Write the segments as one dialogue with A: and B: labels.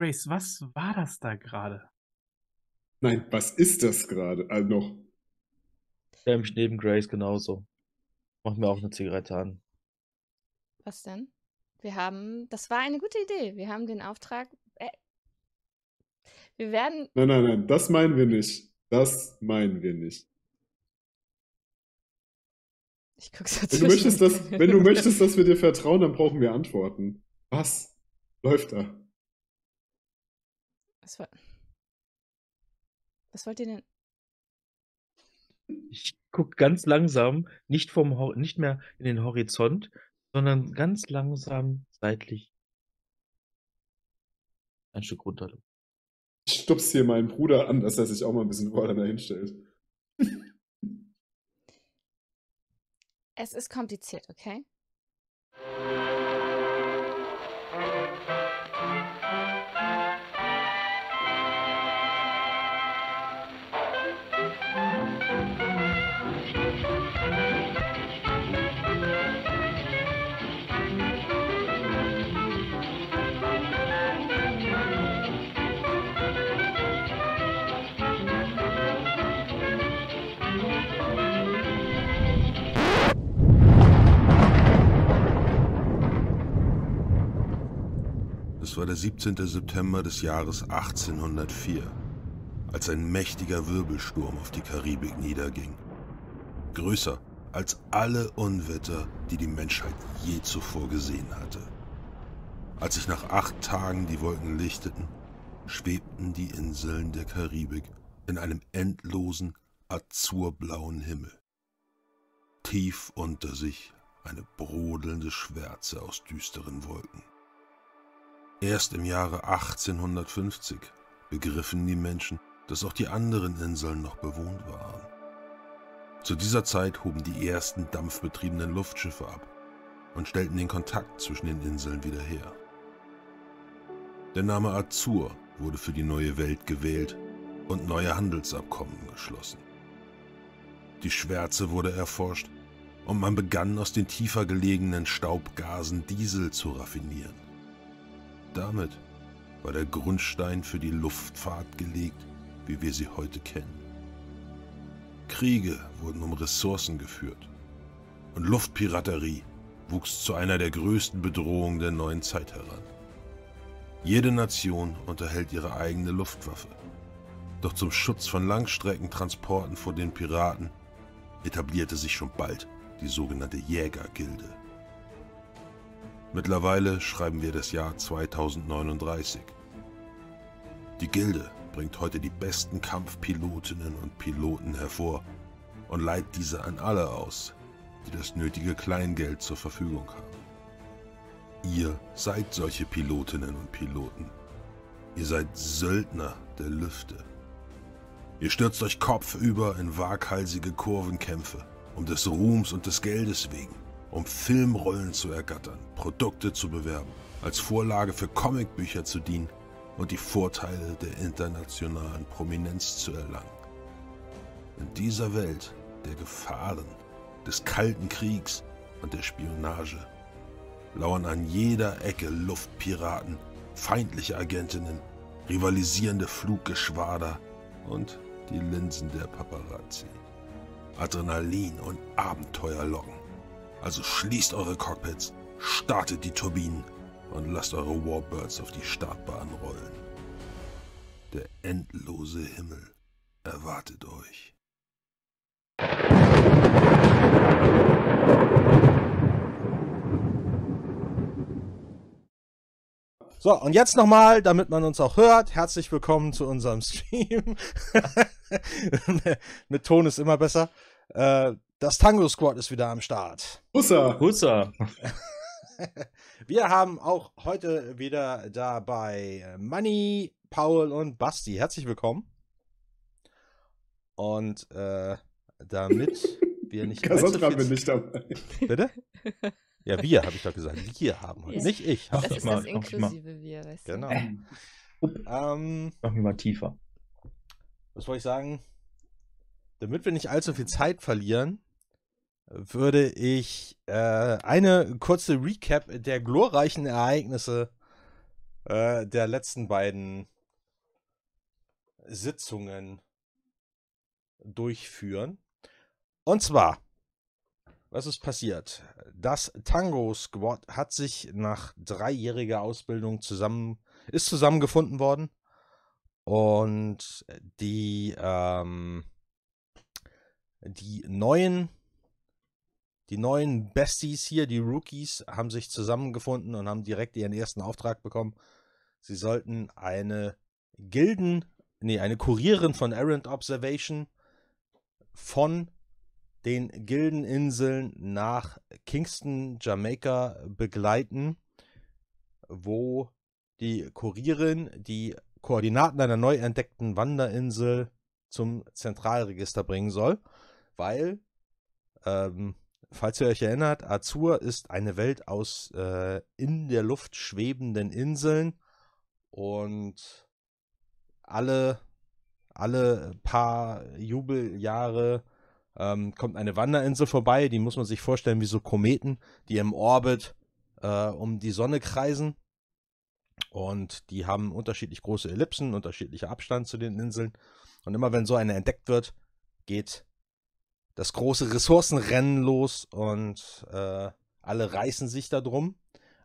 A: Grace, was war das da gerade?
B: Nein, was ist das gerade? Also noch.
C: Ja, mich neben Grace genauso. Mach mir auch eine Zigarette an.
D: Was denn? Wir haben, das war eine gute Idee. Wir haben den Auftrag. Äh, wir werden.
B: Nein, nein, nein, das meinen wir nicht. Das meinen wir nicht.
D: Ich guck's
B: Wenn du, möchtest, dass, wenn du möchtest, dass wir dir vertrauen, dann brauchen wir Antworten. Was läuft da?
D: Was, war, was wollt ihr denn?
C: Ich gucke ganz langsam, nicht, vom, nicht mehr in den Horizont, sondern ganz langsam seitlich ein Stück runter.
B: Ich stupst hier meinen Bruder an, dass er sich auch mal ein bisschen vor da hinstellt.
D: Es ist kompliziert, okay?
E: War der 17. September des Jahres 1804, als ein mächtiger Wirbelsturm auf die Karibik niederging. Größer als alle Unwetter, die die Menschheit je zuvor gesehen hatte. Als sich nach acht Tagen die Wolken lichteten, schwebten die Inseln der Karibik in einem endlosen, azurblauen Himmel. Tief unter sich eine brodelnde Schwärze aus düsteren Wolken. Erst im Jahre 1850 begriffen die Menschen, dass auch die anderen Inseln noch bewohnt waren. Zu dieser Zeit hoben die ersten dampfbetriebenen Luftschiffe ab und stellten den Kontakt zwischen den Inseln wieder her. Der Name Azur wurde für die neue Welt gewählt und neue Handelsabkommen geschlossen. Die Schwärze wurde erforscht und man begann aus den tiefer gelegenen Staubgasen Diesel zu raffinieren. Damit war der Grundstein für die Luftfahrt gelegt, wie wir sie heute kennen. Kriege wurden um Ressourcen geführt und Luftpiraterie wuchs zu einer der größten Bedrohungen der neuen Zeit heran. Jede Nation unterhält ihre eigene Luftwaffe. Doch zum Schutz von Langstreckentransporten vor den Piraten etablierte sich schon bald die sogenannte Jägergilde. Mittlerweile schreiben wir das Jahr 2039. Die Gilde bringt heute die besten Kampfpilotinnen und Piloten hervor und leiht diese an alle aus, die das nötige Kleingeld zur Verfügung haben. Ihr seid solche Pilotinnen und Piloten. Ihr seid Söldner der Lüfte. Ihr stürzt euch kopfüber in waghalsige Kurvenkämpfe, um des Ruhms und des Geldes wegen, um Filmrollen zu ergattern, Produkte zu bewerben, als Vorlage für Comicbücher zu dienen und die Vorteile der internationalen Prominenz zu erlangen. In dieser Welt der Gefahren, des Kalten Kriegs und der Spionage lauern an jeder Ecke Luftpiraten, feindliche Agentinnen, rivalisierende Fluggeschwader und die Linsen der Paparazzi. Adrenalin und Abenteuer locken. Also schließt eure Cockpits, startet die Turbinen und lasst eure Warbirds auf die Startbahn rollen. Der endlose Himmel erwartet euch.
F: So, und jetzt nochmal, damit man uns auch hört, herzlich willkommen zu unserem Stream. Mit Ton ist immer besser. Äh, das Tango Squad ist wieder am Start.
B: Hussa!
C: Hussa!
F: Wir haben auch heute wieder dabei Manny, Paul und Basti. Herzlich willkommen. Und äh, damit wir nicht
B: Cassandra bin nicht dabei.
F: Bitte? Ja, wir, habe ich doch gesagt. Wir haben heute.
D: Ja.
F: Nicht ich.
D: Das
C: Mach
D: ist
C: mal,
D: das inklusive Wir, weißt du?
F: Genau.
C: Ähm,
F: Ähm,
C: Mach mich mal tiefer.
F: was wollte ich sagen? Damit wir nicht allzu viel Zeit verlieren, würde ich äh, eine kurze Recap der glorreichen Ereignisse äh, der letzten beiden Sitzungen durchführen. Und zwar, was ist passiert? Das Tango Squad hat sich nach dreijähriger Ausbildung zusammen, ist zusammengefunden worden. Und die, ähm, die neuen, die neuen Besties hier, die Rookies, haben sich zusammengefunden und haben direkt ihren ersten Auftrag bekommen. Sie sollten eine Gilden, nee, eine Kurierin von Errant Observation von den Gildeninseln nach Kingston, Jamaika begleiten, wo die Kurierin die Koordinaten einer neu entdeckten Wanderinsel zum Zentralregister bringen soll, weil, ähm, falls ihr euch erinnert, Azur ist eine Welt aus äh, in der Luft schwebenden Inseln und alle, alle paar Jubeljahre ähm, kommt eine Wanderinsel vorbei, die muss man sich vorstellen wie so Kometen, die im Orbit äh, um die Sonne kreisen. Und die haben unterschiedlich große Ellipsen, unterschiedlicher Abstand zu den Inseln. Und immer wenn so eine entdeckt wird, geht das große Ressourcenrennen los und äh, alle reißen sich darum.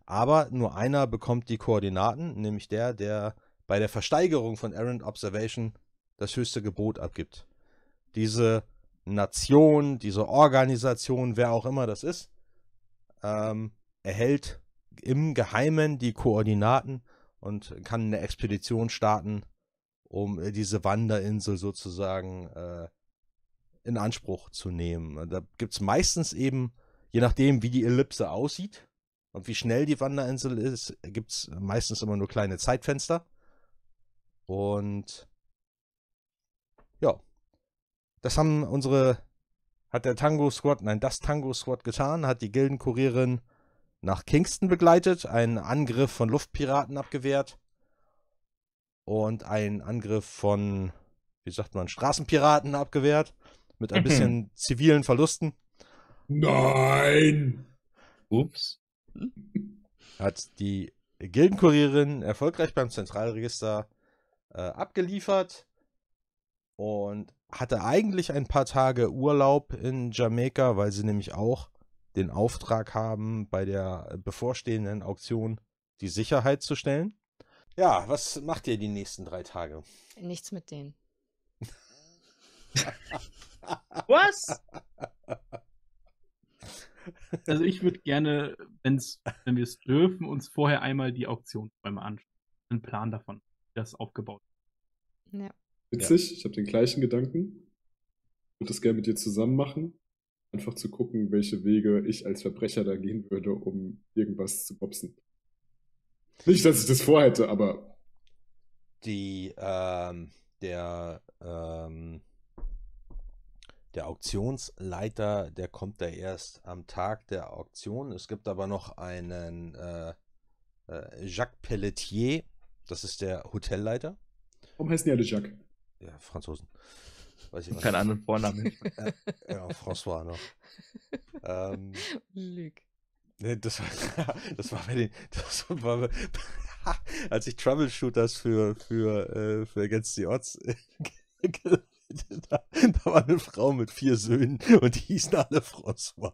F: Aber nur einer bekommt die Koordinaten, nämlich der, der bei der Versteigerung von Errant Observation das höchste Gebot abgibt. Diese Nation, diese Organisation, wer auch immer das ist, ähm, erhält im Geheimen die Koordinaten und kann eine Expedition starten, um äh, diese Wanderinsel sozusagen äh, in Anspruch zu nehmen. Da gibt es meistens eben, je nachdem, wie die Ellipse aussieht und wie schnell die Wanderinsel ist, gibt es meistens immer nur kleine Zeitfenster. Und ja, das haben unsere, hat der Tango Squad, nein, das Tango Squad getan, hat die Gildenkurierin nach Kingston begleitet, einen Angriff von Luftpiraten abgewehrt und einen Angriff von, wie sagt man, Straßenpiraten abgewehrt, mit ein bisschen zivilen Verlusten.
B: Nein!
C: Ups.
F: Hat die Gildenkurierin erfolgreich beim Zentralregister äh, abgeliefert und hatte eigentlich ein paar Tage Urlaub in Jamaika, weil sie nämlich auch den Auftrag haben, bei der bevorstehenden Auktion die Sicherheit zu stellen. Ja, was macht ihr die nächsten drei Tage?
D: Nichts mit denen.
A: Was? Also ich würde gerne, wenn's, wenn wir es dürfen, uns vorher einmal die Auktionsräume anschauen. Einen Plan davon, wie das aufgebaut ist.
D: Ja.
B: Witzig, ich habe den gleichen Gedanken. Ich würde das gerne mit dir zusammen machen. Einfach zu gucken, welche Wege ich als Verbrecher da gehen würde, um irgendwas zu bopsen. Nicht, dass ich das vorhätte, aber
F: Die, ähm, der, ähm, der Auktionsleiter, der kommt da erst am Tag der Auktion. Es gibt aber noch einen äh, äh, Jacques Pelletier, das ist der Hotelleiter.
B: warum heißen die alle Jacques?
F: Ja, Franzosen. Weiß ich was.
C: Keinen anderen Vornamen.
F: Ja, François noch. ähm,
D: Lüg.
F: Nee, das war, das war bei den, das war bei, als ich Troubleshooters für, für, äh, für Against the Odds da, da war eine Frau mit vier Söhnen und die hießen alle François.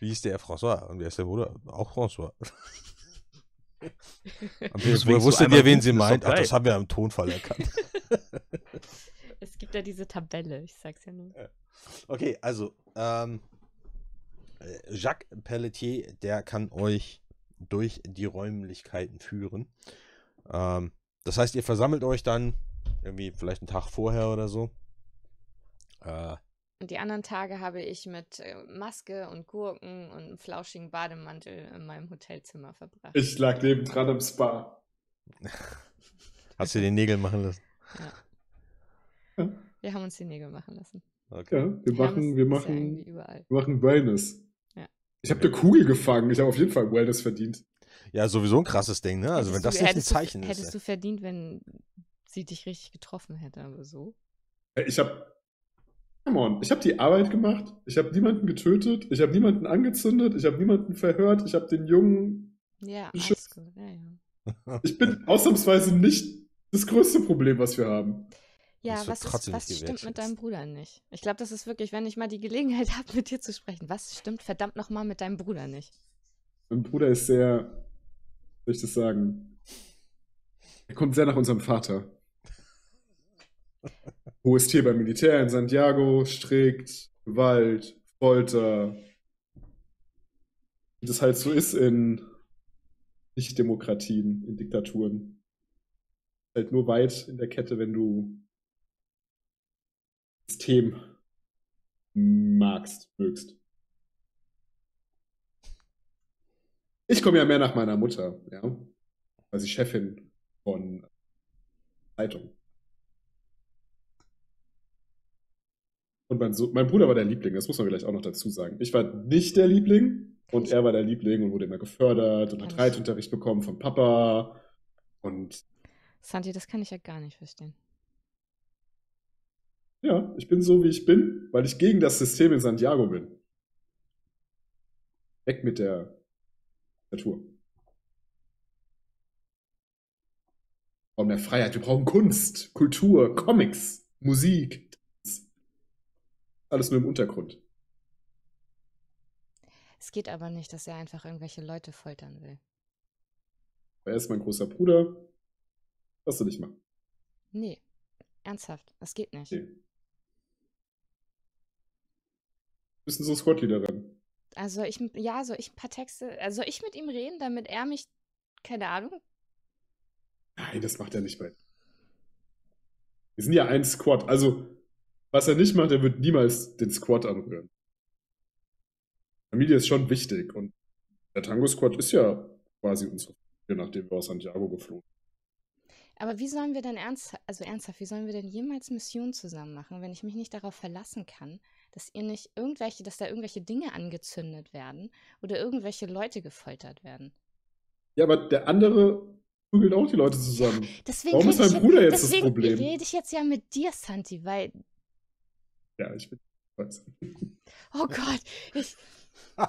F: Wie hieß der François? Und wer ist der Bruder? Auch François. Wusstet ihr, wen sie meint? Ach, das haben wir am Tonfall erkannt.
D: Es gibt ja diese Tabelle, ich sag's ja nur.
F: Okay, also ähm, äh, Jacques Pelletier, der kann euch durch die Räumlichkeiten führen. Ähm, das heißt, ihr versammelt euch dann irgendwie vielleicht einen Tag vorher oder so. Äh,
D: Und die anderen Tage habe ich mit äh, Maske und Gurken und einem flauschigen Bademantel in meinem Hotelzimmer verbracht.
B: Ich lag nebendran im Spa.
F: hast du den Nägel machen lassen?
D: Wir haben uns die Nägel machen lassen.
F: Okay.
B: Ja, wir machen, wir
D: ja
B: machen, wir machen Wellness.
D: Ja.
B: Ich habe eine Kugel gefangen. Ich habe auf jeden Fall Wellness verdient.
F: Ja, sowieso ein krasses Ding, ne? Also, wenn
D: Hättest
F: das
D: du,
F: nicht ein Zeichen
D: du,
F: ist.
D: Hättest du verdient, wenn sie dich richtig getroffen hätte, aber so.
B: Ich habe Come on, ich habe die Arbeit gemacht, ich habe niemanden getötet, ich habe niemanden angezündet, ich habe niemanden verhört, ich habe den Jungen.
D: Ja,
B: Beschützt.
D: alles gut. Ja, ja.
B: Ich bin ausnahmsweise nicht das größte Problem, was wir haben.
D: Ja, was, ist, was stimmt mit deinem Bruder nicht? Ich glaube, das ist wirklich, wenn ich mal die Gelegenheit habe, mit dir zu sprechen, was stimmt verdammt nochmal mit deinem Bruder nicht?
B: Mein Bruder ist sehr, soll ich das sagen? Er kommt sehr nach unserem Vater. Hohes Tier beim Militär in Santiago, strikt, Gewalt, Folter. Wie das halt so ist in Nicht-Demokratien, in Diktaturen. Halt nur weit in der Kette, wenn du System magst, mögst. Ich komme ja mehr nach meiner Mutter, ja. Weil sie Chefin von Zeitung. Und mein, so mein Bruder war der Liebling, das muss man vielleicht auch noch dazu sagen. Ich war nicht der Liebling und er war der Liebling und wurde immer gefördert und hat
D: ich-
B: Reitunterricht bekommen vom Papa. Und
D: Santi, das kann ich ja gar nicht verstehen.
B: ja, ich bin so, wie ich bin, weil ich gegen das System in Santiago bin. Weg mit der Natur. Wir brauchen mehr Freiheit, wir brauchen Kunst, Kultur, Comics, Musik. Alles nur im Untergrund.
D: Es geht aber nicht, dass er einfach irgendwelche Leute foltern will.
B: Er ist mein großer Bruder. Was soll ich machen?
D: Nee, ernsthaft, das geht nicht.
B: Nee. Müssen so Squad-Leader ran.
D: Also ich, ja, soll ich ein paar Texte, also soll ich mit ihm reden, damit er mich, keine Ahnung,
B: Nein, das macht er nicht bei. Wir sind ja ein Squad. Also, was er nicht macht, er wird niemals den Squad anrühren. Familie ist schon wichtig und der Tango Squad ist ja quasi unsere Familie, nachdem wir aus Santiago geflogen
D: Aber wie sollen wir denn ernst, also ernsthaft, wie sollen wir denn jemals Missionen zusammen machen, wenn ich mich nicht darauf verlassen kann, dass ihr nicht irgendwelche, dass da irgendwelche Dinge angezündet werden oder irgendwelche Leute gefoltert werden?
B: Ja, aber der andere prügelt auch die Leute zusammen.
D: Deswegen
B: Warum ist mein Bruder jetzt das
D: deswegen
B: Problem?
D: rede ich jetzt ja mit dir, Santi, weil,
B: Ja, ich bin.
D: oh Gott, ich,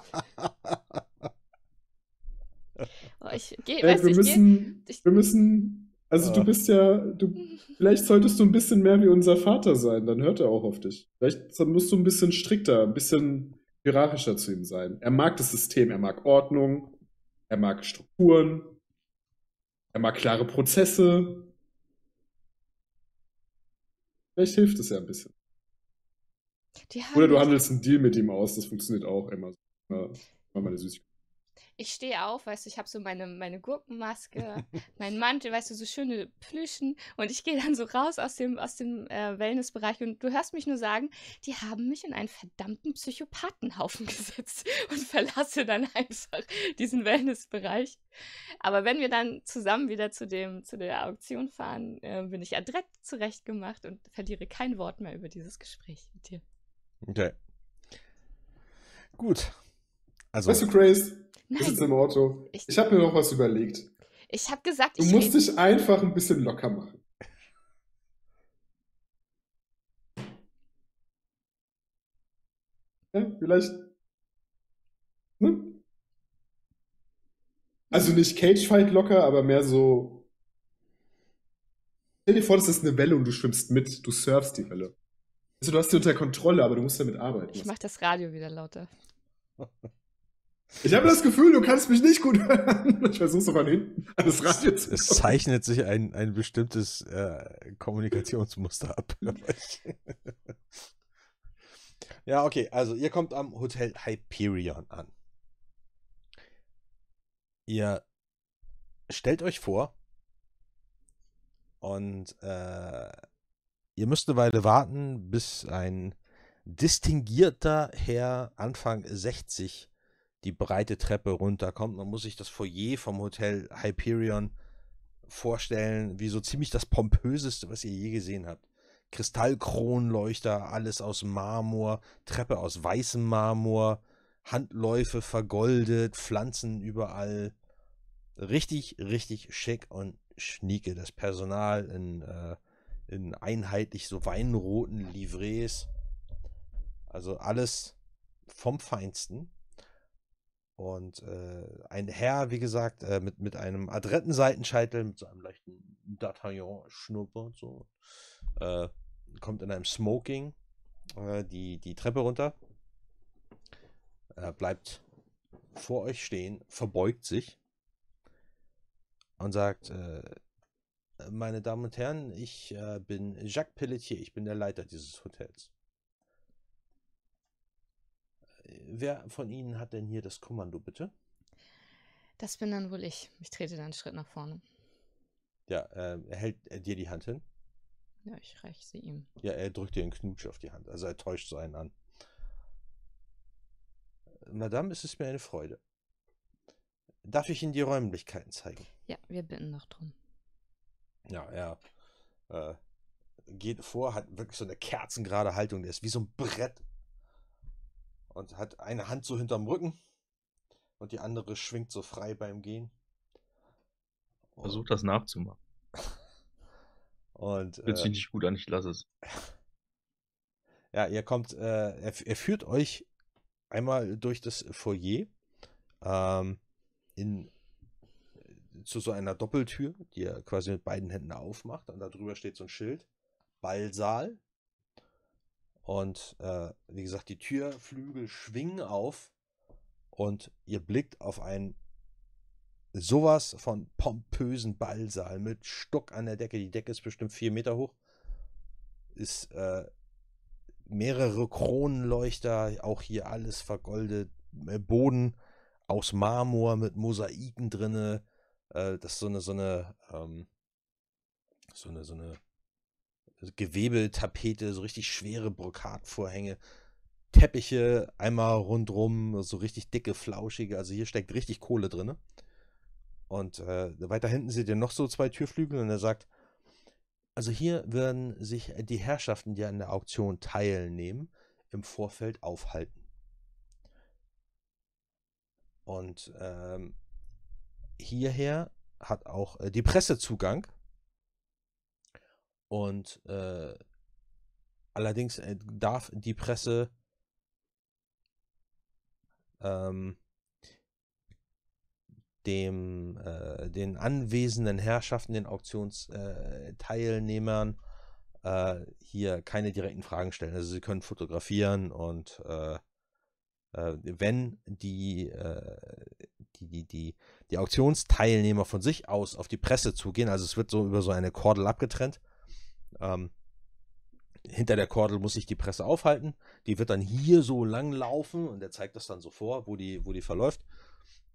D: oh, ich weißt du,
B: wir
D: ich
B: müssen,
D: ich-
B: wir müssen, also
F: Ah.
B: du bist ja, du, vielleicht solltest du ein bisschen mehr wie unser Vater sein, dann hört er auch auf dich. Vielleicht musst du ein bisschen strikter, ein bisschen hierarchischer zu ihm sein. Er mag das System, er mag Ordnung, er mag Strukturen, er mag klare Prozesse. Vielleicht hilft es ja ein bisschen. Oder du handelst einen Deal mit ihm aus, das funktioniert auch immer. Immer, immer meine Süßigkeit.
D: Ich stehe auf, weißt du, ich habe so meine, meine Gurkenmaske, meinen Mantel, weißt du, so schöne Plüschen und ich gehe dann so raus aus dem, aus dem äh, Wellnessbereich und du hörst mich nur sagen, die haben mich in einen verdammten Psychopathenhaufen gesetzt und verlasse dann einfach diesen Wellnessbereich. Aber wenn wir dann zusammen wieder zu, dem, zu der Auktion fahren, äh, bin ich adrett zurechtgemacht und verliere kein Wort mehr über dieses Gespräch mit dir.
F: Okay. Gut. Also,
B: Weißt du, Grace,
D: Nein,
B: sitzen im Auto.
D: Ich-
B: Ich habe mir noch was überlegt.
D: ich habe gesagt,
B: Du
D: ich
B: musst
D: rede-
B: dich einfach ein bisschen locker machen. Ja, vielleicht. Ne? Also nicht Cagefight locker, aber mehr so. Stell dir vor, das ist eine Welle und du schwimmst mit, du surfst die Welle. Also du hast sie unter Kontrolle, aber du musst damit arbeiten.
D: ich mache das Radio wieder lauter.
B: Ich habe das Gefühl, du kannst mich nicht gut hören. Ich versuche so von hinten an das Radio zu
F: es zeichnet sich ein, ein bestimmtes äh, Kommunikationsmuster ab. ja, okay, also ihr kommt am Hotel Hyperion an. Ihr stellt euch vor und äh, ihr müsst eine Weile warten, bis ein distinguierter Herr Anfang 60 die breite Treppe runterkommt. Man muss sich das Foyer vom Hotel Hyperion vorstellen, wie so ziemlich das pompöseste, was ihr je gesehen habt. Kristallkronleuchter, alles aus Marmor, Treppe aus weißem Marmor, Handläufe vergoldet, Pflanzen überall. Richtig, richtig schick und schnieke. Das Personal in, äh, in einheitlich so weinroten Livrets. Also alles vom Feinsten. Und äh, ein Herr, wie gesagt, äh, mit, mit einem adretten Seitenscheitel, mit so einem leichten D'Artagnan-Schnurrbart, so, äh, kommt in einem Smoking äh, die, die Treppe runter, Er bleibt vor euch stehen, verbeugt sich und sagt, äh, meine Damen und Herren, ich äh, bin Jacques Pelletier, ich bin der Leiter dieses Hotels. Wer von Ihnen hat denn hier das Kommando, bitte?
D: Das bin dann wohl ich. Ich trete dann einen Schritt nach vorne.
F: Ja, äh, er hält äh, dir die Hand hin.
D: Ja, ich reiche sie ihm.
F: Ja, er drückt dir einen Knutsch auf die Hand. Also er täuscht so einen an. Madame, es ist mir eine Freude. Darf ich Ihnen die Räumlichkeiten zeigen?
D: Ja, wir bitten noch drum.
F: Ja, er äh, geht vor, hat wirklich so eine kerzengerade Haltung. Der ist wie so ein Brett. Und hat eine Hand so hinterm Rücken. Und die andere schwingt so frei beim Gehen.
C: Versuch das nachzumachen.
F: Und
C: Fühlt sich
F: äh,
C: nicht gut an, ich lasse es.
F: ja, ihr kommt, äh, er, er führt euch einmal durch das Foyer ähm, in, zu so einer Doppeltür, die er quasi mit beiden Händen aufmacht. Und da drüber steht so ein Schild. Ballsaal. Und äh, wie gesagt, die Türflügel schwingen auf und ihr blickt auf einen sowas von pompösen Ballsaal mit Stock an der Decke. Die Decke ist bestimmt vier Meter hoch. Ist äh, mehrere Kronenleuchter, auch hier alles vergoldet. Äh, Boden aus Marmor mit Mosaiken drinne. Äh, das ist so eine, so eine, ähm, so eine, so eine Gewebeltapete, so richtig schwere Brokatvorhänge. Teppiche einmal rundrum, so richtig dicke, flauschige. Also hier steckt richtig Kohle drin. Und äh, weiter hinten seht ihr noch so zwei Türflügel und er sagt, also hier werden sich die Herrschaften, die an der Auktion teilnehmen, im Vorfeld aufhalten. Und ähm, hierher hat auch äh, die Presse Zugang. Und äh, allerdings äh, darf die Presse ähm, dem äh, den anwesenden Herrschaften, den Auktionsteilnehmern äh, hier keine direkten Fragen stellen. Also sie können fotografieren und äh, äh wenn die, äh, die, die, die, die Auktionsteilnehmer von sich aus auf die Presse zugehen, also es wird so über so eine Kordel abgetrennt, ähm, hinter der Kordel muss sich die Presse aufhalten. Die wird dann hier so lang laufen und er zeigt das dann so vor, wo die, wo die verläuft.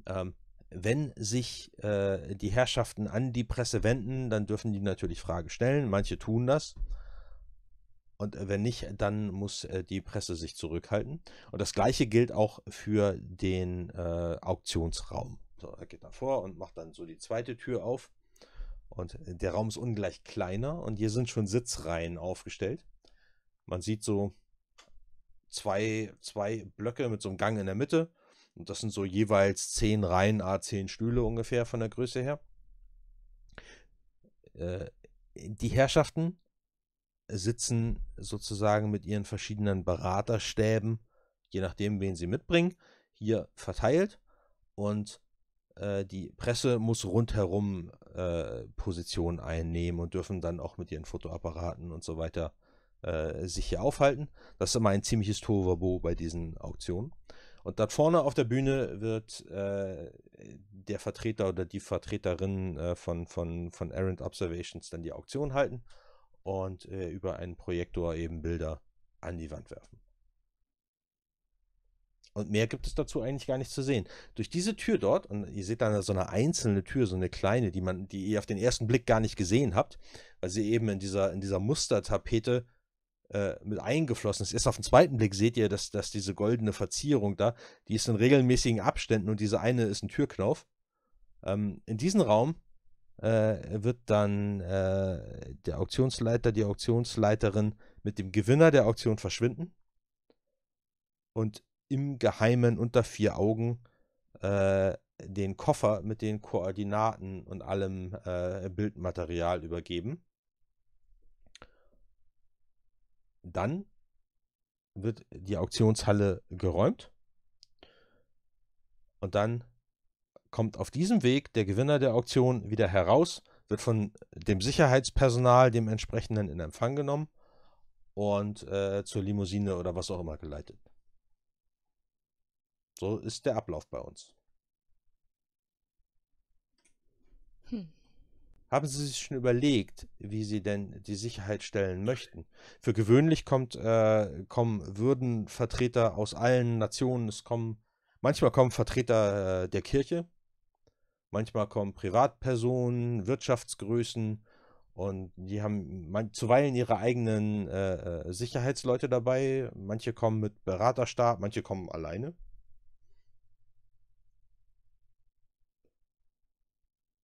F: Ähm, wenn sich äh, die Herrschaften an die Presse wenden, dann dürfen die natürlich Fragen stellen. Manche tun das. Und wenn nicht, dann muss äh, die Presse sich zurückhalten. Und das gleiche gilt auch für den äh, Auktionsraum. So, er geht davor und macht dann so die zweite Tür auf. Und der Raum ist ungleich kleiner und hier sind schon Sitzreihen aufgestellt. Man sieht so zwei, zwei Blöcke mit so einem Gang in der Mitte und das sind so jeweils zehn Reihen, a zehn Stühle ungefähr von der Größe her. Äh, die Herrschaften sitzen sozusagen mit ihren verschiedenen Beraterstäben, je nachdem, wen sie mitbringen, hier verteilt. Und äh, die Presse muss rundherum äh, Positionen einnehmen und dürfen dann auch mit ihren Fotoapparaten und so weiter äh, sich hier aufhalten. Das ist immer ein ziemliches Tohuwabo bei diesen Auktionen. Und dort vorne auf der Bühne wird äh, der Vertreter oder die Vertreterin äh, von, von, von Errant Observations dann die Auktion halten und äh, über einen Projektor eben Bilder an die Wand werfen. Und mehr gibt es dazu eigentlich gar nicht zu sehen. Durch diese Tür dort, und ihr seht da so eine einzelne Tür, so eine kleine, die man, die ihr auf den ersten Blick gar nicht gesehen habt, weil sie eben in dieser, in dieser Mustertapete äh, mit eingeflossen ist. Erst auf den zweiten Blick seht ihr, dass, dass diese goldene Verzierung da, die ist in regelmäßigen Abständen und diese eine ist ein Türknauf. Ähm, in diesem Raum äh, wird dann äh, der Auktionsleiter, die Auktionsleiterin mit dem Gewinner der Auktion verschwinden und im Geheimen unter vier Augen äh, den Koffer mit den Koordinaten und allem äh, Bildmaterial übergeben. Dann wird die Auktionshalle geräumt. Und dann kommt auf diesem Weg der Gewinner der Auktion wieder heraus, wird von dem Sicherheitspersonal, dem entsprechenden, in Empfang genommen und äh, zur Limousine oder was auch immer geleitet. So ist der Ablauf bei uns.
D: Hm.
F: Haben Sie sich schon überlegt, wie Sie denn die Sicherheit stellen möchten? Für gewöhnlich kommt, äh, kommen Würdenvertreter aus allen Nationen. Es kommen, manchmal kommen Vertreter äh, der Kirche, manchmal kommen Privatpersonen, Wirtschaftsgrößen und die haben man, zuweilen ihre eigenen äh, äh, Sicherheitsleute dabei. Manche kommen mit Beraterstab, manche kommen alleine.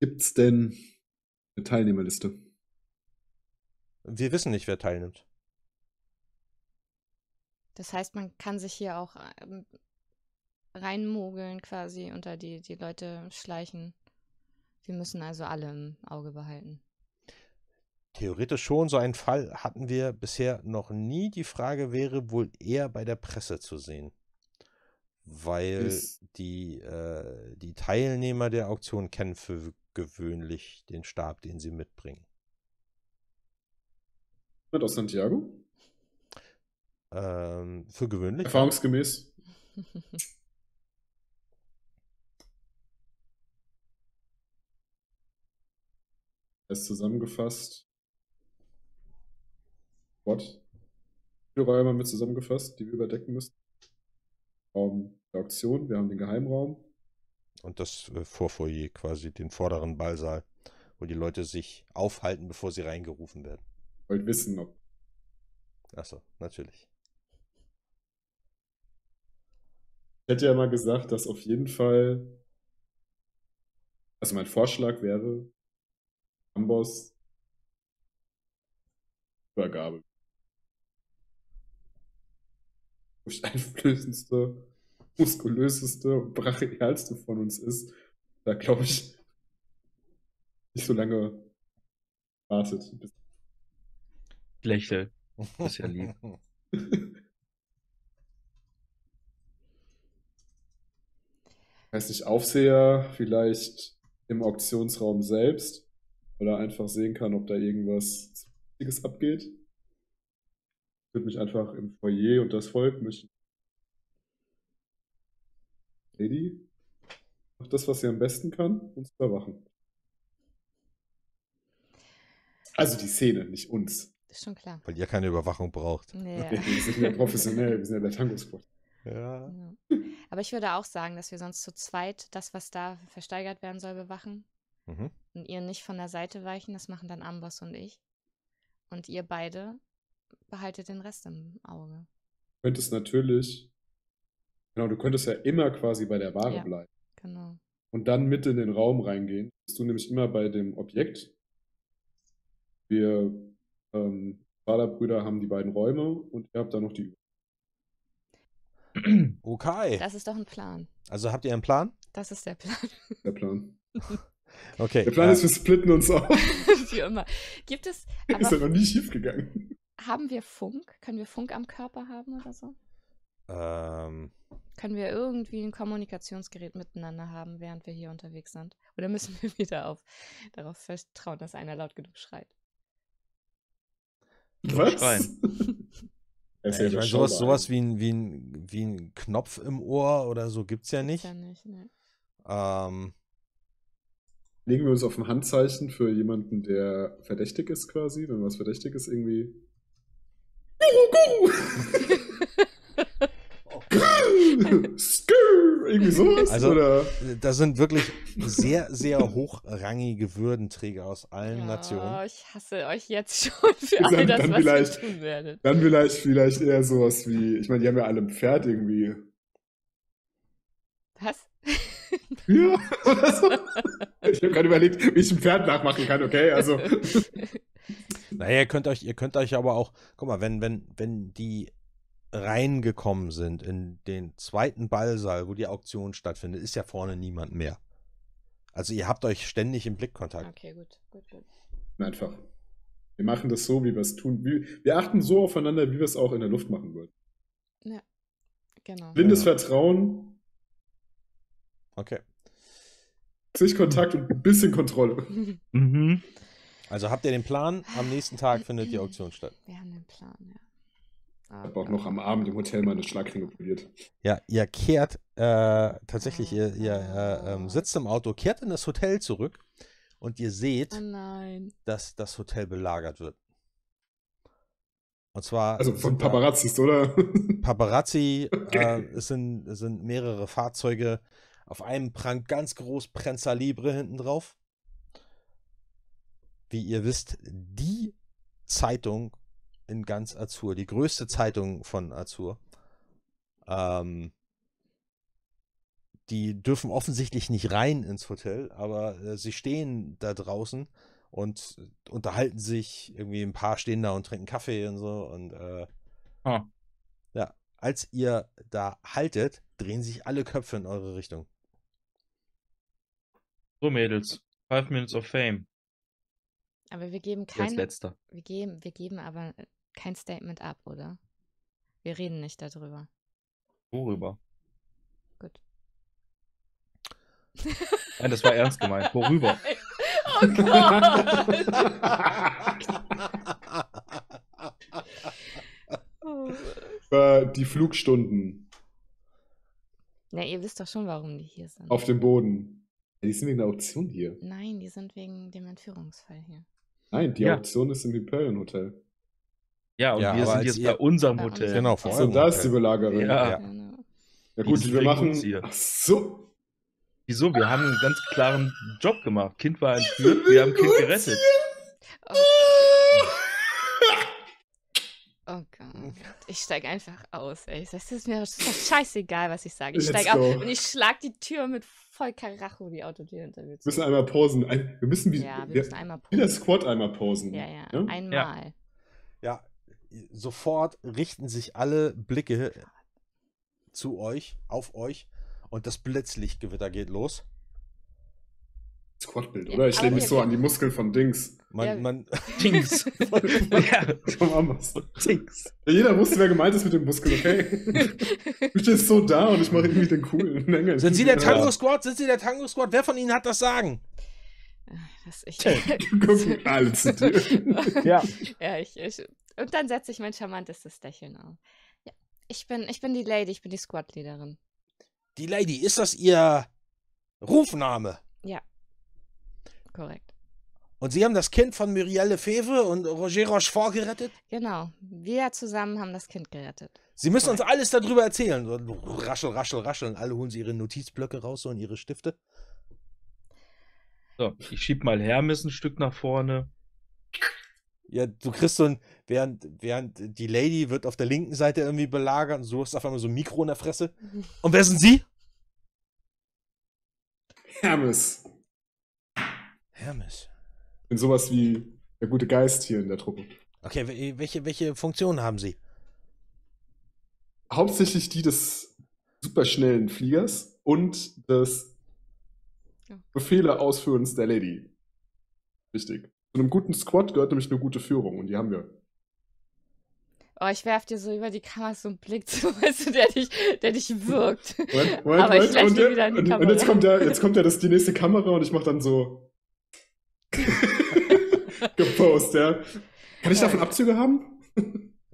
B: Gibt es denn eine Teilnehmerliste?
F: Wir wissen nicht, wer teilnimmt.
D: Das heißt, man kann sich hier auch ähm, reinmogeln quasi unter die, die Leute schleichen. Wir müssen also alle im Auge behalten.
F: Theoretisch schon, so einen Fall hatten wir bisher noch nie. Die Frage wäre wohl eher bei der Presse zu sehen. Weil
B: Ist-
F: die, äh, die Teilnehmer der Auktion kennen für gewöhnlich den Stab, den sie mitbringen.
B: Jemand aus Santiago?
F: Ähm, für gewöhnlich.
B: Erfahrungsgemäß. Es zusammengefasst. What? Vier Räume mit zusammengefasst, die wir überdecken müssen. Raum der Auktion, wir haben den Geheimraum.
F: Und das äh, Vorfoyer quasi, den vorderen Ballsaal, wo die Leute sich aufhalten, bevor sie reingerufen werden.
B: Wollt wissen, ob
F: Achso, natürlich.
B: Ich hätte ja mal gesagt, dass auf jeden Fall, also mein Vorschlag wäre, Amboss Übergabe. Furchteinflößendste, muskulöseste und brachialste von uns ist, da glaube ich nicht so lange wartet.
C: Ich lächle. Ist ja lieb.
B: weiß nicht, Aufseher vielleicht im Auktionsraum selbst oder einfach sehen kann, ob da irgendwas Wichtiges abgeht. Ich würde mich einfach im Foyer und das Volk mischen. Lady macht das, was sie am besten kann, uns überwachen. Also die Szene, nicht uns.
D: Ist schon klar.
F: Weil ihr keine Überwachung braucht.
D: Nee.
B: Wir sind ja professionell, wir sind ja der Tango-Squad.
F: Ja.
D: Ja. Aber ich würde auch sagen, dass wir sonst zu zweit das, was da versteigert werden soll, bewachen.
F: Mhm.
D: Und ihr nicht von der Seite weichen. Das machen dann Amboss und ich. Und ihr beide behaltet den Rest im Auge.
B: Könntest natürlich, genau, du könntest ja immer quasi bei der Ware
D: Ja.
B: bleiben.
D: Genau.
B: und dann mit in den Raum reingehen. Bist du nämlich immer bei dem Objekt. Wir ähm, Vaterbrüder haben die beiden Räume und ihr habt da noch die.
F: Okay.
D: Das ist doch ein Plan.
F: Also habt ihr einen Plan?
D: Das ist der Plan.
B: Der Plan.
F: Okay.
B: Der Plan
F: äh,
B: ist, wir splitten uns auf.
D: Wie immer. Gibt es,
B: ist ja
D: aber
B: noch nie schief gegangen.
D: haben wir Funk? Können wir Funk am Körper haben oder so?
F: Ähm,
D: Können wir irgendwie ein Kommunikationsgerät miteinander haben, während wir hier unterwegs sind? Oder müssen wir wieder auf, darauf vertrauen, dass einer laut genug schreit?
B: Was?
C: Schreien.
B: Ist
F: ja, ich meine, sowas, sowas wie, ein, wie, ein, wie ein Knopf im Ohr oder so gibt's ja nicht.
D: Ist ja nicht, ne?
F: Ähm,
B: Legen wir uns auf ein Handzeichen für jemanden, der verdächtig ist quasi, wenn was verdächtig ist irgendwie. Irgendwie sowas?
F: Also-
B: oder?
F: da sind wirklich sehr, sehr hochrangige Würdenträger aus allen
D: Oh,
F: Nationen.
D: ich hasse euch jetzt schon für
B: Dann-
D: all das,
B: dann
D: was
B: vielleicht-
D: ihr tun werdet.
B: Dann vielleicht, vielleicht eher sowas wie, ich meine, die haben ja alle ein Pferd irgendwie.
D: Was?
B: Ja, oder so. Ich habe gerade überlegt, wie ich ein Pferd nachmachen kann, okay? Also,
F: Naja, ihr könnt euch, ihr könnt euch aber auch, guck mal, wenn, wenn, wenn die reingekommen sind in den zweiten Ballsaal, wo die Auktion stattfindet, ist ja vorne niemand mehr. Also ihr habt euch ständig im Blickkontakt.
D: Okay, gut, gut, gut.
B: einfach. Wir machen das so, wie wir es tun. Wir, wir achten so aufeinander, wie wir es auch in der Luft machen würden.
D: Genau.
B: Blindes
F: Ja.
B: Vertrauen,
F: Okay.
B: Sichtkontakt und ein bisschen Kontrolle.
C: Mhm.
F: Also habt ihr den Plan, am nächsten Tag findet die Auktion statt.
D: Wir haben den Plan, ja.
B: Ich habe auch noch am Abend im Hotel meine Schlagringe poliert.
F: Ja, ihr kehrt äh, tatsächlich, ihr, ihr äh, ähm, sitzt im Auto, kehrt in das Hotel zurück und ihr seht,
D: Oh nein.
F: dass das Hotel belagert wird. Und zwar
B: Also von Paparazzis, oder?
F: Paparazzi,
B: Okay.
F: äh, es, sind, es sind mehrere Fahrzeuge. Auf einem prangt ganz groß Prensa Libre hinten drauf. Wie ihr wisst, die Zeitung in ganz Azur, die größte Zeitung von Azur. Ähm, die dürfen offensichtlich nicht rein ins Hotel, aber äh, sie stehen da draußen und unterhalten sich. Irgendwie ein paar stehen da und trinken Kaffee und so. Und äh,
C: Ah.
F: ja, als ihr da haltet, drehen sich alle Köpfe in eure Richtung.
C: So, Mädels. Five Minutes of Fame.
D: Aber wir geben
C: Als
D: kein,
C: letzter.
D: wir geben, wir geben aber kein Statement ab, oder? Wir reden nicht darüber.
C: Worüber?
D: Gut.
C: Nein, das war ernst gemeint. Worüber?
D: Oh Gott. Oh.
B: Über die Flugstunden
D: Na, ihr wisst doch schon, warum die hier sind.
B: auf dem Boden. Die sind wegen der Auktion hier.
D: Nein, die sind wegen dem Entführungsfall hier.
B: Nein, die
C: Ja.
B: Auktion ist im Hyperion Hotel.
C: Ja, und
F: Ja,
C: wir sind jetzt bei unserem Hotel.
F: Genau, vor
B: Achso,
F: eurem
B: da ist die. Belagerin.
C: Ja.
F: Ja.
B: Gut, wir machen.
C: uns hier.
B: Ach so.
C: Wieso? Wir haben einen ganz klaren Job gemacht. Kind war entführt, wir haben Kind gerettet.
D: Oh, oh Gott. Ich steig einfach aus, ey. Das ist mir das ist doch scheißegal, was ich sage. Ich
B: Let's
D: steig
B: go.
D: aus und ich schlag die Tür mit voll Karacho, die Autotür hinter mir
B: Wir müssen einmal posen. Ein, wir müssen wie,
D: Ja, wir
B: wir,
D: müssen einmal
B: wie der. Squad einmal posen.
D: Ja, ja,
B: Ja?
D: einmal.
F: Ja, sofort richten sich alle Blicke zu euch, auf euch und das Blitzlichtgewitter geht los.
B: Squadbild,
D: Ja,
B: oder? Ich lehne mich so an die Muskeln von Dings.
F: Man,
D: Ja.
F: man,
C: Dings. ja,
B: Vom Amboss.
C: Dings.
B: Ja, jeder wusste, wer gemeint ist mit dem Muskel, okay? du stehst so da und ich mache irgendwie den coolen Engel.
F: sind Sie der Tango Squad? Sind Sie der Tango Squad? Wer von Ihnen hat das Sagen?
D: Das, ich,
B: Gucken alle zu dir.
C: Ja.
D: ja, ich, ich. Und dann setze ich mein charmantestes Lächeln auf. Ja, ich bin, ich bin die Lady, ich bin die Squad-Leaderin.
F: Die Lady, ist das Ihr Rufname?
D: Korrekt.
F: Und Sie haben das Kind von Muriel Lefebvre und Roger Rochefort gerettet?
D: Genau. Wir zusammen haben das Kind gerettet.
F: Sie müssen uns alles darüber erzählen. So, raschel, raschel, raschel. Und alle holen sie ihre Notizblöcke raus so und ihre Stifte.
C: So, ich schieb mal Hermes ein Stück nach vorne.
F: Ja, du kriegst so ein, während, während die Lady wird auf der linken Seite irgendwie belagert und so hast auf einmal so ein Mikro in der Fresse. Und wer sind Sie?
B: Hermes.
F: Hermes.
B: Ich bin sowas wie der gute Geist hier in der Truppe.
F: Okay, wel- welche, welche Funktion haben Sie?
B: Hauptsächlich die des superschnellen Fliegers und des. Befehle ausführens der Lady. Wichtig. Zu einem guten Squad gehört nämlich eine gute Führung und die haben wir.
D: Oh, ich werf dir so über die Kamera so einen Blick zu, weißt du, der dich, der dich wirkt.
B: Moment, Moment,
D: Aber ich
B: Moment, und, der-
D: wieder in die
B: und, und
D: Kamera.
B: jetzt kommt ja, jetzt kommt ja das, die nächste Kamera und ich mach dann so gepost, ja. Kann ich davon Abzüge haben?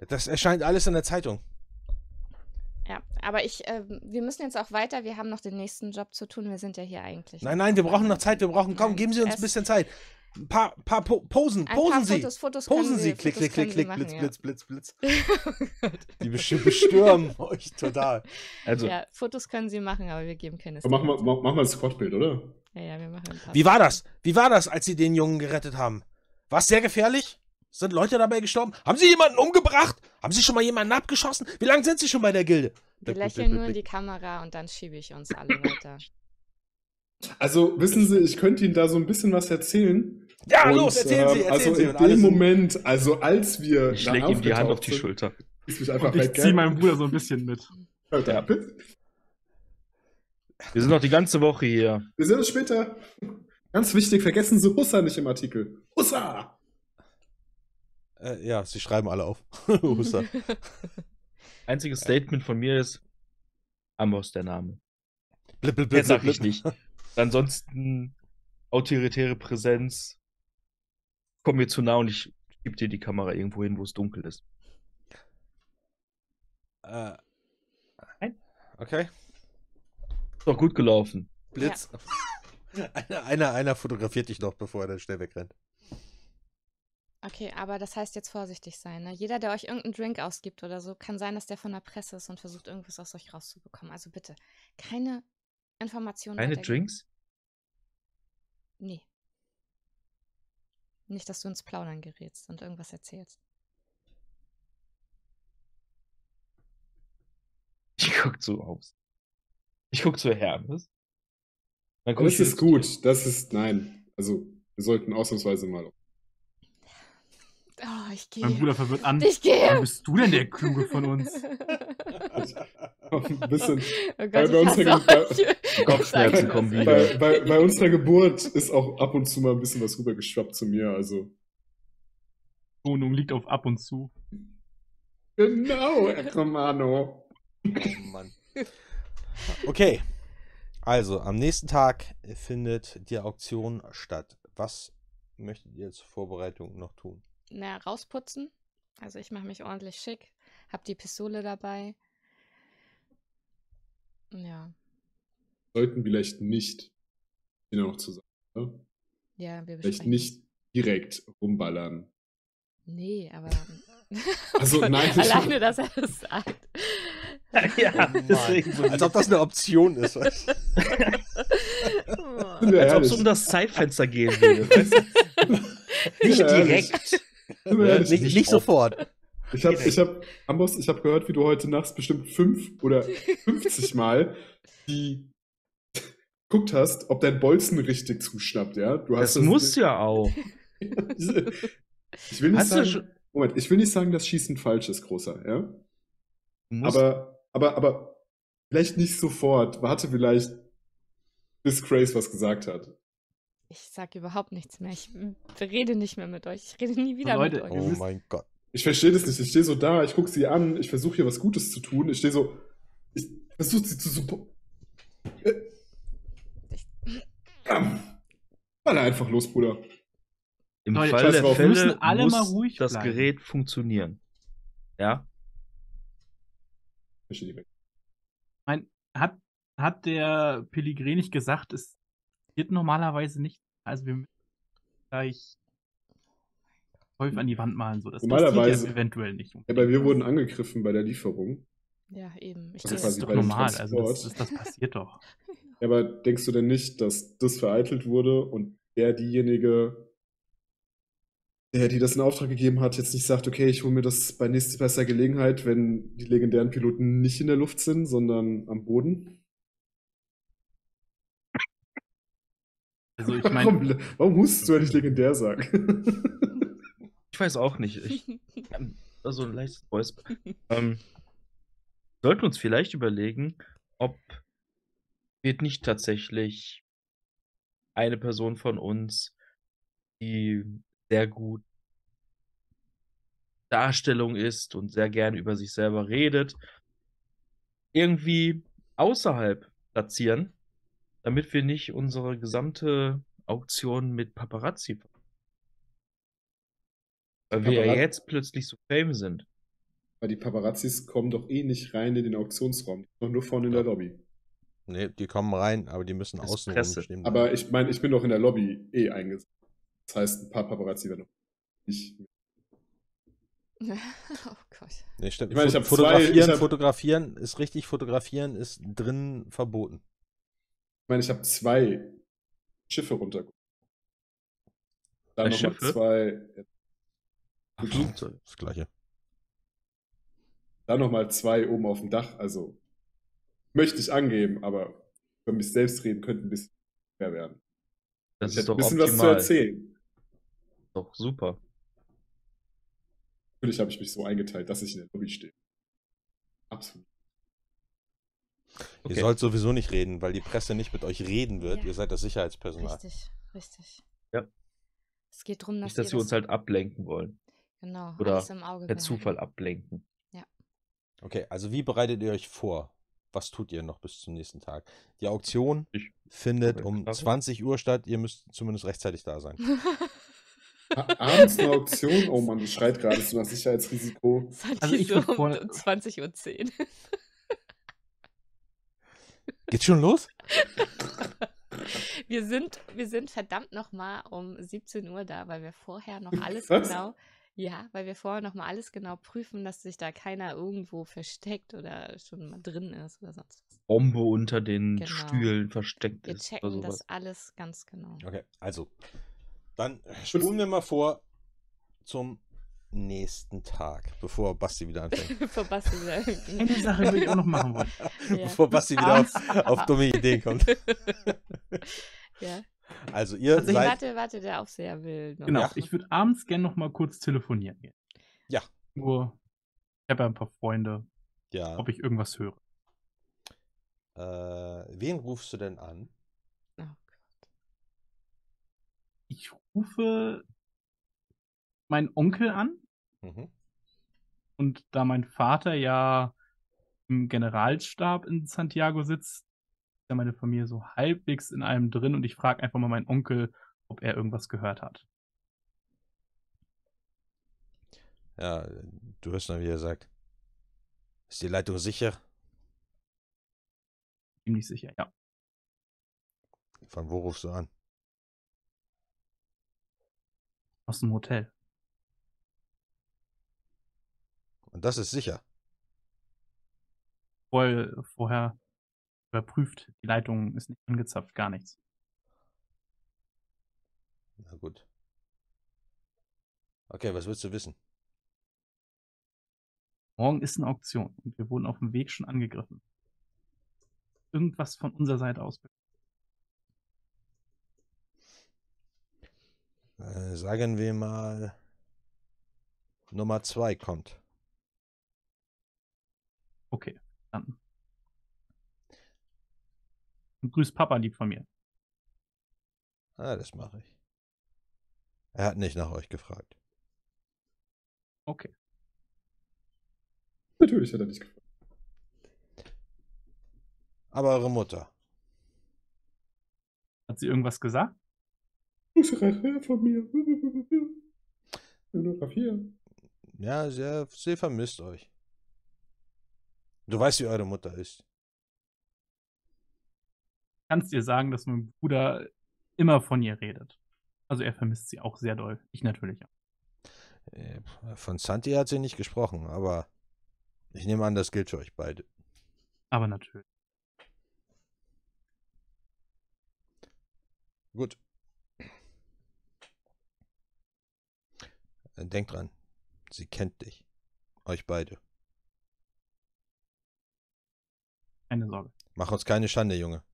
F: Das erscheint alles in der Zeitung.
D: Ja, aber ich, ähm, wir müssen jetzt auch weiter. Wir haben noch den nächsten Job zu tun. Wir sind ja hier eigentlich.
F: Nein, nein, wir brauchen noch Zeit. Wir brauchen, komm, geben Sie uns ein bisschen Zeit. Ein paar, paar po Posen,
D: Ein
F: posen
D: paar
F: Sie.
D: Fotos, Fotos
F: Posen Sie.
D: wir-
F: Klick,
D: Fotos
F: klick, klick, klick, Blitz, Blitz, Blitz, Blitz.
D: ja.
F: Die bestürmen euch total.
C: Also,
D: ja, Fotos können sie machen, aber wir geben keine
B: Machen wir,
D: Statements.
B: machen wir ein Squad-Bild, oder?
D: Ja, ja, wir machen ein paar
F: Wie war das? Wie war das, als Sie den Jungen gerettet haben? War es sehr gefährlich? Sind Leute dabei gestorben? Haben Sie jemanden umgebracht? Haben Sie schon mal jemanden abgeschossen? Wie lange sind Sie schon bei der Gilde?
D: Wir lächeln nur in die. Kamera und dann schiebe ich uns alle weiter.
B: Also, wissen Sie, ich könnte Ihnen da so ein bisschen was erzählen.
F: Ja,
B: Und,
F: los, erzählen Sie,
B: ähm,
F: erzählen
B: also
F: Sie.
B: in dem Moment, also als wir
C: ich schläge ihm die Hand auf die Schulter.
B: ist mich einfach
A: Und ich ziehe meinen Bruder so ein bisschen mit.
B: Alter,
C: Ja.
B: bitte.
C: Wir sind noch die ganze Woche hier.
B: Wir sehen uns später. Ganz wichtig, vergessen Sie Hussa nicht im Artikel. Hussa!
F: Äh, ja, Sie schreiben alle auf. Huster.
C: Einziges Statement von mir ist Amboss der Name.
F: Blip, blip, blip,
C: sag
F: blip,
C: ich nicht. Ansonsten autoritäre Präsenz. Komm mir zu nah und ich gebe dir die Kamera irgendwo hin, wo es dunkel ist.
F: Äh,
C: Nein.
F: okay.
C: Ist doch gut gelaufen.
F: Blitz. Einer, einer, einer fotografiert dich noch, bevor er dann schnell wegrennt.
D: Okay, aber das heißt jetzt vorsichtig sein. Ne? Jeder, der euch irgendeinen Drink ausgibt oder so, kann sein, dass der von der Presse ist und versucht, irgendwas aus euch rauszubekommen. Also bitte, keine Informationen.
C: Keine. Drinks?
D: Nee. Nicht, dass du ins Plaudern gerätst und irgendwas erzählst.
C: Ich guck zu aus. Ich guck zu Hermes. Dann guck
B: Das ist gut. Das ist, nein. Also, wir sollten ausnahmsweise mal.
D: Oh, ich
A: Mein
D: gehe.
A: Bruder verwirrt an.
D: Ich
A: Wann
D: gehe.
A: bist du denn der Kluge von uns?
B: Ein bisschen.
D: Oh
B: Bei-
D: Gott,
B: bei
D: ich
B: uns
D: hasse
B: hängen-
D: euch.
C: Kopfschmerzen
D: Sag
C: kommen
D: das.
C: wieder.
B: Bei, bei, bei unserer Geburt ist auch ab und zu mal ein bisschen was rübergeschwappt zu mir. Also,
A: Wohnung liegt auf ab und zu.
B: genau, Herr Romano.
F: Oh Mann. Okay. Also, am nächsten Tag findet die Auktion statt. Was möchtet ihr zur Vorbereitung noch tun?
D: Na, rausputzen. Also ich mache mich ordentlich schick. Hab die Pistole dabei. Ja.
B: Sollten vielleicht nicht, hier noch zusammen, ne?
D: Ja, wir
B: vielleicht nicht direkt rumballern.
D: Nee, aber.
B: Also, nein,
D: Alleine, dass er das sagt.
C: ja, deswegen so.
F: Als ob das eine Option ist. weißt?
D: Oh.
C: Als ob es um das Zeitfenster gehen würde. Weißt du? Nicht direkt.
F: Nicht,
C: nicht
F: nicht sofort.
B: Ich habe, ich habe, Amboss, ich habe gehört, wie du heute nachts bestimmt fünf oder 50 Mal die guckt hast, ob dein Bolzen richtig zuschnappt, ja? Du
C: Das muss ja auch.
B: Ich will nicht
C: Hast
B: sagen, Moment, ich will nicht sagen, dass Schießen falsch ist, großer, ja? Aber, aber, aber vielleicht nicht sofort. Warte vielleicht, bis Grace was gesagt hat.
D: Ich sag überhaupt nichts mehr. Ich rede nicht mehr mit euch. Ich rede nie wieder
A: Leute,
D: mit euch.
F: Oh mein Gott.
B: Ich verstehe das nicht. Ich stehe so da, ich gucke sie an, ich versuche hier was Gutes zu tun. Ich stehe so, ich versuche sie zu supporten. Baller einfach los, Bruder.
C: Im
A: Leute,
C: Fall der Fälle
A: müssen alle
C: muss
A: mal ruhig
C: das
A: bleiben.
C: Gerät funktionieren. Ja?
B: Ich stehe weg.
A: Mein, hat, hat der Pellegrin nicht gesagt, es wird normalerweise nicht. Also wir müssen gleich Teufel an die Wand malen. So. Das
B: Normalerweise-
A: passiert ja eventuell nicht.
B: Ja, aber wir wurden angegriffen bei der Lieferung.
D: Ja, eben. Ich
B: Also
A: das ist doch normal. Also das, das, das passiert doch.
B: Ja, aber denkst du denn nicht, dass das vereitelt wurde und der diejenige, der die das in Auftrag gegeben hat, jetzt nicht sagt, okay, ich hole mir das bei nächster bester Gelegenheit, wenn die legendären Piloten nicht in der Luft sind, sondern am Boden?
A: Also ich
B: warum,
A: meine,
B: warum hustest du, wenn ich legendär sag?
C: Ich weiß auch nicht. Ich, also ein leichtes Voice. ähm, sollten uns vielleicht überlegen, ob wir nicht tatsächlich eine Person von uns, die sehr gut Darstellung ist und sehr gern über sich selber redet, irgendwie außerhalb platzieren, damit wir nicht unsere gesamte Auktion mit Paparazzi weil wir ja jetzt plötzlich so fame sind.
B: Weil die Paparazzis kommen doch eh nicht rein in den Auktionsraum, die sind doch nur vorne in der Lobby.
F: Nee, die kommen rein, aber die müssen
C: Das
F: außen stehen.
B: Aber ich meine, ich bin doch in der Lobby eh eingesetzt. Das heißt, ein paar Paparazzi werden noch nicht.
D: oh Gott.
F: Nee, stimmt.
B: Ich meine, ich zwei-
F: fotografieren,
B: ich hab-
F: fotografieren ist richtig, fotografieren ist drin verboten.
B: Ich meine, ich habe zwei Schiffe runtergeguckt. Dann nochmal zwei,
F: Ach,
C: Flugzeug.
F: Das gleiche.
B: dann nochmal zwei oben auf dem Dach. Also möchte ich angeben, aber über mich selbst reden könnte ein bisschen schwer werden.
C: Das
B: ich
C: ist doch
B: ein bisschen was zu
C: optimal.
B: erzählen.
C: Doch super.
B: Natürlich habe ich mich so eingeteilt, dass ich in der Lobby stehe. Absolut.
F: Ihr
C: Okay.
F: sollt sowieso nicht reden, weil die Presse nicht mit euch reden wird.
D: Ja.
F: Ihr seid das Sicherheitspersonal.
D: Richtig, richtig.
C: Ja.
D: Es geht darum, dass,
C: Nicht, dass
D: ihr
C: wir
D: das,
C: uns halt ablenken wollen.
D: genau,
C: Oder
D: alles im Auge
C: Per
D: behalten.
C: Zufall ablenken.
F: Okay, also wie bereitet ihr euch vor? Was tut ihr noch bis zum nächsten Tag? Die Auktion
C: Ich-
F: findet um
C: glaube.
F: 20 Uhr statt. Ihr müsst zumindest rechtzeitig da sein.
B: Abends eine Auktion? Oh Mann, du schreit gerade, ist du nach Sicherheitsrisiko.
A: Also ich
D: so um
A: vor-
D: 20.10 Uhr.
F: Geht's schon los?
D: Wir sind, wir sind verdammt nochmal um 17 Uhr da, weil wir vorher noch alles
B: Was?
D: genau. Ja, weil wir vorher nochmal alles genau prüfen, dass sich da keiner irgendwo versteckt oder schon mal drin ist oder sonst was.
C: Bombe unter den
D: Genau.
C: Stühlen versteckt
D: Wir
C: ist.
D: checken
C: oder
D: das alles ganz genau.
F: Okay, also. Dann spulen wir mal vor zum nächsten Tag, bevor Basti wieder anfängt.
D: Bevor Basti wieder-
A: Eine Sache würde ich auch noch machen wollen.
D: Ja.
F: Bevor Basti wieder auf, auf dumme Ideen kommt.
D: ja.
F: Also ihr
D: Nee,
F: seid.
D: warte, warte, der Aufseher will. noch
A: Genau,
D: was
A: ich würde abends gerne noch mal kurz telefonieren gehen.
F: Ja.
A: Nur, ich habe ja ein paar Freunde,
F: Ja.
A: ob ich irgendwas höre.
F: Äh, wen rufst du denn an?
D: Oh
A: Ich rufe meinen Onkel an
F: Mhm.
A: und da mein Vater ja im Generalstab in Santiago sitzt, ist ja meine Familie so halbwegs in allem drin und ich frage einfach mal meinen Onkel, ob er irgendwas gehört hat.
F: Ja, du hörst dann, wie er sagt. Ist die Leitung sicher?
A: Ziemlich sicher, ja.
F: Von wo rufst du an?
A: Aus dem Hotel.
F: Und das ist sicher.
A: Vorher, vorher überprüft, die Leitung ist nicht angezapft, gar nichts.
F: Na gut. Okay, was willst du wissen?
A: Morgen ist eine Auktion und wir wurden auf dem Weg schon angegriffen. Irgendwas von unserer Seite aus.
F: Äh, sagen wir mal, Nummer zwei kommt.
A: Okay, dann. Und grüß Papa lieb von mir.
F: Ah, das mache ich. Er hat nicht nach euch gefragt.
A: Okay.
B: Natürlich hat er dich gefragt.
F: Aber eure Mutter.
A: Hat sie irgendwas gesagt?
B: Grüße Rache von mir. Nur auf hier.
F: Ja, sie, sie vermisst euch. Du weißt, wie eure Mutter ist.
A: Kannst dir sagen, dass mein Bruder immer von ihr redet. Also er vermisst sie auch sehr doll. Ich natürlich auch.
F: Äh, Von Santi hat sie nicht gesprochen, aber ich nehme an, das gilt für euch beide.
A: Aber natürlich.
F: Gut. Äh, Denkt dran, sie kennt dich. Euch beide.
A: Keine Sorge.
F: Mach uns keine Schande, Junge.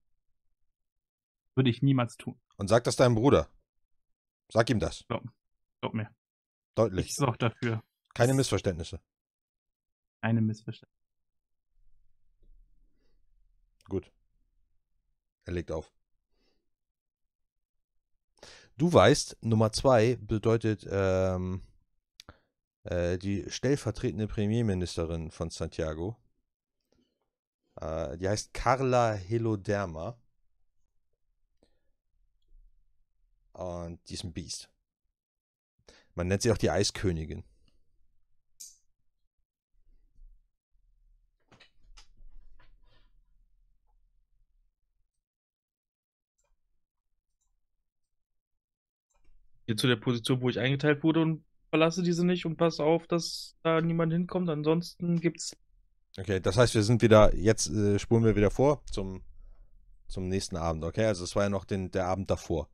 A: Würde ich niemals tun.
F: Und sag das deinem Bruder. Sag ihm das.
A: Glaub mir.
F: Deutlich.
A: Ich sorge dafür.
F: Keine Missverständnisse.
A: Keine Missverständnisse.
F: Gut. Er legt auf. Du weißt, Nummer zwei bedeutet ähm, äh, die stellvertretende Premierministerin von Santiago. Äh, die heißt Carla Heloderma. Und die ist ein Biest. Man nennt sie auch die Eiskönigin.
C: Hier zu der Position, wo ich eingeteilt wurde und verlasse diese nicht und passe auf, dass da niemand hinkommt. Ansonsten gibt's.
F: Okay, das heißt, wir sind wieder, jetzt äh, spulen wir wieder vor zum, zum nächsten Abend, okay? Also es war ja noch den, der Abend davor.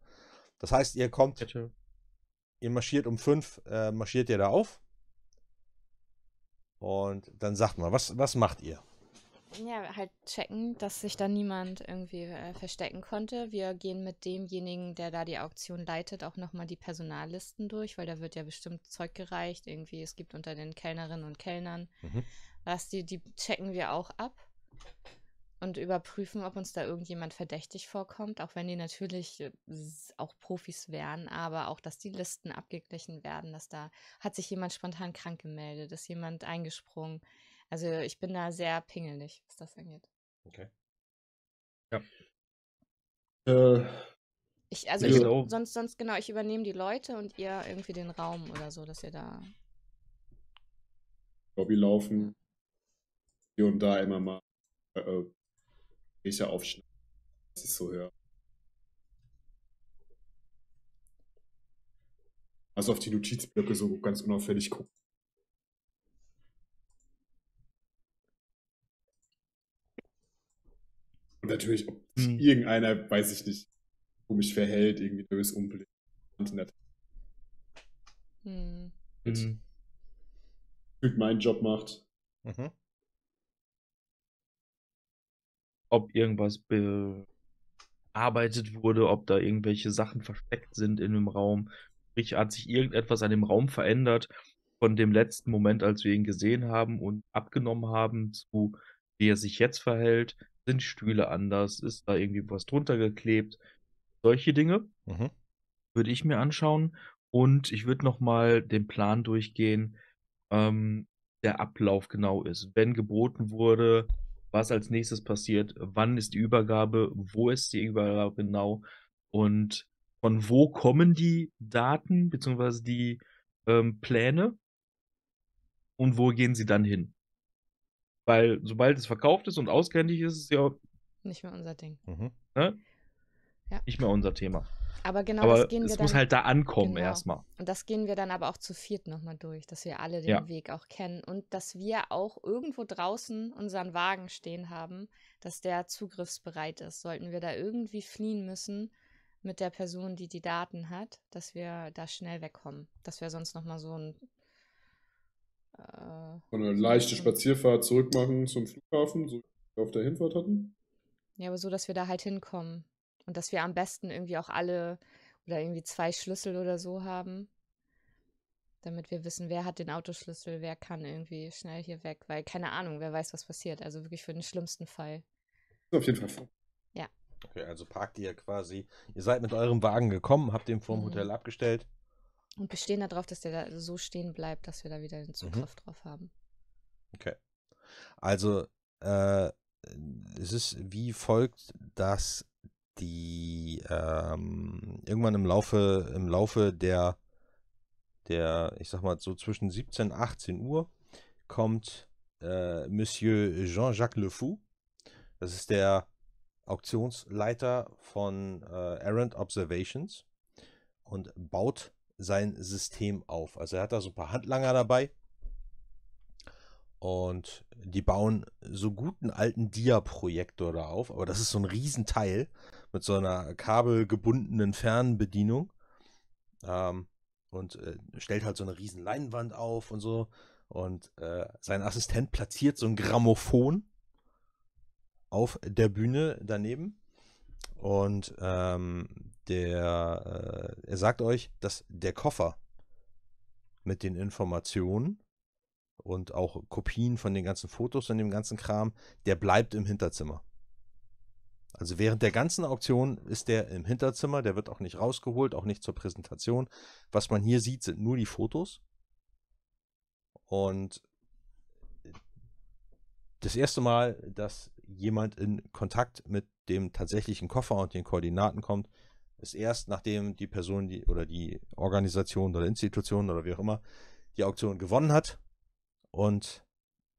F: Das heißt, ihr kommt, ihr marschiert um fünf, äh, marschiert ihr da auf. Und dann sagt mal, was, was macht ihr?
D: Ja, halt checken, dass sich da niemand irgendwie äh, verstecken konnte. Wir gehen mit demjenigen, der da die Auktion leitet, auch nochmal die Personallisten durch, weil da wird ja bestimmt Zeug gereicht. Irgendwie, es gibt unter den Kellnerinnen und Kellnern.
F: Mhm.
D: Was die, die checken wir auch ab und überprüfen, ob uns da irgendjemand verdächtig vorkommt, auch wenn die natürlich äh, auch Profis wären, aber auch, dass die Listen abgeglichen werden, dass da hat sich jemand spontan krank gemeldet, ist jemand eingesprungen. Also ich bin da sehr pingelig, was das angeht.
F: Okay.
B: Äh,
D: Ich, also
B: Ja.
D: ich, sonst, sonst, genau, ich übernehme die Leute und ihr irgendwie den Raum oder so, dass ihr da.
B: Lobby laufen. Hier und da immer mal äh, Gespräche aufschneiden, was ich so höre. Also auf die Notizblöcke so ganz unauffällig gucken. Und natürlich, ob sich
C: Hm.
B: irgendeiner, weiß ich nicht, komisch verhält, irgendwie nervös umblickt.
D: Hm.
C: Mhm.
B: meinen Job macht.
F: Mhm.
C: Ob irgendwas bearbeitet wurde, ob da irgendwelche Sachen versteckt sind in dem Raum. Sprich, hat sich irgendetwas an dem Raum verändert von dem letzten Moment, als wir ihn gesehen haben und abgenommen haben, zu wie er sich jetzt verhält. Sind Stühle anders? Ist da irgendwie was drunter geklebt? Solche Dinge
F: Mhm.
C: würde ich mir anschauen. Und ich würde nochmal den Plan durchgehen, ähm, der Ablauf genau ist. Wenn geboten wurde, was als nächstes passiert, wann ist die Übergabe, wo ist die Übergabe genau und von wo kommen die Daten bzw. die ähm, Pläne und wo gehen sie dann hin? Weil sobald es verkauft ist und ausgehändigt ist, ist es ja
D: Nicht mehr unser Ding.
F: Mhm.
C: ne,
D: Ja.
C: nicht mehr unser Thema.
D: Aber genau
C: Aber
D: das gehen wir
C: es
D: dann.
C: muss halt da ankommen
D: genau.
C: erstmal.
D: Und das gehen wir dann aber auch zu viert nochmal durch, dass wir alle den
C: Ja.
D: Weg auch kennen und dass wir auch irgendwo draußen unseren Wagen stehen haben, dass der zugriffsbereit ist. Sollten wir da irgendwie fliehen müssen mit der Person, die die Daten hat, dass wir da schnell wegkommen. Das wäre sonst nochmal so ein. Äh,
B: So eine leichte Spazierfahrt zurück machen zum Flughafen, so wie wir auf der Hinfahrt hatten.
D: Ja, aber so, dass wir da halt hinkommen. Und dass wir am besten irgendwie auch alle oder irgendwie zwei Schlüssel oder so haben. Damit wir wissen, wer hat den Autoschlüssel, wer kann irgendwie schnell hier weg. Weil keine Ahnung, wer weiß, was passiert. Also wirklich für den schlimmsten Fall.
B: Auf jeden Fall vor.
F: Okay, also parkt ihr quasi. Ihr seid mit eurem Wagen gekommen, habt den vorm
D: Mhm.
F: Hotel abgestellt.
D: Und bestehen darauf, dass der da so stehen bleibt, dass wir da wieder den Zugriff drauf haben.
F: Okay. Also, äh, es ist wie folgt, dass die ähm, irgendwann im Laufe, im Laufe der, der, ich sag mal, so zwischen 17 und 18 Uhr kommt äh, Monsieur Jean-Jacques Le Fou. Das ist der Auktionsleiter von äh, Errant Observations und baut sein System auf. Also er hat da so ein paar Handlanger dabei und die bauen so guten alten Dia-Projektor da auf, aber das ist so ein Riesenteil mit so einer kabelgebundenen Fernbedienung. Ähm, und äh, stellt halt so eine riesen Leinwand auf und so. Und äh, sein Assistent platziert so ein Grammophon auf der Bühne daneben. Und ähm, der, äh, er sagt euch, dass der Koffer mit den Informationen und auch Kopien von den ganzen Fotos und dem ganzen Kram, der bleibt im Hinterzimmer. Also während der ganzen Auktion ist der im Hinterzimmer, der wird auch nicht rausgeholt, auch nicht zur Präsentation. Was man hier sieht, sind nur die Fotos. Und das erste Mal, dass jemand in Kontakt mit dem tatsächlichen Koffer und den Koordinaten kommt, ist erst nachdem die Person die oder die Organisation oder Institution oder wie auch immer die Auktion gewonnen hat und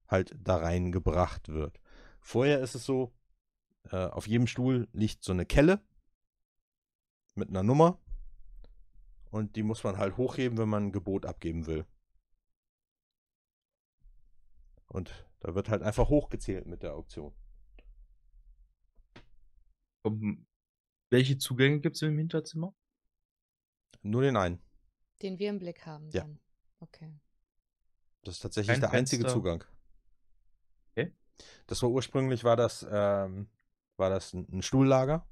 F: halt da reingebracht wird. Vorher ist es so, äh, auf jedem Stuhl liegt so eine Kelle mit einer Nummer und die muss man halt hochheben, wenn man ein Gebot abgeben will. Und da wird halt einfach hochgezählt mit der Auktion.
C: Um, welche Zugänge gibt es im Hinterzimmer?
F: Nur den einen.
D: Den wir im Blick haben
F: Ja.
D: dann. Okay.
F: Das ist tatsächlich
C: Kein
F: der einzige
C: Fenster.
F: Zugang.
C: Okay.
F: Das war ursprünglich war das, ähm, war das ein, ein Stuhllager.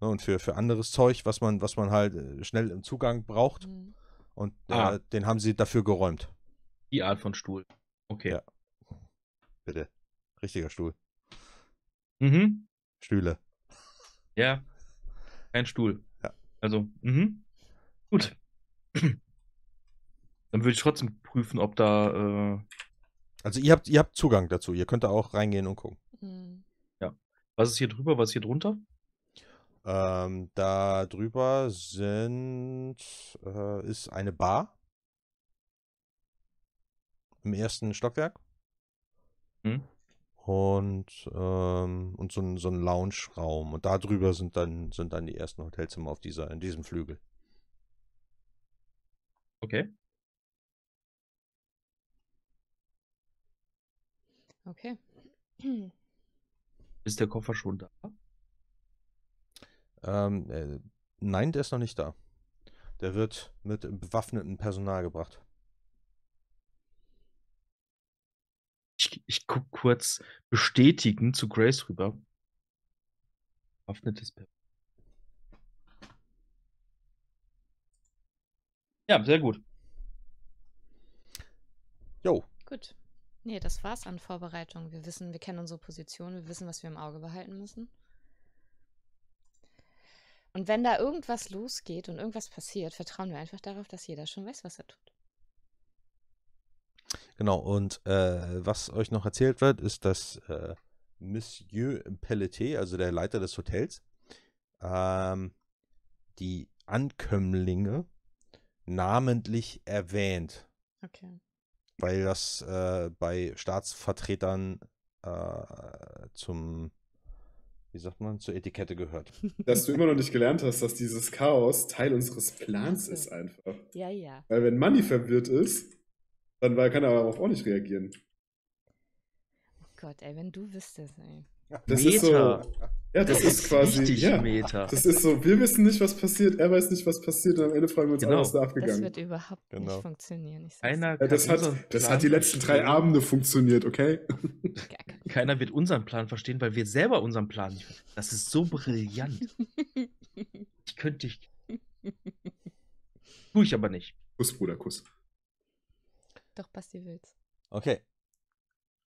F: Ne, Und für, für anderes Zeug, was man, was man halt äh, schnell im Zugang braucht.
D: Mhm.
F: Und äh,
C: Ah.
F: den haben sie dafür geräumt.
C: Die Art von Stuhl. Okay.
F: Ja. Bitte. Richtiger Stuhl.
C: Mhm.
F: Stühle.
C: Ja. Kein Stuhl.
F: Ja.
C: Also, mhm. Gut. Dann würde ich trotzdem prüfen, ob da. Äh,
F: Also ihr habt, ihr habt Zugang dazu. Ihr könnt da auch reingehen und gucken.
D: Hm.
C: was ist hier drüber, was ist hier drunter?
F: Ähm, da drüber sind, äh, ist eine Bar im ersten Stockwerk
C: Hm?
F: und, ähm, und so ein, so ein Lounge-Raum. Und da drüber sind dann, sind dann die ersten Hotelzimmer auf dieser, in diesem Flügel.
C: Okay.
D: Okay.
C: Ist der Koffer schon da?
F: Ähm, äh, nein, der ist noch nicht da. Der wird mit bewaffnetem Personal gebracht.
C: Ich, ich guck kurz bestätigen zu Grace rüber. Waffnetes Per. Ja, sehr gut.
F: Jo,
D: Gut. Nee, das war's an Vorbereitung. Wir wissen, wir kennen unsere Position, wir wissen, was wir im Auge behalten müssen. Und wenn da irgendwas losgeht und irgendwas passiert, vertrauen wir einfach darauf, dass jeder schon weiß, was er tut.
F: Genau, und äh, was euch noch erzählt wird, ist, dass äh, Monsieur Pelletier, also der Leiter des Hotels, ähm, die Ankömmlinge namentlich erwähnt,
D: Okay.
F: Weil das äh, bei Staatsvertretern äh, zum, wie sagt man, zur Etikette gehört.
B: Dass du immer noch nicht gelernt hast, dass dieses Chaos Teil unseres Plans ist einfach.
D: Ja, ja.
B: Weil wenn Manny verwirrt ist, dann kann er darauf auch nicht reagieren.
D: Oh Gott, ey, wenn du wüsstest, ey.
B: Das ist so. Ja, das, ist quasi.
C: richtig
B: ja,
C: Meta.
B: das ist so, wir wissen nicht, was passiert, er weiß nicht, was passiert, und am Ende fragen wir uns
C: Genau.
B: alle, was da
D: Das
B: abgegangen
D: wird überhaupt
F: Genau.
D: nicht funktionieren.
C: Keiner,
B: Ja, das
C: kann
B: hat, das hat die letzten drei
C: verstehen.
B: Abende funktioniert, okay?
C: Keiner wird unseren Plan verstehen, weil wir selber unseren Plan nicht verstehen. Das ist so brillant. Ich könnte dich. Tue ich aber nicht.
B: Kuss, Bruder, Kuss.
D: Doch, Basti will's.
F: Okay.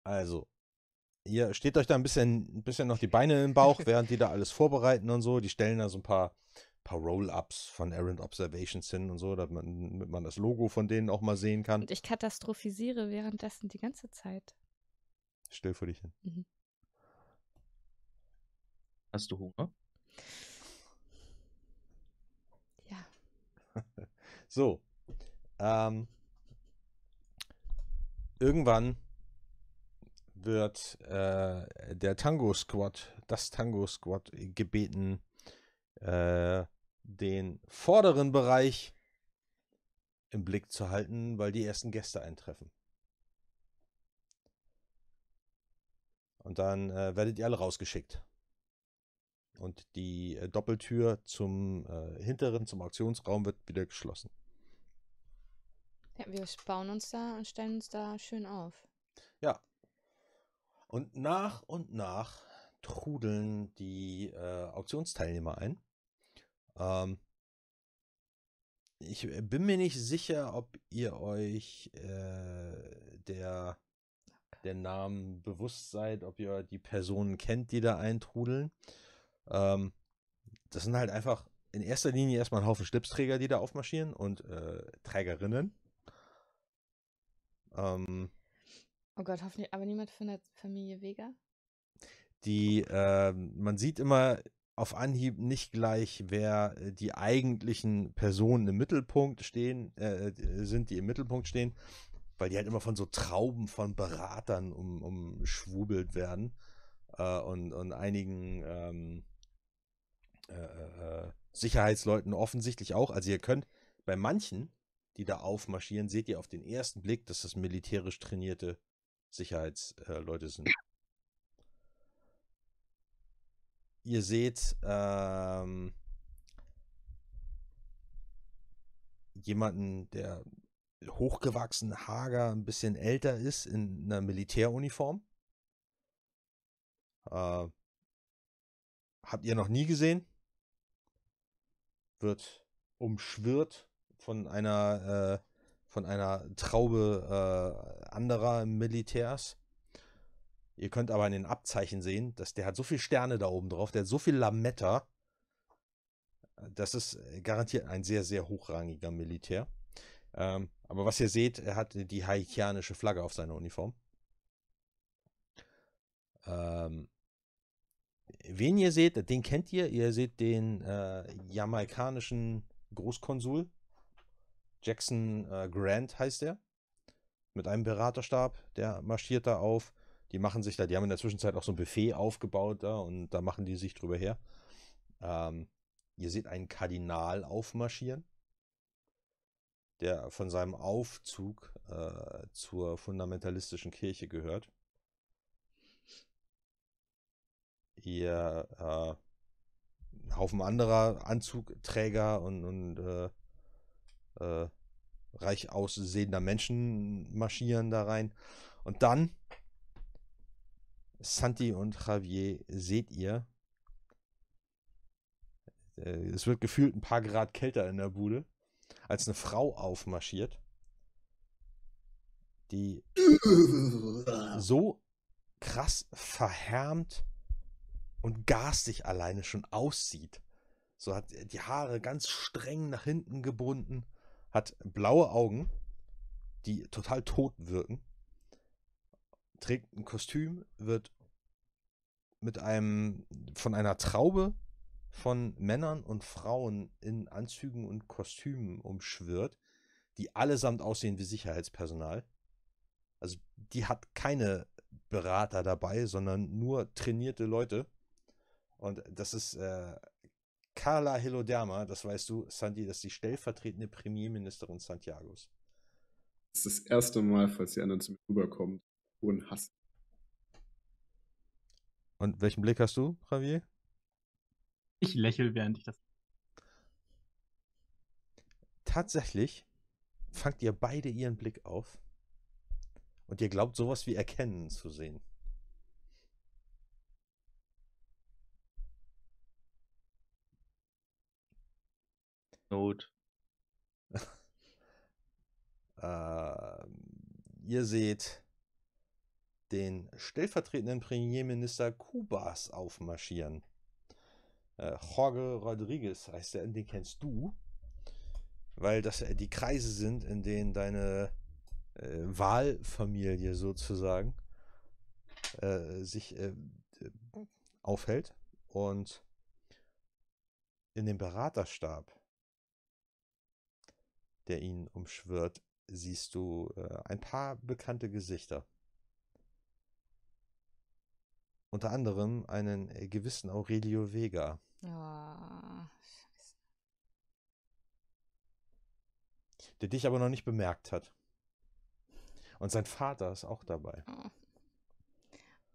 F: Also, ihr steht euch da ein bisschen, ein bisschen noch die Beine im Bauch, während die da alles vorbereiten und so. Die stellen da so ein paar, paar Roll-Ups von Errant Observations hin und so, damit man, damit man das Logo von denen auch mal sehen kann.
D: Und ich katastrophisiere währenddessen die ganze Zeit.
F: Still vor dich hin.
C: Hast du Hunger?
D: Ja.
F: So. Ähm, irgendwann wird äh, der Tango Squad, das Tango Squad gebeten, äh, den vorderen Bereich im Blick zu halten, weil die ersten Gäste eintreffen. Und dann äh, werdet ihr alle rausgeschickt. Und die äh, Doppeltür zum äh, hinteren, zum Auktionsraum wird wieder geschlossen.
D: ja. Wir bauen uns da und stellen uns da schön auf.
F: Ja. Und nach und nach trudeln die äh, Auktionsteilnehmer ein. Ähm, ich äh, bin mir nicht sicher, ob ihr euch äh, der, der Namen bewusst seid, ob ihr die Personen kennt, die da eintrudeln. Ähm, das sind halt einfach in erster Linie erstmal ein Haufen Schlipsträger, die da aufmarschieren und äh, Trägerinnen. Ähm,
D: Oh Gott, hoffentlich, aber niemand von der Familie Vega?
F: die ähm, man sieht immer auf Anhieb nicht gleich, wer äh, die eigentlichen Personen im Mittelpunkt stehen, äh, äh, sind, die im Mittelpunkt stehen, weil die halt immer von so Trauben von Beratern um, umschwubelt werden äh, und, und einigen ähm, äh, äh, Sicherheitsleuten offensichtlich auch. Also ihr könnt bei manchen, die da aufmarschieren, seht ihr auf den ersten Blick, dass das militärisch trainierte Sicherheitsleute sind. Ihr seht ähm, jemanden, der hochgewachsen, hager, ein bisschen älter ist, in einer Militäruniform. Äh, habt ihr noch nie gesehen? Wird umschwirrt von einer, äh, von einer Traube äh, anderer Militärs. Ihr könnt aber in den Abzeichen sehen, dass der hat so viele Sterne da oben drauf, der hat so viel Lametta. Das ist garantiert ein sehr, sehr hochrangiger Militär. Ähm, Aber was ihr seht, er hat die haitianische Flagge auf seiner Uniform. Ähm, wen ihr seht, den kennt ihr. Ihr seht den äh, jamaikanischen Großkonsul. Jackson äh, Grant heißt er. Mit einem Beraterstab. Der marschiert da auf. Die machen sich da, die haben in der Zwischenzeit auch so ein Buffet aufgebaut da und da machen die sich drüber her. Ähm, ihr seht einen Kardinal aufmarschieren, der von seinem Aufzug äh, zur fundamentalistischen Kirche gehört. Ihr äh, Haufen anderer Anzugträger und, und äh, äh, reich aussehender Menschen marschieren da rein. Und dann, Santi und Javier, seht ihr, äh, es wird gefühlt ein paar Grad kälter in der Bude, als eine Frau aufmarschiert, die so krass verhärmt und garstig alleine schon aussieht. So hat die Haare ganz streng nach hinten gebunden, hat blaue Augen, die total tot wirken, trägt ein Kostüm, wird mit einem von einer Traube von Männern und Frauen in Anzügen und Kostümen umschwirrt, die allesamt aussehen wie Sicherheitspersonal. Also die hat keine Berater dabei, sondern nur trainierte Leute. Und das ist äh, Carla Heloderma, das weißt du, Santi, das ist die stellvertretende Premierministerin Santiagos.
B: Das ist das erste Mal, falls die anderen zu mir rüberkommen, hohen Hass.
F: Und welchen Blick hast du, Javier?
A: Ich lächle, während ich das.
F: Tatsächlich fangt ihr beide ihren Blick auf und ihr glaubt sowas wie Erkennen zu sehen.
C: Not.
F: äh, ihr seht den stellvertretenden Premierminister Kubas aufmarschieren. Äh, Jorge Rodriguez heißt er, den kennst du, weil das die Kreise sind, in denen deine äh, Wahlfamilie sozusagen äh, sich äh, aufhält und in dem Beraterstab, der ihn umschwirrt, siehst du äh, ein paar bekannte Gesichter. Unter anderem einen äh, gewissen Aurelio Vega.
D: Oh, scheiße.
F: der dich aber noch nicht bemerkt hat. Und sein Vater ist auch dabei.
D: Oh.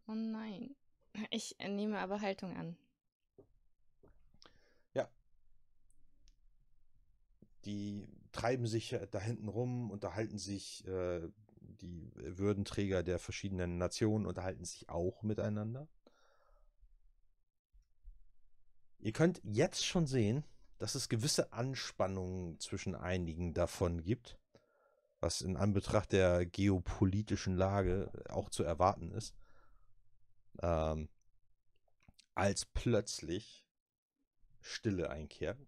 D: oh nein. Ich äh, nehme aber Haltung an.
F: Die treiben sich äh, da hinten rum, unterhalten sich, äh, die Würdenträger der verschiedenen Nationen unterhalten sich auch miteinander. Ihr könnt jetzt schon sehen, dass es gewisse Anspannungen zwischen einigen davon gibt, was in Anbetracht der geopolitischen Lage auch zu erwarten ist. Ähm, als plötzlich Stille einkehrt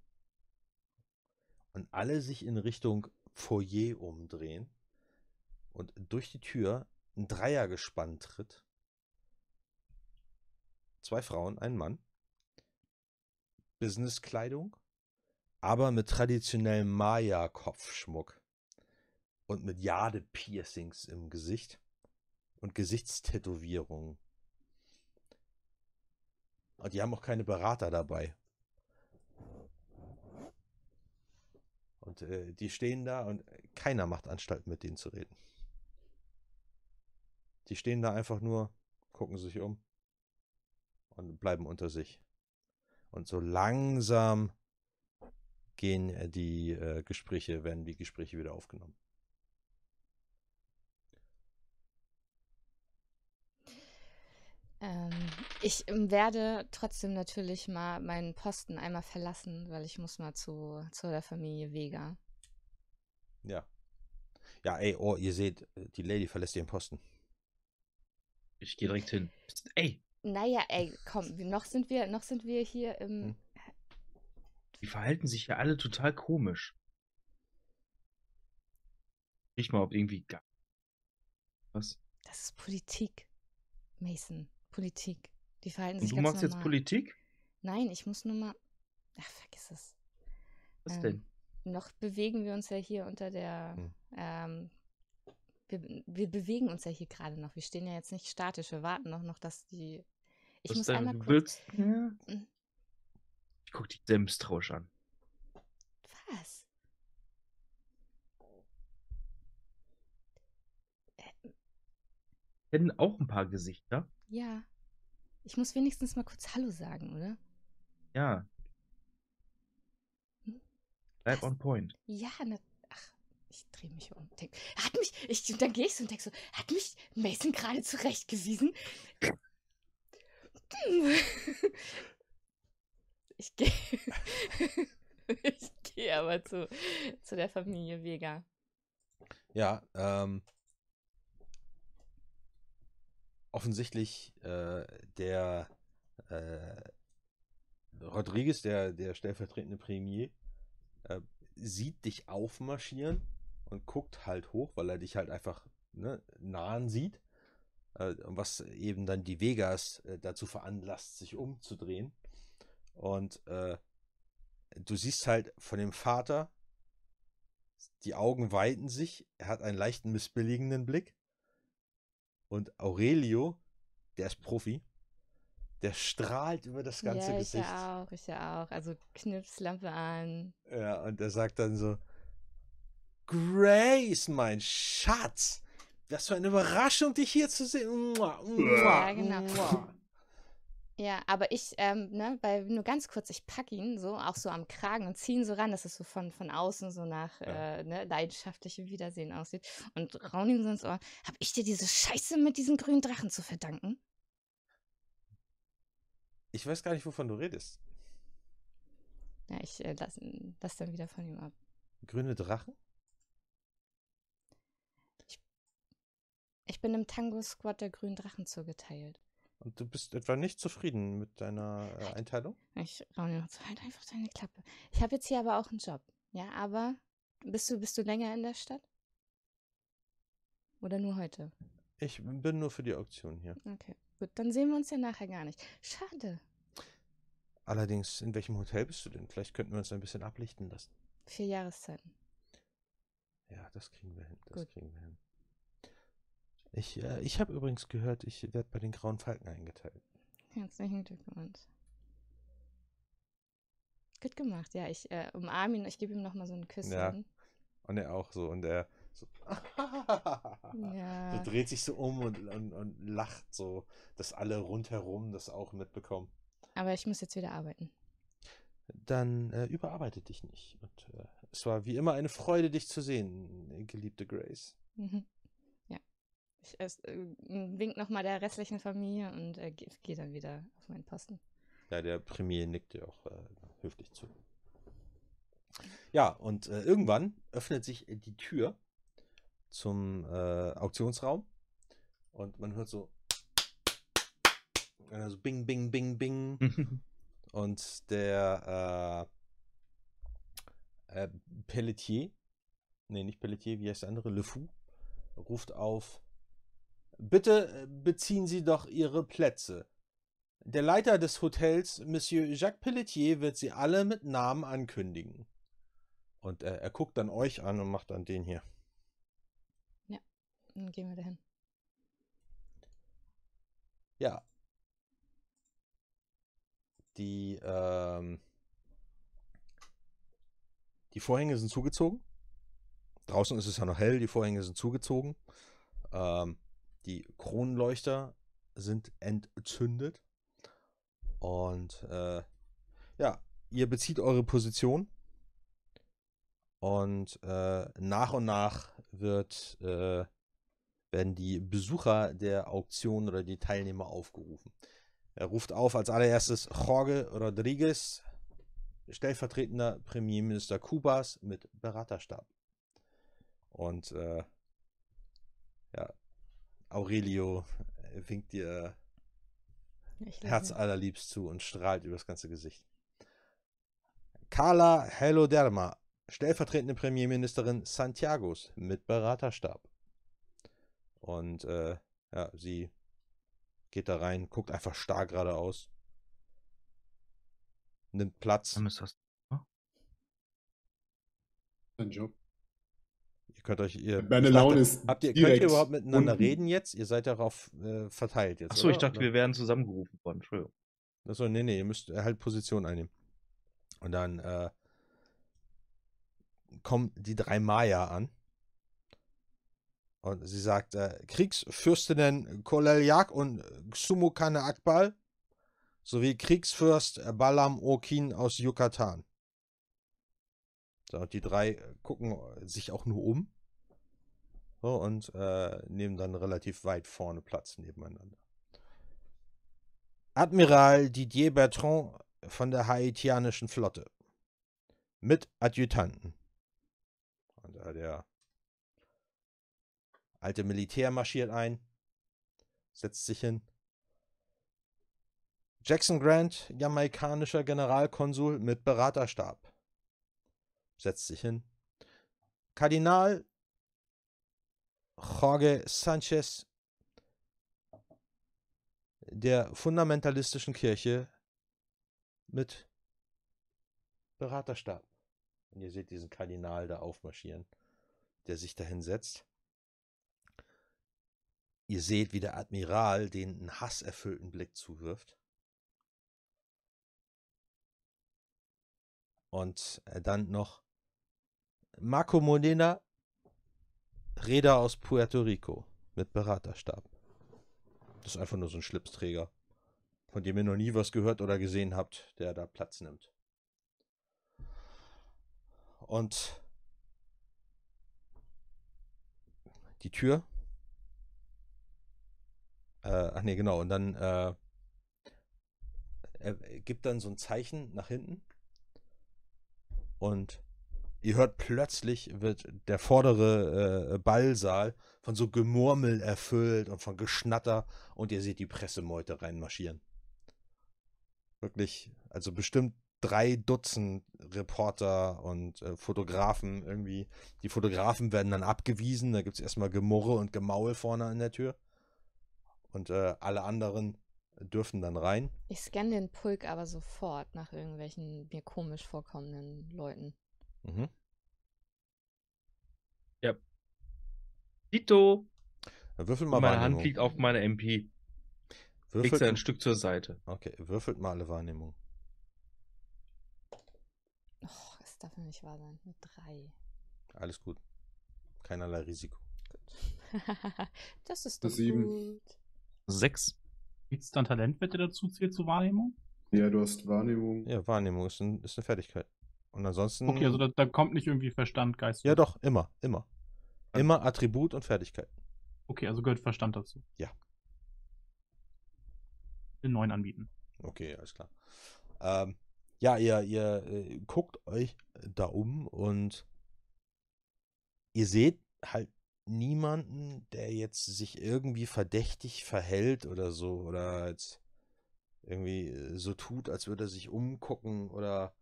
F: und alle sich in Richtung Foyer umdrehen und durch die Tür ein Dreiergespann tritt. Zwei Frauen, ein Mann. Businesskleidung, aber mit traditionellem Maya-Kopfschmuck und mit Jade-Piercings im Gesicht und Gesichtstätowierungen. Und die haben auch keine Berater dabei. Und äh, die stehen da und keiner macht Anstalt, mit denen zu reden. Die stehen da einfach nur, gucken sich um und bleiben unter sich. Und so langsam gehen äh, die äh, Gespräche, werden die Gespräche wieder aufgenommen.
D: Ähm, ich ähm, werde trotzdem natürlich mal meinen Posten einmal verlassen, weil ich muss mal zu, zu der Familie Vega.
F: Ja. Ja, ey, oh, ihr seht, äh, die Lady verlässt ihren Posten.
C: Ich gehe direkt hin. Psst, Ey,
D: Naja, ey, komm, noch sind wir, noch sind wir hier im.
F: Hm.
C: die verhalten sich ja alle total komisch. Riech mal, ob irgendwie gar. Was?
D: Das ist Politik, Mason. Politik. Die verhalten
C: Und
D: sich
C: du
D: ganz
C: machst jetzt
D: normal.
C: Politik?
D: Nein, ich muss nur mal. Ach, vergiss es.
C: Was
D: Ähm,
C: denn?
D: Noch bewegen wir uns ja hier unter der.
F: Hm.
D: Ähm, wir, wir bewegen uns ja hier gerade noch. Wir stehen ja jetzt nicht statisch. Wir warten noch, noch dass die. Ich
C: Was
D: muss einmal
C: du
D: kurz.
C: willst. Ja.
D: Mhm.
C: Ich guck dich sehr misstrauisch an.
D: Was?
C: Kennen auch ein paar Gesichter.
D: Ja. Ich muss wenigstens mal kurz Hallo sagen, oder?
C: Ja.
D: Hm?
C: Bleib
D: Was?
C: on point.
D: Ja, ne. Ach, ich drehe mich um. Denk, hat mich. Ich, dann gehe ich so und denke so, hat mich Mason gerade zurechtgewiesen? Ich gehe. ich gehe aber zu, zu der Familie Vega.
F: Ja, ähm, offensichtlich äh, der äh, Rodriguez, der, der stellvertretende Premier, äh, sieht dich aufmarschieren und guckt halt hoch, weil er dich halt einfach ne, nahen sieht. Äh, was eben dann die Vegas äh, dazu veranlasst, sich umzudrehen. Und äh, du siehst halt von dem Vater, die Augen weiten sich, er hat einen leichten missbilligenden Blick. Und Aurelio, der ist Profi, der strahlt über das ganze
D: ja, ich
F: Gesicht.
D: ja auch, ich ja auch. Also Knipslampe an.
F: Ja, und er sagt dann so: Grace, mein Schatz, was für eine Überraschung, dich hier zu sehen. Mua, mua,
D: Ja, genau.
F: mua.
D: Ja, aber ich, ähm, ne, weil nur ganz kurz, ich packe ihn so, auch so am Kragen und ziehe ihn so ran, dass es so von, von außen so nach
F: Ja.
D: äh, ne, leidenschaftlichem Wiedersehen aussieht. Und raun ihm so ins Ohr. Hab ich dir diese Scheiße mit diesen grünen Drachen zu verdanken?
F: Ich weiß gar nicht, wovon du redest.
D: Ja, ich äh, lass, lass dann wieder von ihm ab.
F: Grüne Drachen?
D: Ich bin im Tango-Squad der grünen Drachen zugeteilt.
F: Und du bist etwa nicht zufrieden mit deiner äh, Einteilung?
D: Ich raune noch so, halt einfach deine Klappe. Ich habe jetzt hier aber auch einen Job. Ja, aber bist du, bist du länger in der Stadt? Oder nur heute?
F: Ich bin nur für die Auktion hier.
D: Okay, gut, dann sehen wir uns ja nachher gar nicht. Schade.
F: Allerdings, in welchem Hotel bist du denn? Vielleicht könnten wir uns ein bisschen ablichten lassen.
D: Vier Jahreszeiten.
F: Ja, das kriegen wir hin. Das
D: Gut.
F: kriegen wir hin. Ich, äh, ich habe übrigens gehört, ich werde bei den Grauen Falken eingeteilt.
D: Herzlichen Glückwunsch. Gut gemacht, ja. Ich äh, umarme ihn, ich gebe ihm nochmal so ein Küsschen.
F: Ja. Und er auch so. Und er so,
D: Ja.
F: so dreht sich so um und, und, und lacht so, dass alle rundherum das auch mitbekommen.
D: Aber ich muss jetzt wieder arbeiten.
F: Dann äh, überarbeite dich nicht. Und äh, es war wie immer eine Freude, dich zu sehen, geliebte Grace.
D: Mhm. Ich äh, wink nochmal der restlichen Familie und äh, gehe geh dann wieder auf meinen Posten.
F: Ja, der Premier nickt dir auch äh, höflich zu. Ja, und äh, irgendwann öffnet sich die Tür zum äh, Auktionsraum und man hört so also Bing, Bing, Bing, Bing und der äh, äh, Pelletier, nee, nicht Pelletier, wie heißt der andere, Le Fou, ruft auf, bitte äh, beziehen Sie doch Ihre Plätze. Der Leiter des Hotels, Monsieur Jacques Pelletier, wird sie alle mit Namen ankündigen. Und äh, er guckt dann euch an und macht dann den hier.
D: Dann gehen wir dahin.
F: Ja. Die, ähm, die Vorhänge sind zugezogen. Draußen ist es ja noch hell, die Vorhänge sind zugezogen. Ähm, die Kronleuchter sind entzündet. Und äh, ja, ihr bezieht eure Position. Und äh, nach und nach wird, äh, werden die Besucher der Auktion oder die Teilnehmer aufgerufen. Er ruft auf als allererstes Jorge Rodriguez, stellvertretender Premierminister Kubas mit Beraterstab. Und äh, ja, Aurelio äh, winkt dir
D: Ich lasse
F: Herz
D: ihn.
F: allerliebst zu und strahlt übers ganze Gesicht. Carla Heloderma, stellvertretende Premierministerin Santiagos mit Beraterstab. Und äh, ja, sie geht da rein, guckt einfach starr geradeaus, nimmt Platz.
C: Dann ist das.
B: Dein Job.
F: Ihr könnt euch, ihr,
B: Meine
F: ich
B: Laune ist
F: habt ihr, könnt ihr überhaupt miteinander
B: unten.
F: reden jetzt? Ihr seid darauf äh, verteilt jetzt.
C: Achso, ich dachte,
F: Oder?
C: wir wären zusammengerufen worden. Entschuldigung.
F: Achso, nee, nee, ihr müsst halt Position einnehmen. Und dann äh, kommen die drei Maya an. Und sie sagt, äh, Kriegsfürstinnen Koleliak und Xumukane Akbal sowie Kriegsfürst Balam Okin aus Yucatan. Und die drei äh, gucken sich auch nur um. So, und äh, nehmen dann relativ weit vorne Platz nebeneinander. Admiral Didier Bertrand von der haitianischen Flotte. Mit Adjutanten. Und äh, der alte Militär marschiert ein, setzt sich hin. Jackson Grant, jamaikanischer Generalkonsul mit Beraterstab, setzt sich hin. Kardinal Jorge Sanchez der fundamentalistischen Kirche mit Beraterstab. Und ihr seht diesen Kardinal da aufmarschieren, der sich dahin setzt. Ihr seht, wie der Admiral den einen hasserfüllten Blick zuwirft. Und äh, dann noch Marco Modena, Reeder aus Puerto Rico mit Beraterstab. Das ist einfach nur so ein Schlipsträger, von dem ihr noch nie was gehört oder gesehen habt, der da Platz nimmt. Und die Tür. Äh, ach nee, genau. Und dann äh, er gibt dann so ein Zeichen nach hinten. Und ihr hört plötzlich, wird der vordere äh, Ballsaal von so Gemurmel erfüllt und von Geschnatter und ihr seht die Pressemeute reinmarschieren. Wirklich, also bestimmt drei Dutzend Reporter und äh, Fotografen irgendwie. Die Fotografen werden dann abgewiesen, da gibt es erstmal Gemurre und Gemaul vorne an der Tür. Und äh, alle anderen dürfen dann rein.
D: Ich scanne den Pulk aber sofort nach irgendwelchen mir komisch vorkommenden Leuten.
F: Mhm.
C: Tito,
F: Dann Würfelt mal
C: meine Hand liegt auf meiner MP. Legst du
F: Würfelt,
C: ein Stück zur Seite.
F: okay, würfelt mal alle Wahrnehmung.
D: Och, es darf ja nicht wahr sein. Mit drei.
F: Alles gut. Keinerlei Risiko.
D: das ist doch
B: Sieben.
D: gut.
C: Sechs.
A: Gibt es dann Talentwette dazu, zählt zur Wahrnehmung?
B: Ja, du hast Wahrnehmung.
F: Ja, Wahrnehmung ist, ein, ist eine Fertigkeit. Und ansonsten.
A: Okay, also da, da kommt nicht irgendwie Verstand, Geist.
F: ja, doch, immer, immer. Immer Attribut und Fertigkeit.
A: Okay, also gehört Verstand dazu.
F: Ja.
A: Den neuen anbieten.
F: Okay, alles klar. Ähm, ja, ihr, ihr äh, guckt euch da um und ihr seht halt niemanden, der jetzt sich irgendwie verdächtig verhält oder so oder jetzt irgendwie äh, so tut, als würde er sich umgucken oder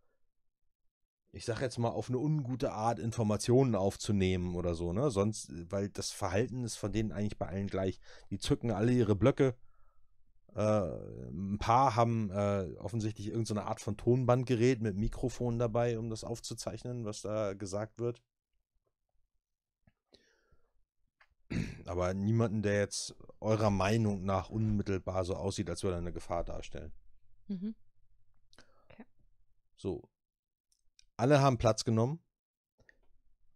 F: ich sag jetzt mal auf eine ungute Art Informationen aufzunehmen oder so, ne? Sonst, weil das Verhalten ist von denen eigentlich bei allen gleich. Die zücken alle ihre Blöcke. Äh, ein paar haben äh, offensichtlich irgendeine Art von Tonbandgerät mit Mikrofon dabei, um das aufzuzeichnen, was da gesagt wird. Aber niemanden, der jetzt eurer Meinung nach unmittelbar so aussieht, als würde er eine Gefahr darstellen.
D: Mhm.
F: So. Alle haben Platz genommen.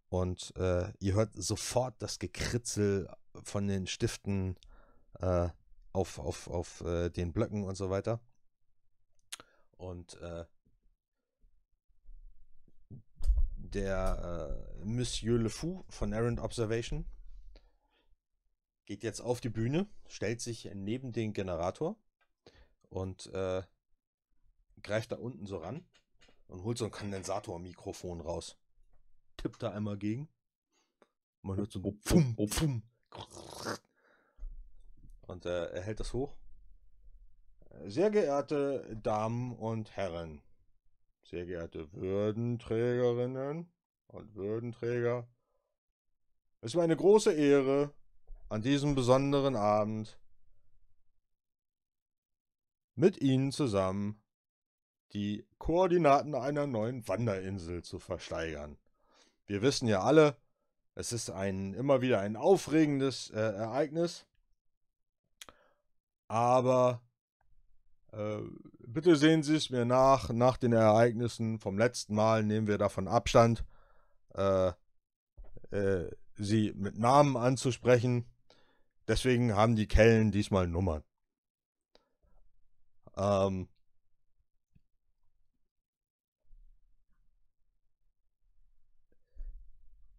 F: Und äh, ihr hört sofort das Gekritzel von den Stiften äh, auf, auf, auf äh, den Blöcken und so weiter. Und äh, der äh, Monsieur Le Fou von Errant Observation geht jetzt auf die Bühne, stellt sich neben den Generator und äh, greift da unten so ran und holt so ein Kondensatormikrofon raus. Tippt da einmal gegen. Man hört so ein Pfum, Pfum. Und äh, er hält das hoch. Sehr geehrte Damen und Herren, sehr geehrte Würdenträgerinnen und Würdenträger, es ist mir eine große Ehre, an diesem besonderen Abend mit Ihnen zusammen die Koordinaten einer neuen Wanderinsel zu versteigern. Wir wissen ja alle, es ist ein immer wieder ein aufregendes äh, Ereignis, aber äh, bitte sehen Sie es mir nach. Nach den Ereignissen vom letzten Mal nehmen wir davon Abstand, äh, äh, Sie mit Namen anzusprechen. Deswegen haben die Kellen diesmal Nummern. Ähm,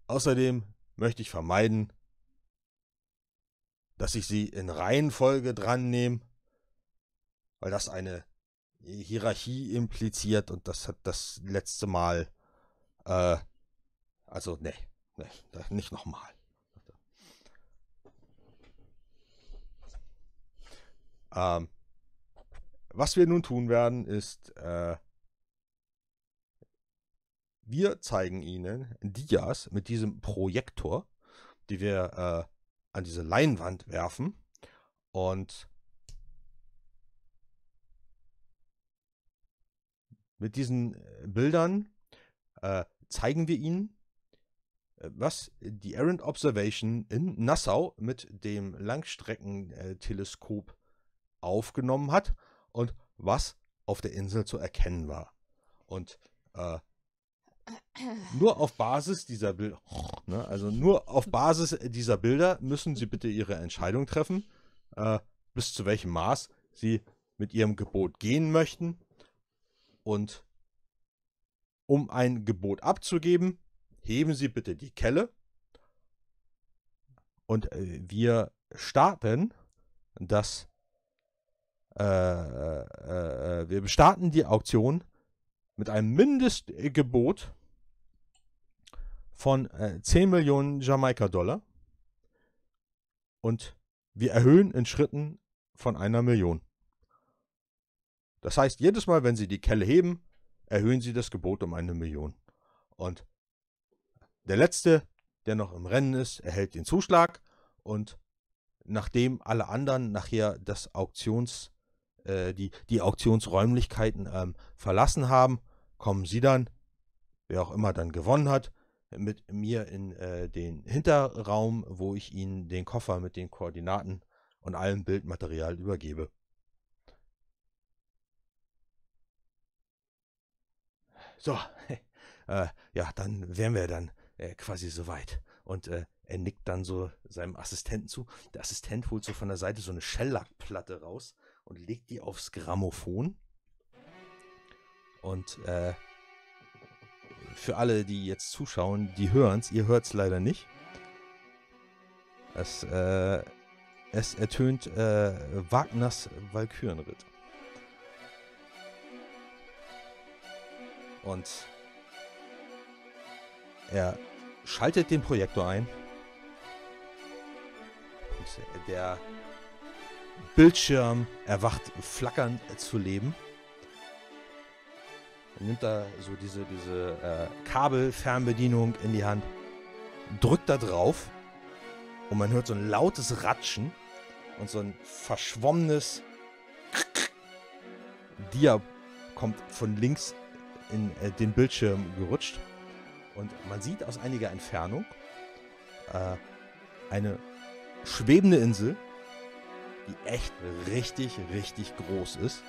F: Außerdem möchte ich vermeiden, dass ich sie in Reihenfolge dran nehme, weil das eine Hierarchie impliziert und das hat das letzte Mal, äh, also nee, nee, nicht nochmal. Ähm, was wir nun tun werden, ist, äh, wir zeigen Ihnen Dias mit diesem Projektor, die wir äh, an diese Leinwand werfen. Und mit diesen äh, Bildern äh, zeigen wir Ihnen, äh, was die Errant Observation in Nassau mit dem Langstreckenteleskop aufgenommen hat und was auf der Insel zu erkennen war. Und äh, nur auf Basis dieser Bilder, ne, also nur auf Basis dieser Bilder müssen Sie bitte Ihre Entscheidung treffen, äh, bis zu welchem Maß Sie mit Ihrem Gebot gehen möchten. Und um ein Gebot abzugeben, heben Sie bitte die Kelle. Und äh, wir starten das, äh, äh, äh wir starten die Auktion mit einem Mindestgebot von äh, 10 Millionen Jamaika-Dollar und wir erhöhen in Schritten von einer Million. Das heißt, jedes Mal, wenn Sie die Kelle heben, erhöhen Sie das Gebot um eine Million. Und der Letzte, der noch im Rennen ist, erhält den Zuschlag und nachdem alle anderen nachher das Auktions, äh, die, die Auktionsräumlichkeiten ähm, verlassen haben, kommen Sie dann, wer auch immer dann gewonnen hat, mit mir in äh, den Hinterraum, wo ich Ihnen den Koffer mit den Koordinaten und allem Bildmaterial übergebe. So, äh, ja, dann wären wir dann äh, quasi soweit. Und äh, er nickt dann so seinem Assistenten zu. Der Assistent holt so von der Seite so eine Shellackplatte raus und legt die aufs Grammophon. Und äh, für alle, die jetzt zuschauen, die hören es, ihr hört es leider nicht. Es, äh, es ertönt äh, Wagners Walkürenritt. Und er schaltet den Projektor ein. Und der Bildschirm erwacht flackernd zu leben. Nimmt er so diese, diese äh, Kabelfernbedienung in die Hand, drückt da drauf und man hört so ein lautes Ratschen und so ein verschwommenes Dia kommt von links in äh, den Bildschirm gerutscht und man sieht aus einiger Entfernung äh, eine schwebende Insel, die echt richtig, richtig groß ist.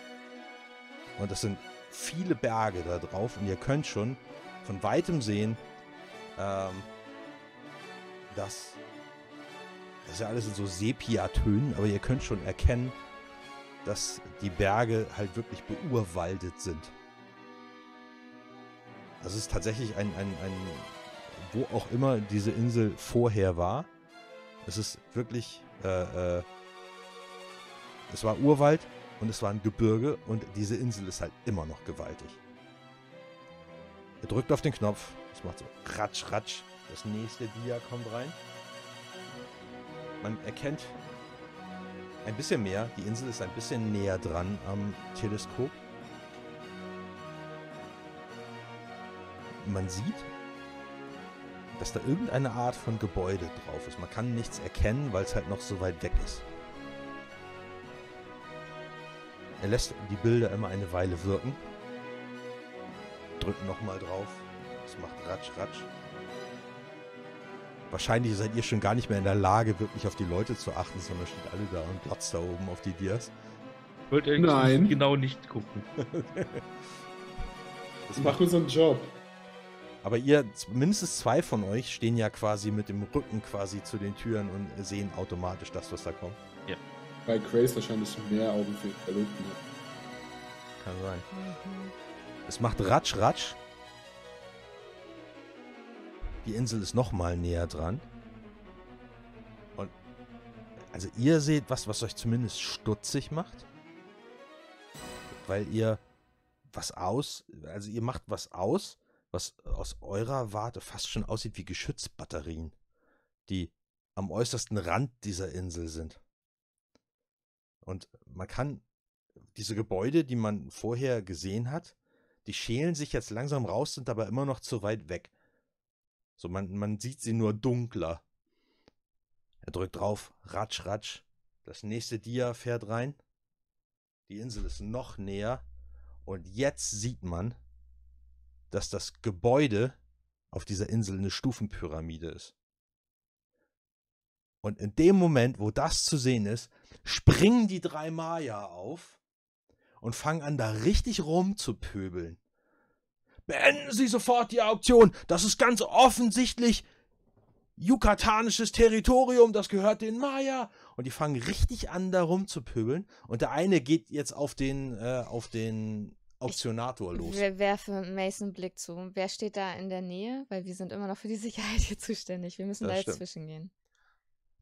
F: Und das sind viele Berge da drauf und ihr könnt schon von weitem sehen, ähm, dass das ist ja alles in so Sepia-Tönen, aber ihr könnt schon erkennen, dass die Berge halt wirklich beurwaldet sind. Das ist tatsächlich ein, ein, ein, wo auch immer diese Insel vorher war. Es ist wirklich, äh, äh, es war Urwald und es war ein Gebirge und diese Insel ist halt immer noch gewaltig. Er drückt auf den Knopf, es macht so ratsch, ratsch. Das nächste Dia kommt rein. Man erkennt ein bisschen mehr, die Insel ist ein bisschen näher dran am Teleskop. Man sieht dass da irgendeine Art von Gebäude drauf ist. Man kann nichts erkennen, weil es halt noch so weit weg ist. Er lässt die Bilder immer eine Weile wirken. Drückt nochmal drauf. Es macht Ratsch, Ratsch. Wahrscheinlich seid ihr schon gar nicht mehr in der Lage, wirklich auf die Leute zu achten, sondern steht alle da und glotzt da oben auf die Dias.
C: Ich wollte eigentlich
B: Nein.
C: genau nicht gucken.
B: Das macht unseren Job.
F: Aber ihr, mindestens zwei von euch, stehen ja quasi mit dem Rücken quasi zu den Türen und sehen automatisch das, was da kommt.
B: Weil Grace wahrscheinlich mehr Augen für den Verlobten hat.
F: Kann sein. Es macht Ratsch, Ratsch. Die Insel ist nochmal näher dran. Und also ihr seht was, was euch zumindest stutzig macht. Weil ihr was aus, also ihr macht was aus, was aus eurer Warte fast schon aussieht wie Geschützbatterien, die am äußersten Rand dieser Insel sind. Und man kann diese Gebäude, die man vorher gesehen hat, die schälen sich jetzt langsam raus, sind aber immer noch zu weit weg. So, man, man sieht sie nur dunkler. Er drückt drauf, ratsch, ratsch. Das nächste Dia fährt rein. Die Insel ist noch näher. Und jetzt sieht man, dass das Gebäude auf dieser Insel eine Stufenpyramide ist. Und in dem Moment, wo das zu sehen ist, springen die drei Maya auf und fangen an, da richtig rumzupöbeln. Beenden Sie sofort die Auktion. Das ist ganz offensichtlich yucatanisches Territorium. Das gehört den Maya. Und die fangen richtig an, da rumzupöbeln. Und der eine geht jetzt auf den, äh, auf den Auktionator los.
D: Wir werfen Mason einen Blick zu. Wer steht da in der Nähe? Weil wir sind immer noch für die Sicherheit hier zuständig. Wir müssen
F: Das
D: da jetzt
F: stimmt.
D: zwischengehen.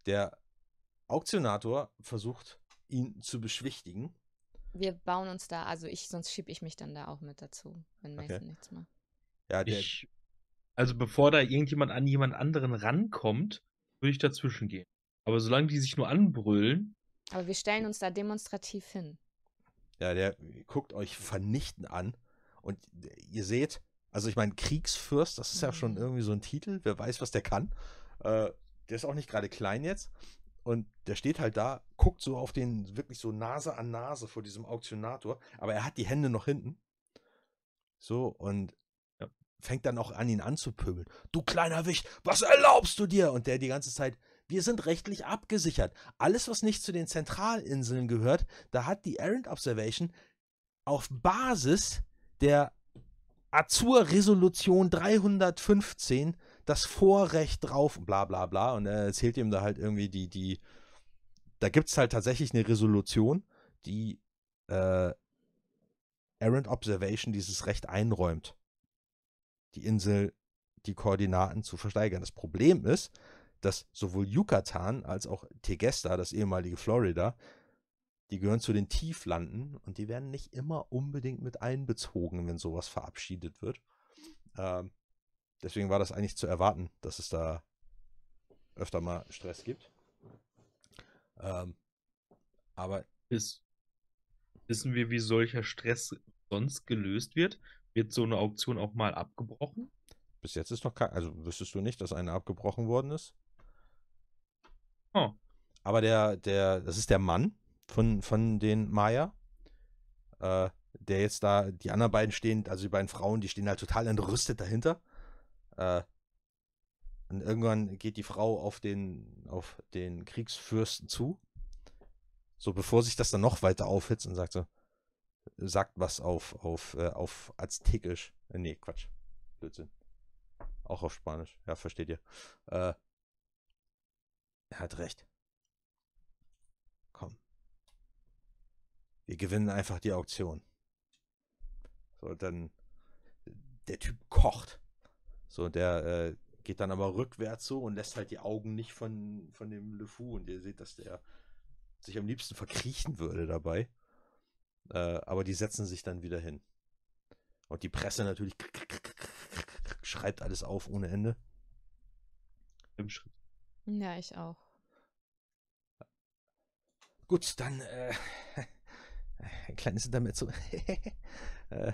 F: Der Auktionator versucht, ihn zu beschwichtigen.
D: Wir bauen uns da, also ich, sonst schiebe ich mich dann da auch mit dazu, wenn Mason
F: Okay.
D: nichts macht.
F: Ja, der,
C: Ich, also bevor da irgendjemand an jemand anderen rankommt, würde ich dazwischen gehen. Aber solange die sich nur anbrüllen,
D: Aber wir stellen uns da demonstrativ hin.
F: Ja, der guckt euch vernichtend an. Und ihr seht, also ich meine, Kriegsfürst, das ist ja schon
D: Mhm.
F: irgendwie so ein Titel, wer weiß, was der kann. Äh, der ist auch nicht gerade klein jetzt. Und der steht halt da, guckt so auf den, wirklich so Nase an Nase vor diesem Auktionator, aber er hat die Hände noch hinten. So, und
C: Ja.
F: fängt dann auch an, ihn anzupöbeln. Du kleiner Wicht, was erlaubst du dir? Und der die ganze Zeit, wir sind rechtlich abgesichert. Alles, was nicht zu den Zentralinseln gehört, da hat die Errant Observation auf Basis der Azur-Resolution 315 das Vorrecht drauf, bla bla bla. Und er erzählt ihm da halt irgendwie die, die, da gibt es halt tatsächlich eine Resolution, die äh, Errant Observation dieses Recht einräumt, die Insel, die Koordinaten zu versteigern. Das Problem ist, dass sowohl Yucatan als auch Tegesta, das ehemalige Florida, die gehören zu den Tieflanden und die werden nicht immer unbedingt mit einbezogen, wenn sowas verabschiedet wird. Ähm, deswegen war das eigentlich zu erwarten, dass es da öfter mal Stress gibt. Ähm, aber
C: ist, wissen wir, wie solcher Stress sonst gelöst wird. Wird so eine Auktion auch mal abgebrochen?
F: bis jetzt ist noch kein, also wüsstest du nicht, dass eine abgebrochen worden ist?
C: Oh.
F: Aber der, der, das ist der Mann von, von den Maya, äh, der jetzt da, die anderen beiden stehen, also die beiden Frauen, die stehen halt total entrüstet dahinter. Äh, und irgendwann geht die Frau auf den, auf den Kriegsfürsten zu. So bevor sich das dann noch weiter aufhitzt und sagt so, sagt was auf, auf, äh, auf Aztekisch. Äh, nee, Quatsch. Blödsinn. Auch auf Spanisch. Ja, versteht ihr. Äh, er hat recht. Komm. Wir gewinnen einfach die Auktion. So, dann. Der Typ kocht. So, der äh, geht dann aber rückwärts so und lässt halt die Augen nicht von, von dem Le Fou. Und ihr seht, dass der sich am liebsten verkriechen würde dabei. Äh, aber die setzen sich dann wieder hin. Und die Presse natürlich schreibt alles auf ohne Ende.
C: Im Schritt.
D: Ja, ich auch.
F: Gut, dann äh, ein kleines Intermezzo. äh,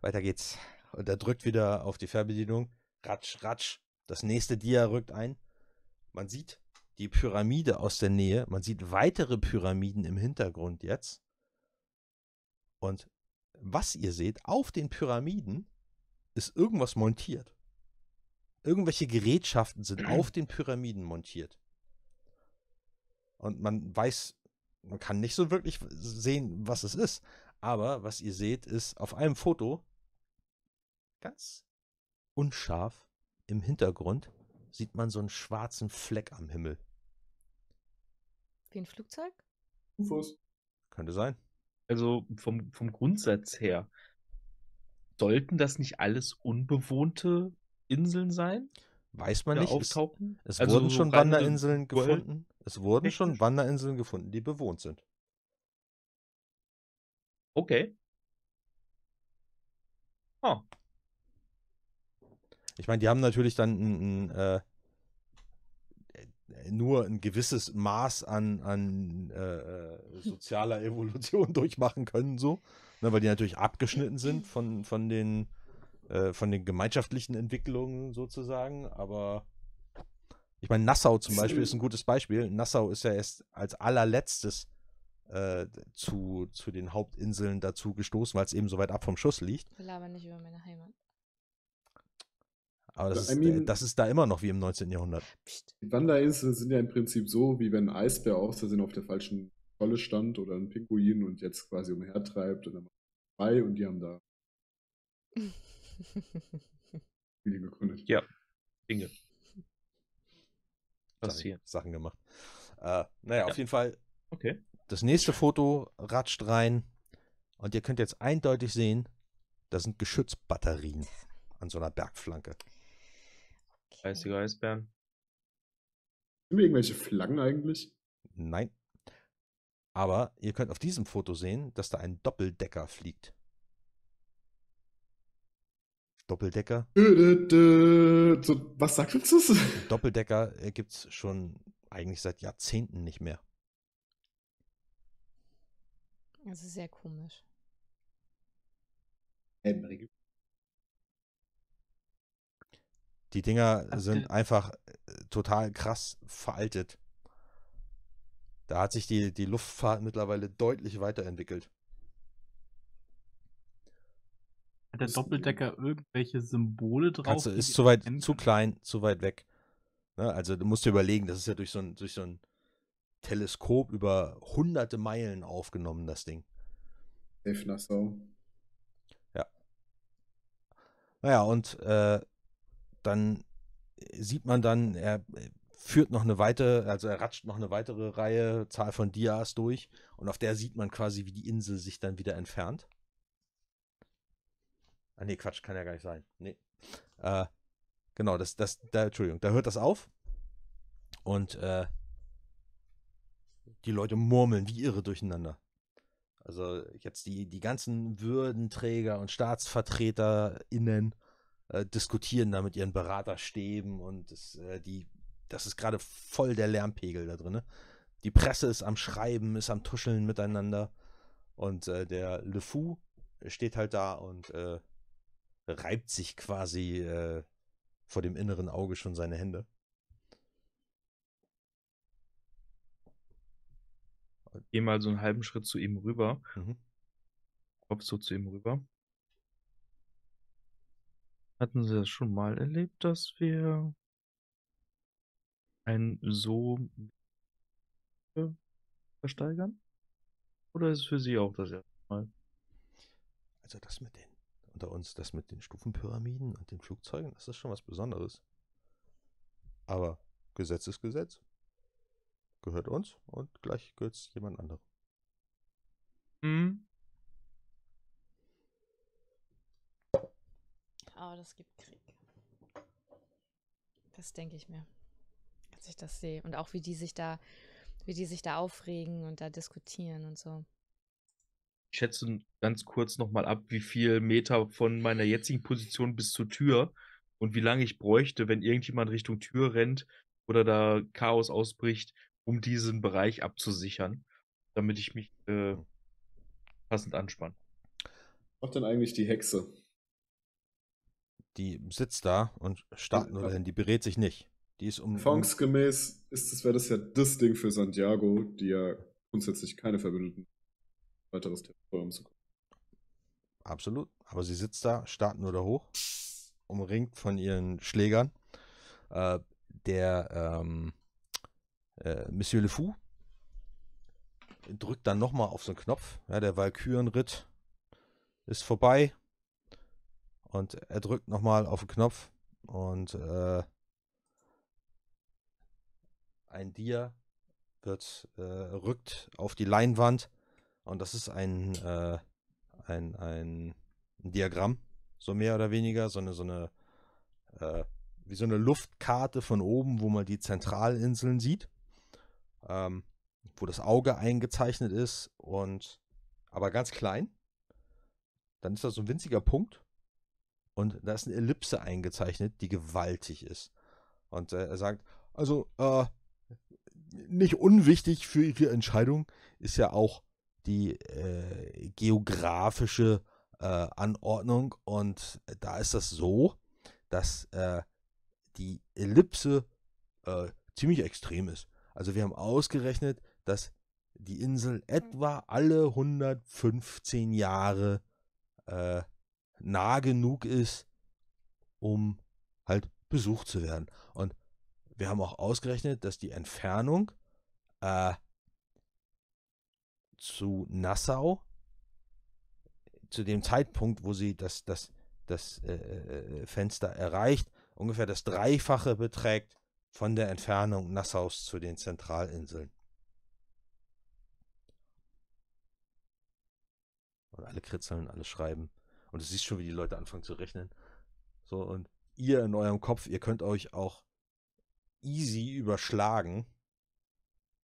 F: weiter geht's. Und er drückt wieder auf die Fernbedienung. Ratsch, ratsch. Das nächste Dia rückt ein. Man sieht die Pyramide aus der Nähe. Man sieht weitere Pyramiden im Hintergrund jetzt. Und was ihr seht, auf den Pyramiden ist irgendwas montiert. Irgendwelche Gerätschaften sind auf den Pyramiden montiert. Und man weiß, man kann nicht so wirklich sehen, was es ist. Aber was ihr seht, ist auf einem Foto ganz unscharf im Hintergrund sieht man so einen schwarzen Fleck am Himmel.
D: Wie ein Flugzeug?
B: UFOs.
F: Könnte sein.
C: Also vom, vom Grundsatz her, sollten das nicht alles unbewohnte Inseln sein?
F: Weiß man nicht. Es,
C: auftauchen?
F: es
C: Also
F: wurden
C: so
F: schon Wanderinseln gefunden. Es wurden schon
C: technisch?
F: Wanderinseln gefunden, die bewohnt sind.
C: Okay. Ah,
F: Ich meine, die haben natürlich dann ein, ein, äh, äh, nur ein gewisses Maß an, an äh, äh, sozialer Evolution durchmachen können, so. Ne, weil die natürlich abgeschnitten sind von, von, den, äh, von den gemeinschaftlichen Entwicklungen sozusagen. Aber ich meine, Nassau zum Beispiel ist ein gutes Beispiel. Nassau ist ja erst als allerletztes äh, zu, zu den Hauptinseln dazu gestoßen, weil es eben so weit ab vom Schuss liegt.
D: Wir labern nicht über meine Heimat.
F: Aber das,
B: I
F: ist,
B: mean-
F: äh, das ist da immer noch wie im 19. Jahrhundert.
D: Psst.
B: Die Wanderinseln sind ja im Prinzip so, wie wenn ein Eisbär aus Versehen auf der falschen Rolle stand oder ein Pinguin und jetzt quasi umhertreibt und dann macht er frei und die haben da Familie gegründet.
C: Ja. Dinge
F: Sachen,
C: passieren.
F: Sachen gemacht. Äh, naja, auf
C: Ja.
F: jeden Fall,
C: Okay.
F: das nächste Foto ratscht rein und ihr könnt jetzt eindeutig sehen, da sind Geschützbatterien an so einer Bergflanke.
C: Eisige Eisbären.
B: Sind wir irgendwelche Flaggen eigentlich?
F: Nein. Aber ihr könnt auf diesem Foto sehen, dass da ein Doppeldecker fliegt. Doppeldecker.
B: Was sagt uns das?
F: Doppeldecker gibt es schon eigentlich seit Jahrzehnten nicht mehr.
D: Das ist sehr komisch.
F: Die Dinger sind einfach äh, total krass veraltet. Da hat sich die, die Luftfahrt mittlerweile deutlich weiterentwickelt.
A: Hat der Doppeldecker irgendwelche Symbole drauf?
F: Kannst ist zu weit, zu klein, zu weit weg. Ne? Also du musst dir überlegen, das ist ja durch so ein, durch so ein Teleskop über hunderte Meilen aufgenommen, das Ding.
B: Safe Nassau.
F: Naja, und äh, dann sieht man dann, er äh, führt noch eine weitere, also er ratscht noch eine weitere Reihe, Zahl von Dias durch und auf der sieht man quasi, wie die Insel sich dann wieder entfernt. Ah nee, Quatsch, kann ja gar nicht sein. Nee. Äh, genau, das, das, da, Entschuldigung, da hört das auf und äh, die Leute murmeln wie irre durcheinander. Also jetzt die, die ganzen Würdenträger und StaatsvertreterInnen äh, diskutieren da mit ihren Beraterstäben und das, äh, die, das ist gerade voll der Lärmpegel da drin. Die Presse ist am Schreiben, ist am Tuscheln miteinander und äh, der Le Fou steht halt da und äh, reibt sich quasi äh, vor dem inneren Auge schon seine Hände.
C: Geh mal so einen halben Schritt zu ihm rüber.
F: Mhm.
C: Kopf so zu ihm rüber. Hatten Sie das schon mal erlebt, dass wir ein so versteigern? Oder ist es für Sie auch das erste Mal?
F: Also das mit den, unter uns, das mit den Stufenpyramiden und den Flugzeugen, das ist schon was Besonderes. Aber Gesetz ist Gesetz. Gehört uns und gleich gehört es jemand anderem.
C: Hm?
D: Aber das gibt Krieg. Das denke ich mir. Als ich das sehe. Und auch wie die sich da, wie die sich da aufregen und da diskutieren und so.
C: Ich schätze ganz kurz nochmal ab, wie viel Meter von meiner jetzigen Position bis zur Tür und wie lange ich bräuchte, wenn irgendjemand Richtung Tür rennt oder da Chaos ausbricht, um diesen Bereich abzusichern, damit ich mich äh, passend anspanne.
B: Was macht denn eigentlich die Hexe?
F: Die sitzt da und starrt nur
B: Ja.
F: dahin. Die berät sich nicht. Die ist um.
B: Erfahrungsgemäß ist es, wäre das ja das Ding für Santiago, die ja grundsätzlich keine Verbündeten weiteres Territorium zu kommen.
F: Absolut. Aber sie sitzt da, starrt nur da hoch, umringt von ihren Schlägern. Äh, der ähm, äh, Monsieur Le Fou drückt dann nochmal auf so einen Knopf. Ja, der Valkyrenritt ist vorbei. Und er drückt nochmal auf den Knopf. Und äh, ein Dia wird äh, rückt auf die Leinwand. Und das ist ein, äh, ein, ein Diagramm, so mehr oder weniger, so eine, so eine äh, wie so eine Luftkarte von oben, wo man die Zentralinseln sieht, ähm, wo das Auge eingezeichnet ist und aber ganz klein. Dann ist da so ein winziger Punkt und da ist eine Ellipse eingezeichnet, die gewaltig ist. Und äh, er sagt, also äh, nicht unwichtig für ihre Entscheidung ist ja auch die äh, geografische äh, Anordnung und da ist das so, dass äh, die Ellipse äh, ziemlich extrem ist. Also wir haben ausgerechnet, dass die Insel etwa alle 115 Jahre äh, nah genug ist, um halt besucht zu werden. Und wir haben auch ausgerechnet, dass die Entfernung äh, zu Nassau zu dem Zeitpunkt, wo sie das, das, das äh, äh, Fenster erreicht, ungefähr das Dreifache beträgt von der Entfernung Nassaus zu den Zentralinseln. Und alle kritzeln, alle schreiben. Und du siehst schon, wie die Leute anfangen zu rechnen. So, und ihr in eurem Kopf, ihr könnt euch auch easy überschlagen,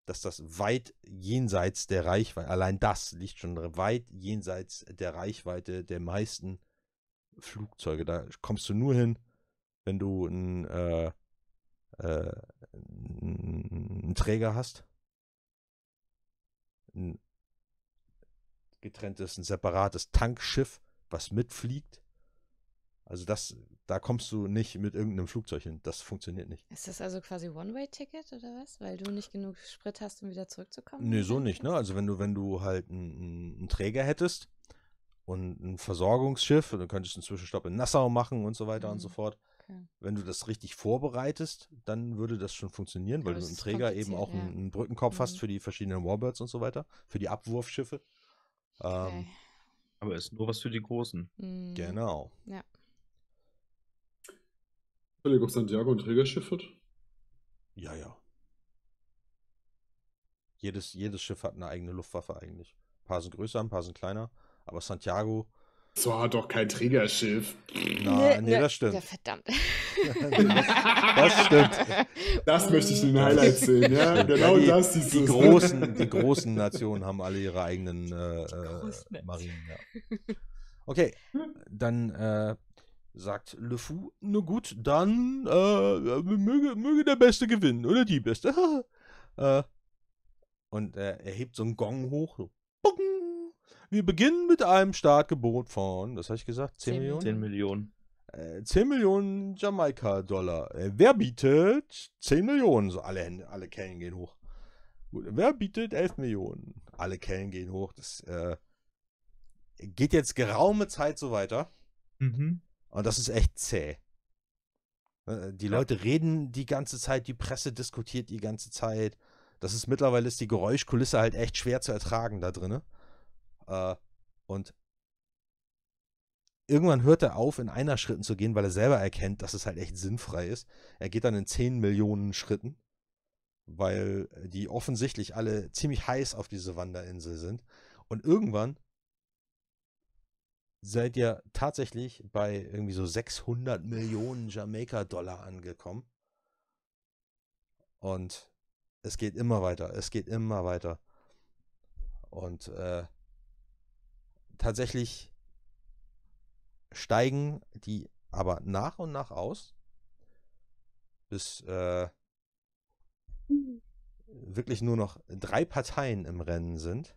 F: dass das weit jenseits der Reichweite, allein das liegt schon weit jenseits der Reichweite der meisten Flugzeuge. Da kommst du nur hin, wenn du einen, äh, äh, einen Träger hast. Ein getrenntes, ein separates Tankschiff, was mitfliegt. Also das, da kommst du nicht mit irgendeinem Flugzeug hin. Das funktioniert nicht.
D: Ist das also quasi One-Way-Ticket oder was? Weil du nicht genug Sprit hast, um wieder zurückzukommen?
F: Nee, so nicht, ne? Also wenn du, wenn du halt einen, einen Träger hättest und ein Versorgungsschiff, dann könntest du einen Zwischenstopp in Nassau machen und so weiter und so
D: Mhm.
F: fort.
D: Okay.
F: Wenn du das richtig vorbereitest, dann würde das schon funktionieren, weil du
D: es
F: mit dem
D: ist
F: Träger eben auch einen, einen Brückenkopf hast
D: Mhm.
F: für die verschiedenen Warbirds und so weiter, für die Abwurfschiffe.
D: Okay.
F: Ähm,
C: Aber ist nur was für die Großen.
D: Mhm.
F: Genau.
B: Völlig auf Santiago ein Trägerschiff hat?
F: Ja, ja. Jedes, jedes Schiff hat eine eigene Luftwaffe eigentlich. Ein paar sind größer, ein paar sind kleiner. Aber Santiago,
B: So hat doch kein Trägerschiff.
F: na, nee, das
D: Ja,
F: stimmt.
D: verdammt.
F: Das stimmt.
B: Das möchte ich in den Highlights sehen, ja? Genau
F: Ja, die,
B: das siehst
F: die großen, die großen Nationen haben alle ihre eigenen äh, äh. Marinen. Ja. Okay, dann äh, sagt Le Fou, na gut, dann äh, möge, möge der Beste gewinnen oder die Beste. äh, und äh, er hebt so einen Gong hoch. So. Wir beginnen mit einem Startgebot von, was habe ich gesagt, 10
D: 10
F: Millionen?
C: 10 Millionen.
F: Äh, 10 Millionen Jamaika-Dollar. Äh, wer bietet 10 Millionen? So alle, Hände, alle Kellen gehen hoch. Gut, wer bietet 11 Millionen? Alle Kellen gehen hoch. Das äh, geht jetzt geraume Zeit so weiter.
C: Mhm.
F: Und das ist echt zäh. Äh, Die
C: Ja.
F: Leute reden die ganze Zeit, die Presse diskutiert die ganze Zeit. Das ist mittlerweile ist die Geräuschkulisse halt echt schwer zu ertragen da drinne. Äh, und irgendwann hört er auf, in einer Schritten zu gehen, weil er selber erkennt, dass es halt echt sinnfrei ist. Er geht dann in 10 Millionen Schritten, weil die offensichtlich alle ziemlich heiß auf diese Wanderinsel sind. Und irgendwann seid ihr tatsächlich bei irgendwie so 600 Millionen Jamaika-Dollar angekommen. Und es geht immer weiter, es geht immer weiter. Und äh, tatsächlich steigen die aber nach und nach aus, bis äh, wirklich nur noch drei Parteien im Rennen sind.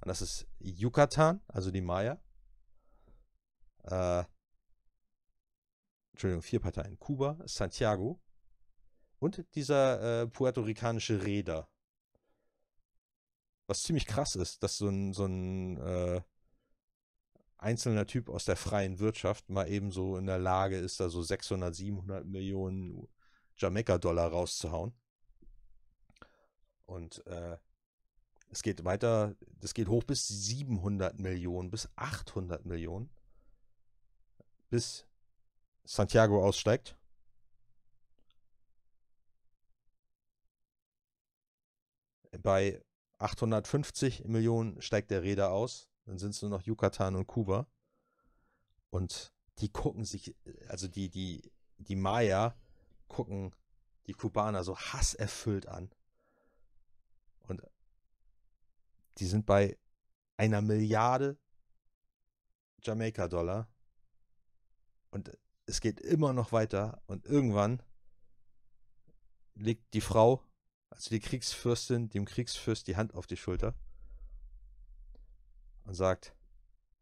F: Und das ist Yucatan, also die Maya, äh, Entschuldigung, vier Parteien. Kuba, Santiago und dieser äh, puerto-ricanische Reeder. Was ziemlich krass ist, dass so ein, so ein äh, einzelner Typ aus der freien Wirtschaft mal eben so in der Lage ist, da so 600, 700 Millionen Jamaika-Dollar rauszuhauen. Und äh, es geht weiter, das geht hoch bis 700 Millionen, bis 800 Millionen, bis Santiago aussteigt. Bei 850 Millionen steigt der Räder aus. Dann sind es nur noch Yucatan und Kuba. Und die gucken sich, also die, die, die Maya gucken die Kubaner so hasserfüllt an. Und die sind bei einer Milliarde Jamaika-Dollar. Und es geht immer noch weiter. Und irgendwann legt die Frau, also die Kriegsfürstin, dem Kriegsfürst die Hand auf die Schulter und sagt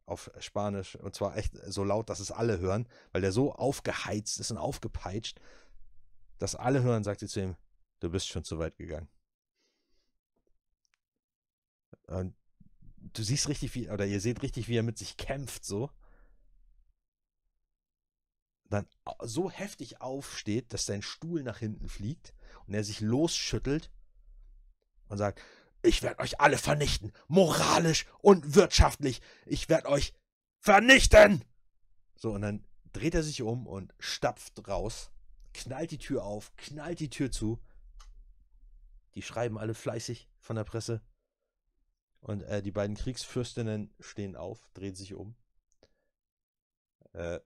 F: auf Spanisch, und zwar echt so laut, dass es alle hören, weil der so aufgeheizt ist und aufgepeitscht, dass alle hören, sagt sie zu ihm, du bist schon zu weit gegangen. Und du siehst richtig, wie, oder ihr seht richtig, wie er mit sich kämpft, so. Dann so heftig aufsteht, dass sein Stuhl nach hinten fliegt und er sich losschüttelt und sagt, ich werde euch alle vernichten, moralisch und wirtschaftlich. Ich werde euch vernichten. So, und dann dreht er sich um und stapft raus, knallt die Tür auf, knallt die Tür zu. Die schreiben alle fleißig von der Presse. Und äh, die beiden Kriegsfürstinnen stehen auf, drehen sich um, äh,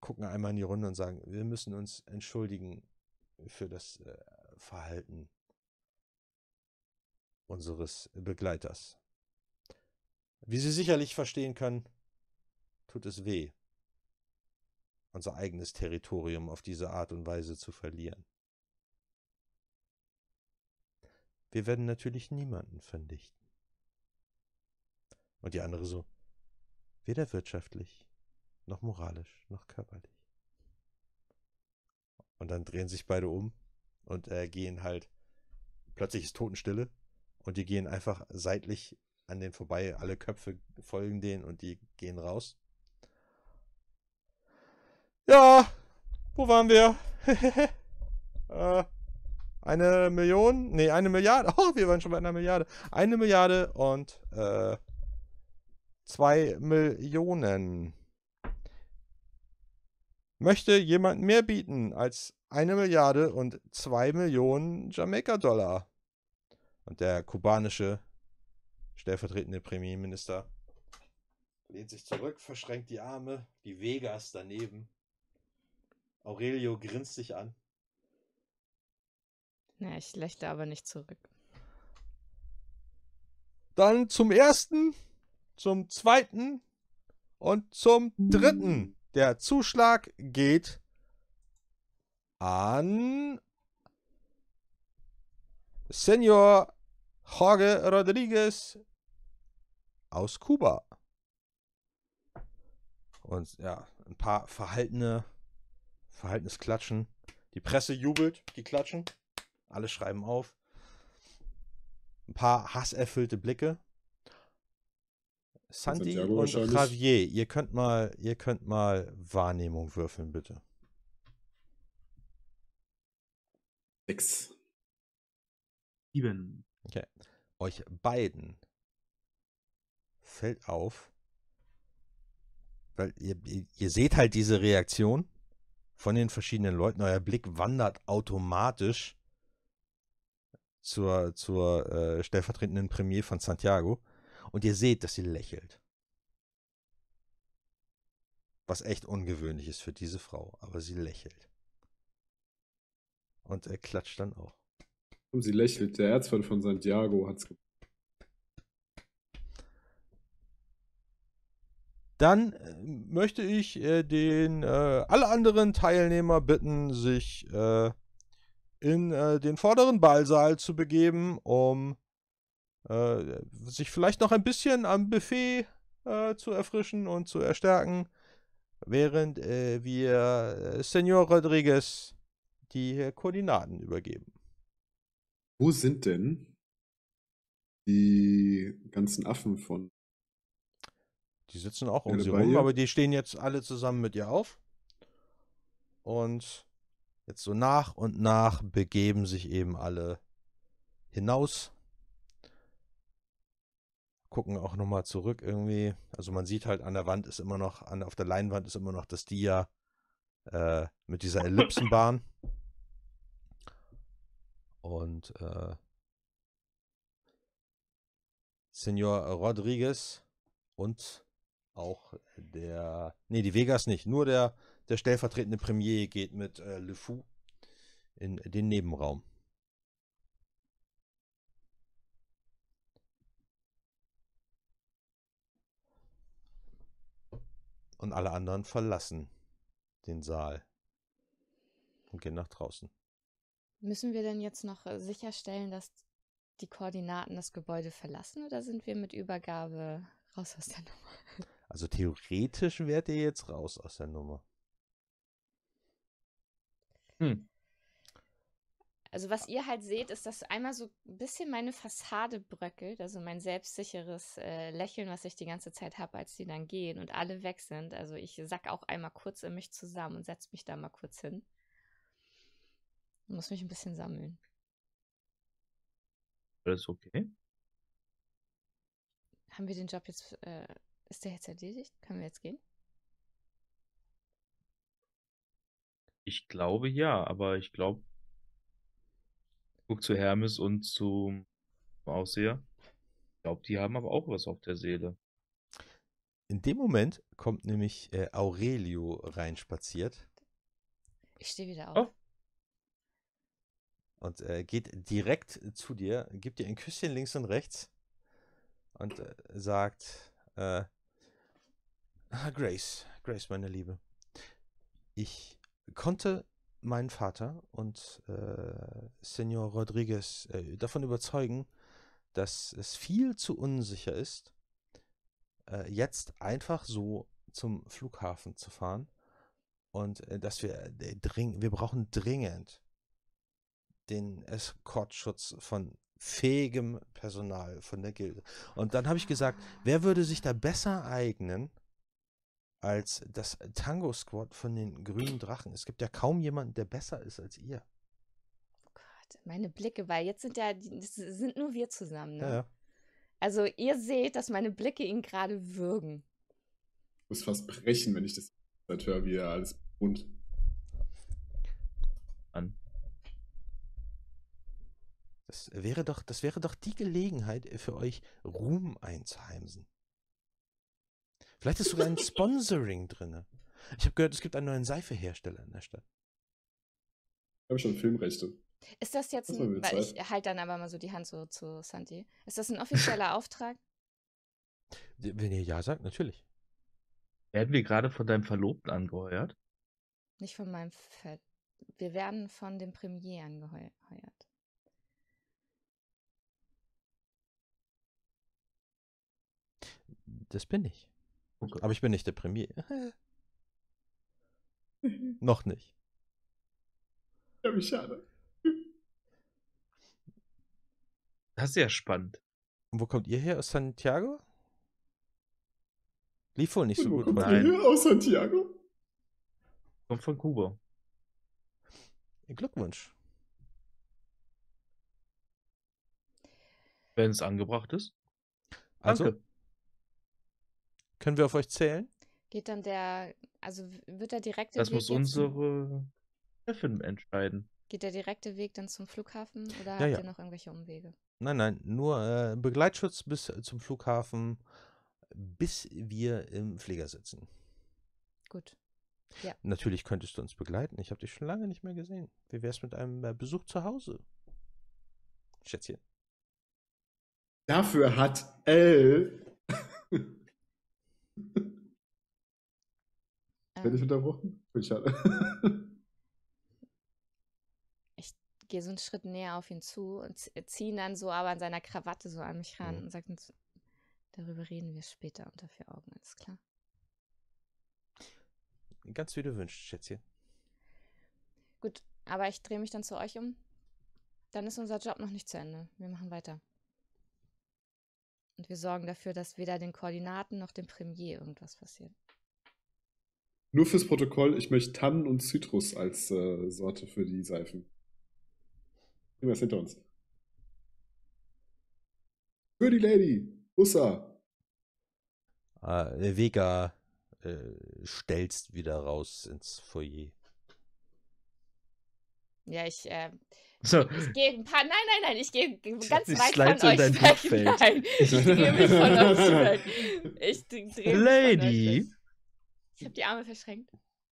F: gucken einmal in die Runde und sagen, wir müssen uns entschuldigen für das äh, Verhalten unseres Begleiters. Wie Sie sicherlich verstehen können, tut es weh, unser eigenes Territorium auf diese Art und Weise zu verlieren. Wir werden natürlich niemanden vernichten. Und die andere so, weder wirtschaftlich, noch moralisch, noch körperlich. Und dann drehen sich beide um und äh, gehen halt, plötzlich ist Totenstille und die gehen einfach seitlich an den vorbei, alle Köpfe folgen denen und die gehen raus. Ja, wo waren wir? äh, eine Million? Nee, eine Milliarde. Oh, wir waren schon bei einer Milliarde. Eine Milliarde und äh, 2 Millionen. Möchte jemand mehr bieten als eine Milliarde und 2 Millionen Jamaika-Dollar? Und der kubanische stellvertretende Premierminister lehnt sich zurück, verschränkt die Arme, die Vegas daneben. Aurelio grinst sich an.
D: Na, ich lächle aber nicht zurück.
F: Dann zum ersten zum zweiten und zum dritten. Der Zuschlag geht an Senor Jorge Rodriguez aus Kuba. Und ja, ein paar verhaltene, verhaltenes Klatschen. Die Presse jubelt, die klatschen. Alle schreiben auf. Ein paar hasserfüllte Blicke. Santi und Javier, ihr könnt mal, ihr könnt mal Wahrnehmung würfeln, bitte.
B: Sechs.
A: Sieben.
F: Okay. Euch beiden fällt auf, weil ihr, ihr seht halt diese Reaktion von den verschiedenen Leuten. Euer Blick wandert automatisch zur, zur äh, stellvertretenden Premier von Santiago. Und ihr seht, dass sie lächelt. Was echt ungewöhnlich ist für diese Frau, aber sie lächelt. Und er klatscht dann auch.
B: Und sie lächelt. Der Erzfall von Santiago hat's
F: Dann äh, möchte ich äh, den äh, alle anderen Teilnehmer bitten, sich äh, in äh, den vorderen Ballsaal zu begeben, um äh, sich vielleicht noch ein bisschen am Buffet zu erfrischen und zu erstärken. während äh, wir Senor Rodriguez die Koordinaten übergeben.
B: Wo sind denn die ganzen Affen von?
F: Die sitzen auch um sie rum,
B: ihr?
F: aber die stehen jetzt alle zusammen mit ihr auf. Und jetzt so nach und nach begeben sich eben alle hinaus. Gucken auch nochmal zurück irgendwie. Also man sieht halt an der Wand ist immer noch, an, auf der Leinwand ist immer noch das Dia äh, mit dieser Ellipsenbahn. Und äh, Senor Rodriguez und auch der, nee, die Vegas nicht, nur der, der stellvertretende Premier geht mit äh, Le Fou in den Nebenraum. Und alle anderen verlassen den Saal und gehen nach draußen.
D: Müssen wir denn jetzt noch äh, sicherstellen, dass die Koordinaten das Gebäude verlassen oder sind wir mit Übergabe raus aus der Nummer?
F: Also theoretisch wärt ihr jetzt raus aus der Nummer.
C: Hm.
D: Also was ihr halt seht, ist, dass einmal so ein bisschen meine Fassade bröckelt, also mein selbstsicheres äh, Lächeln, was ich die ganze Zeit habe, als die dann gehen und alle weg sind. Also ich sack auch einmal kurz in mich zusammen und setze mich da mal kurz hin. Muss mich ein bisschen sammeln.
C: Alles okay?
D: Haben wir den Job jetzt, äh, ist der jetzt erledigt? Können wir jetzt gehen?
C: Ich glaube ja, aber ich glaube, guck zu Hermes und zum Ausseher. Ich glaube, die haben aber auch was auf der Seele.
F: In dem Moment kommt nämlich äh, Aurelio reinspaziert
D: Ich stehe wieder auf.
C: Oh.
F: Und äh, geht direkt zu dir, gibt dir ein Küsschen links und rechts und äh, sagt, äh, "Ah, Grace, Grace, meine Liebe, ich konnte meinen Vater und äh, Senor Rodriguez äh, davon überzeugen, dass es viel zu unsicher ist, äh, jetzt einfach so zum Flughafen zu fahren und äh, dass wir äh, dring wir brauchen dringend den Eskortschutz von fähigem Personal von der Gilde. Und dann habe ich gesagt, wer würde sich da besser eignen als das Tango Squad von den grünen Drachen? Es gibt ja kaum jemanden, der besser ist als ihr.
D: Oh Gott, meine Blicke, weil jetzt sind ja, sind nur wir zusammen, ne?
F: Ja, ja.
D: Also ihr seht, dass meine Blicke ihn gerade würgen.
B: Ich muss fast brechen, wenn ich das höre, wie er alles bunt.
F: Das wäre doch, das wäre doch die Gelegenheit für euch, Ruhm einzuheimsen. Vielleicht ist sogar ein Sponsoring drin. Ich habe gehört, es gibt einen neuen Seifehersteller in der Stadt.
B: habe ich schon Filmrechte.
D: Ist das jetzt
B: Das
D: ein, weil ich halte dann aber mal so die Hand so zu Santi. Ist das ein offizieller Auftrag?
F: Wenn ihr ja sagt, natürlich.
C: Werden wir gerade von deinem Verlobten angeheuert?
D: Nicht von meinem Ver Wir werden von dem Premier angeheuert.
F: Das bin ich.
C: Okay.
F: Aber ich bin nicht der Premier. Noch nicht.
B: Ja, wie schade.
C: Das ist ja spannend.
F: Und wo kommt ihr her? Aus Santiago? Lief wohl nicht so
B: wo
F: gut.
B: kommt
F: bei
B: ihr her? Aus Santiago?
C: Kommt von Kuba.
F: Glückwunsch.
C: Wenn es angebracht ist.
F: Also,
C: Danke.
F: Können wir auf euch zählen?
D: Geht dann der, also wird der direkte
C: Das
D: Weg
C: muss
D: jetzt zum-
C: unsere Chefin entscheiden.
D: Geht der direkte Weg dann zum Flughafen oder
F: Ja,
D: habt
F: ja.
D: ihr noch irgendwelche Umwege?
F: Nein, nein, nur äh, Begleitschutz bis äh, zum Flughafen, bis wir im Flieger sitzen.
D: Gut.
F: Natürlich könntest du uns begleiten. Ich habe dich schon lange nicht mehr gesehen. Wie wär's mit einem äh, Besuch zu Hause? Schätzchen.
B: Dafür hat L. Werde ich
D: Ähm,
B: unterbrochen? Bin schade.
D: gehe so einen Schritt näher auf ihn zu und ziehe ihn dann so aber an seiner Krawatte so an mich ran
F: Mhm.
D: und sage darüber reden wir später unter vier Augen, alles klar.
F: Ganz wie du wünschst, Schätzchen.
D: Gut, aber ich drehe mich dann zu euch um. Dann ist unser Job noch nicht zu Ende. Wir machen weiter. Und wir sorgen dafür, dass weder den Koordinaten noch dem Premier irgendwas passiert.
B: Nur fürs Protokoll, ich möchte Tannen und Citrus als äh, Sorte für die Seifen. Irgendwas hinter uns. Für die Lady. Ussa.
F: Äh, Vega äh, stellst wieder raus ins Foyer.
D: Ja, ich, äh,
C: So,
D: ich gehe ein paar. Nein, nein, nein, ich gehe ganz
C: Ich
D: weit von euch weg. Nein, ich drehe mich von euch weg. Ich drehe mich von euch
C: Lady.
D: weg. Ich habe die Arme verschränkt.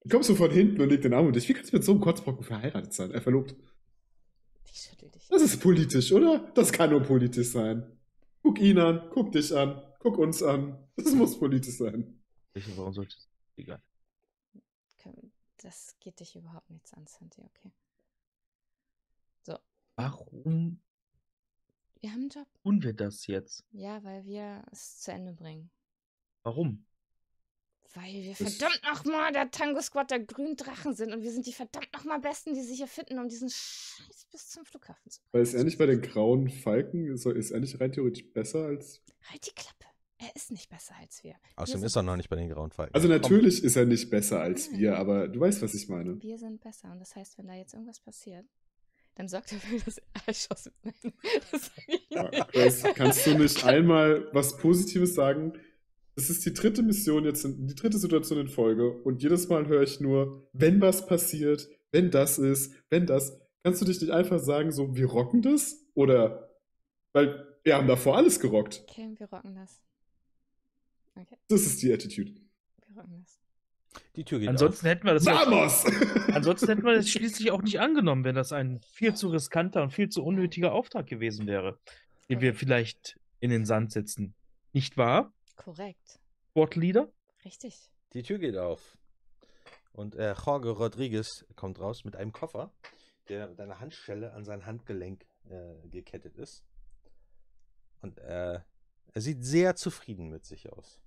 B: Kommst du von hinten und legst den Arm um dich? Wie kannst du mit so einem Kotzbrocken verheiratet sein? Er verlobt.
D: Ich schüttel dich.
B: Das ist politisch, oder? Das kann nur politisch sein. Guck ihn an, guck dich an, guck uns an. Das muss politisch sein.
C: warum sollte es? Egal.
D: Das geht dich überhaupt nichts an, Santi, okay.
C: Warum
D: Wir haben einen Job.
C: tun wir das jetzt?
D: Ja, weil wir es zu Ende bringen.
C: Warum?
D: Weil wir
B: Das-
D: verdammt nochmal der Tango Squad der grünen Drachen sind und wir sind die verdammt nochmal Besten, die sich hier finden, um diesen Scheiß bis zum Flughafen zu bringen.
B: Weil ist er nicht bei den grauen Falken, ist er ist er nicht rein theoretisch besser als.
D: Halt die Klappe. Er ist nicht besser als wir.
F: Außerdem ist er noch nicht bei den Grauen Falken.
B: Also
F: Komm.
B: natürlich ist er nicht besser als wir, aber du weißt, was ich meine.
D: Wir sind besser. Und das heißt, wenn da jetzt irgendwas passiert, dann sorgt dafür, dass er erschossen wird. Das
B: kannst du nicht einmal was Positives sagen? Das ist die dritte Mission jetzt, in, die dritte Situation in Folge und jedes Mal höre ich nur, wenn was passiert, wenn das ist, wenn das. Kannst du dich nicht einfach sagen, so, wir rocken das? Oder, weil wir haben davor alles gerockt.
D: Okay, wir rocken das. Okay,
B: Das ist die Attitude.
D: wir rocken das.
F: Die Tür geht
C: Ansonsten hätten wir das ja,
B: Vamos!
C: ansonsten hätten wir das schließlich auch nicht angenommen, wenn das ein viel zu riskanter und viel zu unnötiger Auftrag gewesen wäre, den wir vielleicht in den Sand setzen. Nicht wahr,
D: Korrekt.
C: Sportleader?
D: Richtig.
F: auf. Die Tür geht auf. Und äh, Jorge Rodriguez kommt raus mit einem Koffer, der mit einer Handschelle an sein Handgelenk äh, gekettet ist. Und äh, er sieht sehr zufrieden mit sich aus.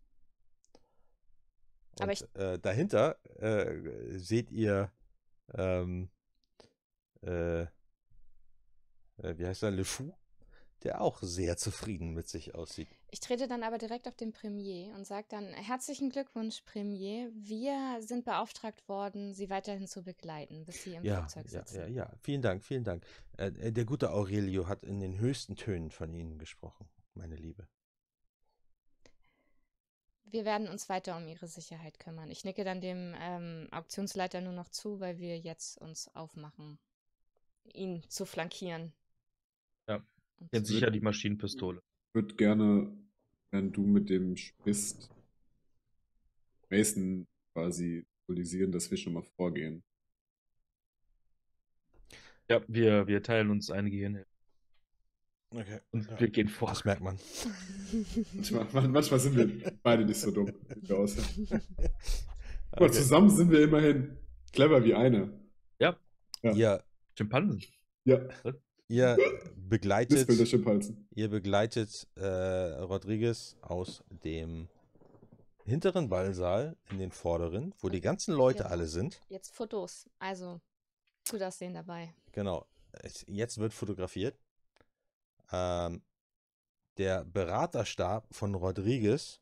F: Und,
D: ich-
F: äh, dahinter äh, seht ihr, ähm, äh, äh, wie heißt er, Le Fou, der auch sehr zufrieden mit sich aussieht.
D: Ich trete dann aber direkt auf den Premier und sage dann: Herzlichen Glückwunsch, Premier. Wir sind beauftragt worden, Sie weiterhin zu begleiten, bis Sie im
F: Ja,
D: Flugzeug
F: ja,
D: sitzen.
F: ja, ja. Vielen Dank, vielen Dank. Äh, äh, der gute Aurelio hat in den höchsten Tönen von Ihnen gesprochen, meine Liebe.
D: Wir werden uns weiter um Ihre Sicherheit kümmern. Ich nicke dann dem ähm, Auktionsleiter nur noch zu, weil wir jetzt uns aufmachen, ihn zu flankieren.
C: Ja,
D: Und
C: Jetzt sicher die Maschinenpistole.
B: Ich würde gerne, wenn du mit dem sprichst, Mason quasi symbolisieren, dass wir schon mal vorgehen.
C: Ja, wir, wir teilen uns eine Gehirnhälfte
F: Okay.
C: und wir gehen vor.
F: Das merkt man.
B: Manchmal, man- manchmal sind wir beide nicht so dumm, wie wir aussehen. Aber
F: Okay.
B: zusammen sind wir immerhin clever wie eine.
C: Ja,
B: Ja.
F: Ihr,
C: Schimpansen.
B: Ja,
F: ihr begleitet, ihr begleitet äh, Rodriguez aus dem hinteren Ballsaal in den vorderen, wo die ganzen Leute
D: Ja.
F: alle sind.
D: Jetzt Fotos. Also, gut aussehen dabei.
F: Genau. Jetzt wird fotografiert. Ähm, der Beraterstab von Rodriguez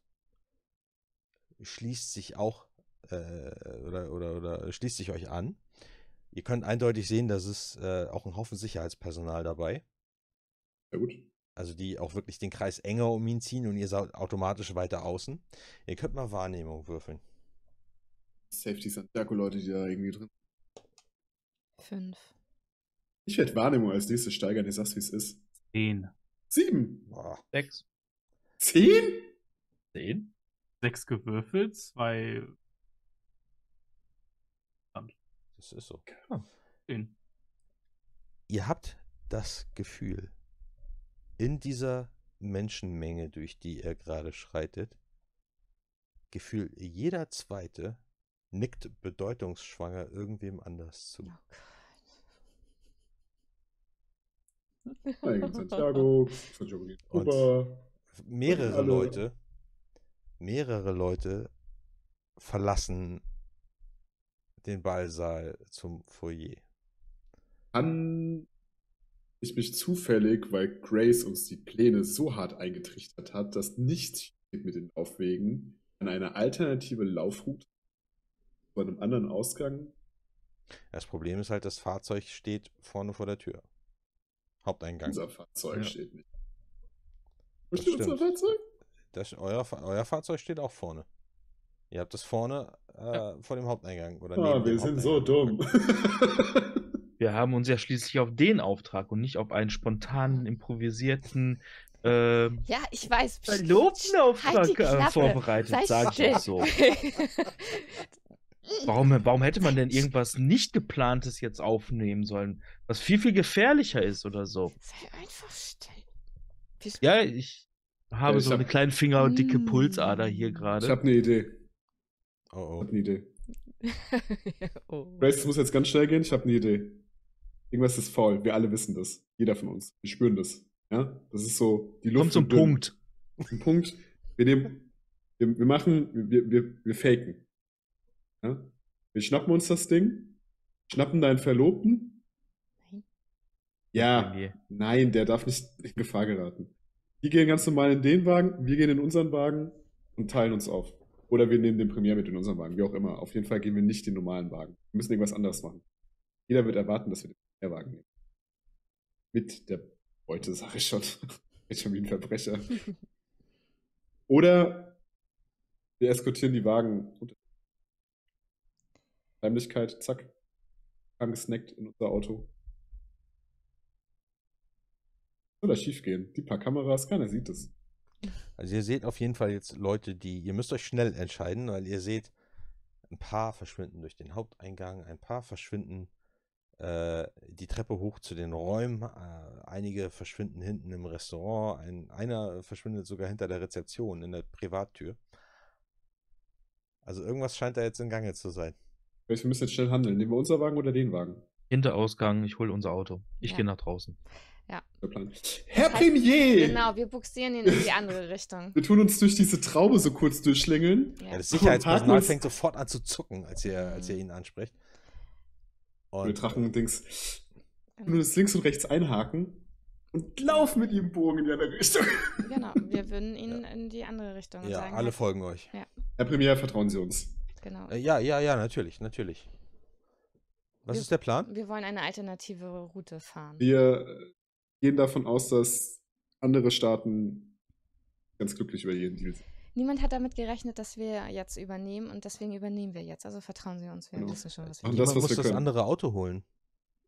F: schließt sich auch äh, oder, oder, oder schließt sich euch an. Ihr könnt eindeutig sehen, dass es äh, auch ein Haufen Sicherheitspersonal dabei.
B: Ja gut.
F: Also die auch wirklich den Kreis enger um ihn ziehen und ihr seid automatisch weiter außen. Ihr könnt mal Wahrnehmung würfeln.
B: Safety Santiago-Leute, die da irgendwie drin
D: Fünf.
B: Ich werde Wahrnehmung als nächstes steigern, ich sag's wie es ist.
A: Zehn.
B: Sieben.
F: Boah.
C: Sechs.
B: Zehn?
C: Zehn.
A: Sechs gewürfelt, zwei.
F: Das ist so.
A: Zehn.
F: Ihr habt das Gefühl, in dieser Menschenmenge, durch die ihr gerade schreitet, Gefühl, jeder Zweite nickt bedeutungsschwanger irgendwem anders zu.
D: Oh Gott.
B: Santiago, Santiago
F: Und-. Mehrere Leute, mehrere Leute verlassen den Ballsaal zum Foyer.
B: Kann ich mich zufällig, weil Grace uns die Pläne so hart eingetrichtert hat, dass nichts geht mit den Laufwegen, an eine alternative Laufroute zu einem anderen Ausgang?
F: Das Problem ist halt, das Fahrzeug steht vorne vor der Tür. Haupteingang.
B: Unser Fahrzeug
C: Ja.
B: steht nicht. Wo steht unser. Fahrzeug?
F: Das, euer, euer Fahrzeug steht auch vorne. Ihr habt das vorne äh, vor dem Haupteingang. Oder neben
B: Ah,
F: dem
B: wir sind so dumm.
C: Wir haben uns ja schließlich auf den Auftrag und nicht auf einen spontanen, improvisierten ähm,
D: Ja, ich weiß. Psst, halt
C: äh, vorbereitet,
D: Sei
C: sag ich
D: still.
C: auch so. Warum, warum hätte man denn irgendwas nicht geplantes jetzt aufnehmen sollen, was viel, viel gefährlicher ist oder so?
D: Sei einfach still.
C: Ja, ich habe
B: Ja, ich
C: so eine
B: hab-
C: kleine fingerdicke
D: Mm.
C: Pulsader hier
B: ich
C: gerade.
B: habe eine Idee.
F: Oh,
B: Ich
F: oh.
B: habe eine Idee.
D: oh.
B: Grace, es muss jetzt ganz schnell gehen. Ich habe eine Idee. Irgendwas ist faul. Wir alle wissen das. Jeder von uns. Wir spüren das. Ja? Das ist so, die Luft
C: Kommt zum
B: dünn.
C: Punkt.
B: Ein Punkt. Wir nehmen, wir, wir machen, wir, wir, wir faken. Ja? Wir schnappen uns das Ding, schnappen deinen Verlobten.
D: Nein.
B: Ja, nein, der darf nicht in Gefahr geraten. Die gehen ganz normal in den Wagen, wir gehen in unseren Wagen und teilen uns auf. Oder wir nehmen den Premier mit in unseren Wagen, wie auch immer. Auf jeden Fall gehen wir nicht den normalen Wagen. Wir müssen irgendwas anderes machen. Jeder wird erwarten, dass wir den Premierwagen nehmen. Mit der Beute, sag ich schon. Jetzt schon wie ein Verbrecher. Oder wir eskortieren die Wagen. Heimlichkeit, zack. Angesnackt in unser Auto. Soll das schief gehen? Die paar Kameras, keiner sieht es.
F: Also ihr seht auf jeden Fall jetzt Leute, die, ihr müsst euch schnell entscheiden, weil ihr seht, ein paar verschwinden durch den Haupteingang, ein paar verschwinden äh, die Treppe hoch zu den Räumen, äh, einige verschwinden hinten im Restaurant, ein, einer verschwindet sogar hinter der Rezeption in der Privattür. Also irgendwas scheint da jetzt in Gange zu sein.
B: Wir müssen jetzt schnell handeln. Nehmen wir unser Wagen oder den Wagen?
C: Hinterausgang, ich hole unser Auto. Ich
D: Ja.
C: gehe nach draußen.
B: Der Plan. Herr
D: heißt-
B: Premier!
D: Genau, wir buxieren ihn in die andere Richtung.
B: Wir tun uns durch diese Traube so kurz durchschlängeln.
F: Ja,
D: Ja.
F: das Sicherheitspersonal fängt sofort an zu zucken, als ihr, als ihr ihn ansprecht.
B: Und wir
F: Und
B: Drachen-Dings. Nur das links und rechts einhaken und laufen mit ihm Bogen in die andere Richtung.
D: Genau, wir würden ihn in die andere Richtung
F: ja,
D: sagen.
F: alle
D: halt,
F: folgen euch.
B: Herr Premier, vertrauen Sie uns.
D: Genau.
F: Äh, ja, ja, ja, natürlich, natürlich. Was
D: Wir-
F: ist der Plan?
D: Wir wollen eine alternative Route fahren.
B: Wir äh, gehen davon aus, dass andere Staaten ganz glücklich über jeden Deal sind.
D: Niemand hat damit gerechnet, dass wir jetzt übernehmen und deswegen übernehmen wir jetzt. Also vertrauen Sie uns, wir
B: Genau.
D: wissen schon, was wir
B: Und
F: Niemand
B: das, was
F: muss
B: wir
F: das andere Auto holen.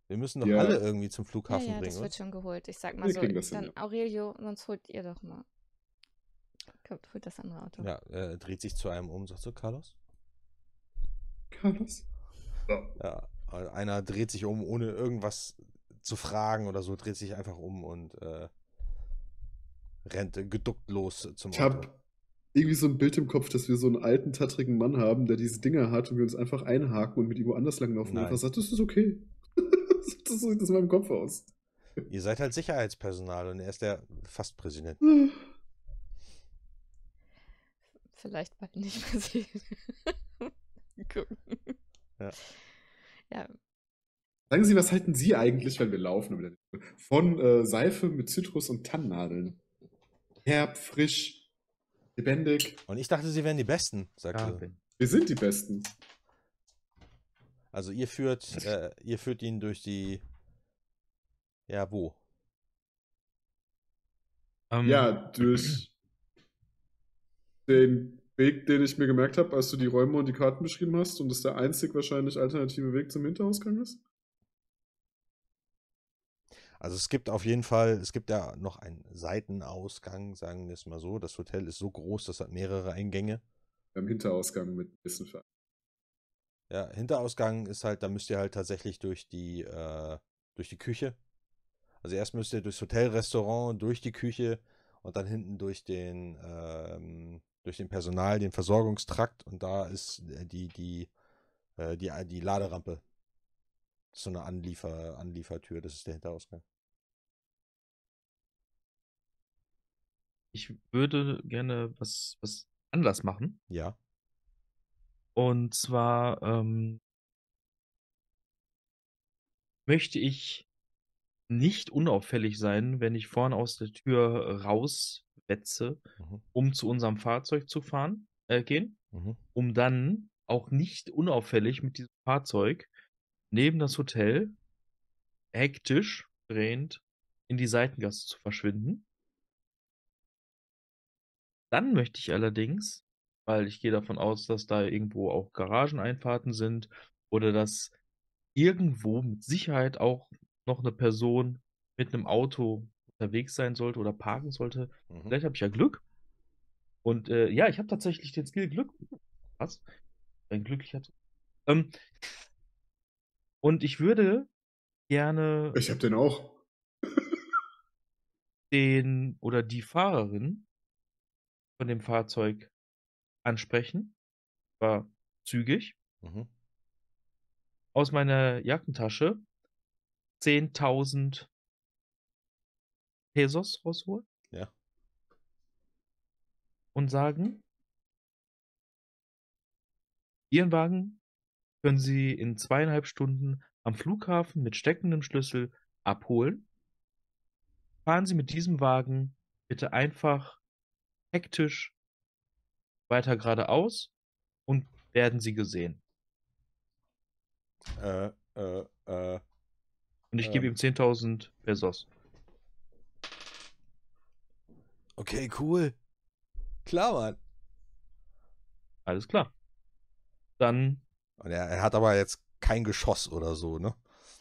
F: Wir müssen doch
B: Ja.
F: alle irgendwie zum
D: Ja,
F: Flughafen
D: ja, das
F: bringen,
D: wird
F: oder?
D: schon geholt. Ich sag mal
B: Wir
D: so,
B: das hin,
D: dann
B: ja.
D: Aurelio, sonst holt ihr doch mal. Kommt, holt das andere Auto.
F: Ja, er dreht sich zu einem um, sagt so, Carlos?
B: Carlos?
F: Ja, einer dreht sich um, ohne irgendwas zu fragen oder so, dreht sich einfach um und äh, rennt geduckt los zum
B: Ich habe irgendwie so ein Bild im Kopf, dass wir so einen alten, tattrigen Mann haben, der diese Dinger hat und wir uns einfach einhaken und mit ihm woanders langlaufen und
F: Nein.
B: einfach sagt, das ist okay. das sieht das in meinem Kopf aus.
F: Ihr seid halt Sicherheitspersonal und er ist der fast Präsident.
D: Vielleicht bald nicht mehr sehen. Gucken.
F: Ja.
D: Ja,
B: Sagen Sie, was halten Sie eigentlich, wenn wir laufen? Von äh, Seife mit Zitrus und Tannennadeln. Herb, frisch, lebendig.
F: Und ich dachte, sie wären die Besten,
C: Ja,
F: sagte
C: bin.
B: Wir sind die Besten.
F: Also ihr führt, äh, ihr führt ihn durch die. Ja, wo?
C: Ähm,
B: Ja, durch den Weg, den ich mir gemerkt habe, als du die Räume und die Karten beschrieben hast und das der einzig wahrscheinlich alternative Weg zum Hinterausgang ist.
F: Also es gibt auf jeden Fall, es gibt ja noch einen Seitenausgang, sagen wir es mal so. Das Hotel ist so groß, das hat mehrere Eingänge.
B: Beim Hinterausgang mit Ver
F: Ja, Hinterausgang ist halt, da müsst ihr halt tatsächlich durch die, äh, durch die Küche. Also erst müsst ihr durchs Hotelrestaurant, durch die Küche und dann hinten durch den, ähm, durch den Personal, den Versorgungstrakt und da ist äh, die, die, äh, die, die Laderampe. So eine Anliefer, Anliefertür, das ist der Hinterausgang.
C: Ich würde gerne was, was anders machen.
F: Ja.
C: Und zwar, ähm, möchte ich nicht unauffällig sein, wenn ich vorne aus der Tür rauswetze,
F: Mhm.
C: um zu unserem Fahrzeug zu fahren, äh, gehen,
F: Mhm.
C: um dann auch nicht unauffällig mit diesem Fahrzeug neben das Hotel hektisch drehend in die Seitengasse zu verschwinden. Dann möchte ich allerdings, weil ich gehe davon aus, dass da irgendwo auch Garageneinfahrten sind oder dass irgendwo mit Sicherheit auch noch eine Person mit einem Auto unterwegs sein sollte oder parken sollte.
F: Mhm.
C: Vielleicht habe ich ja Glück. Und äh, ja, ich habe tatsächlich den Skill Glück. Was? Ein glücklicher. Ähm, und ich würde gerne
B: Ich hab den auch.
C: den oder die Fahrerin von dem Fahrzeug ansprechen. War zügig.
F: Mhm.
C: Aus meiner Jackentasche 10.000 Pesos rausholen.
F: Ja.
C: Und sagen, Ihren Wagen können Sie in zweieinhalb Stunden am Flughafen mit steckendem Schlüssel abholen. Fahren Sie mit diesem Wagen bitte einfach hektisch weiter geradeaus und werden Sie gesehen.
F: Äh, äh, äh.
C: Und ich gebe
F: Ähm.
C: ihm 10.000 Pesos.
F: Okay, cool. Klar, Mann.
C: Alles klar. Dann,
F: Und er, er hat aber jetzt kein Geschoss oder so, ne?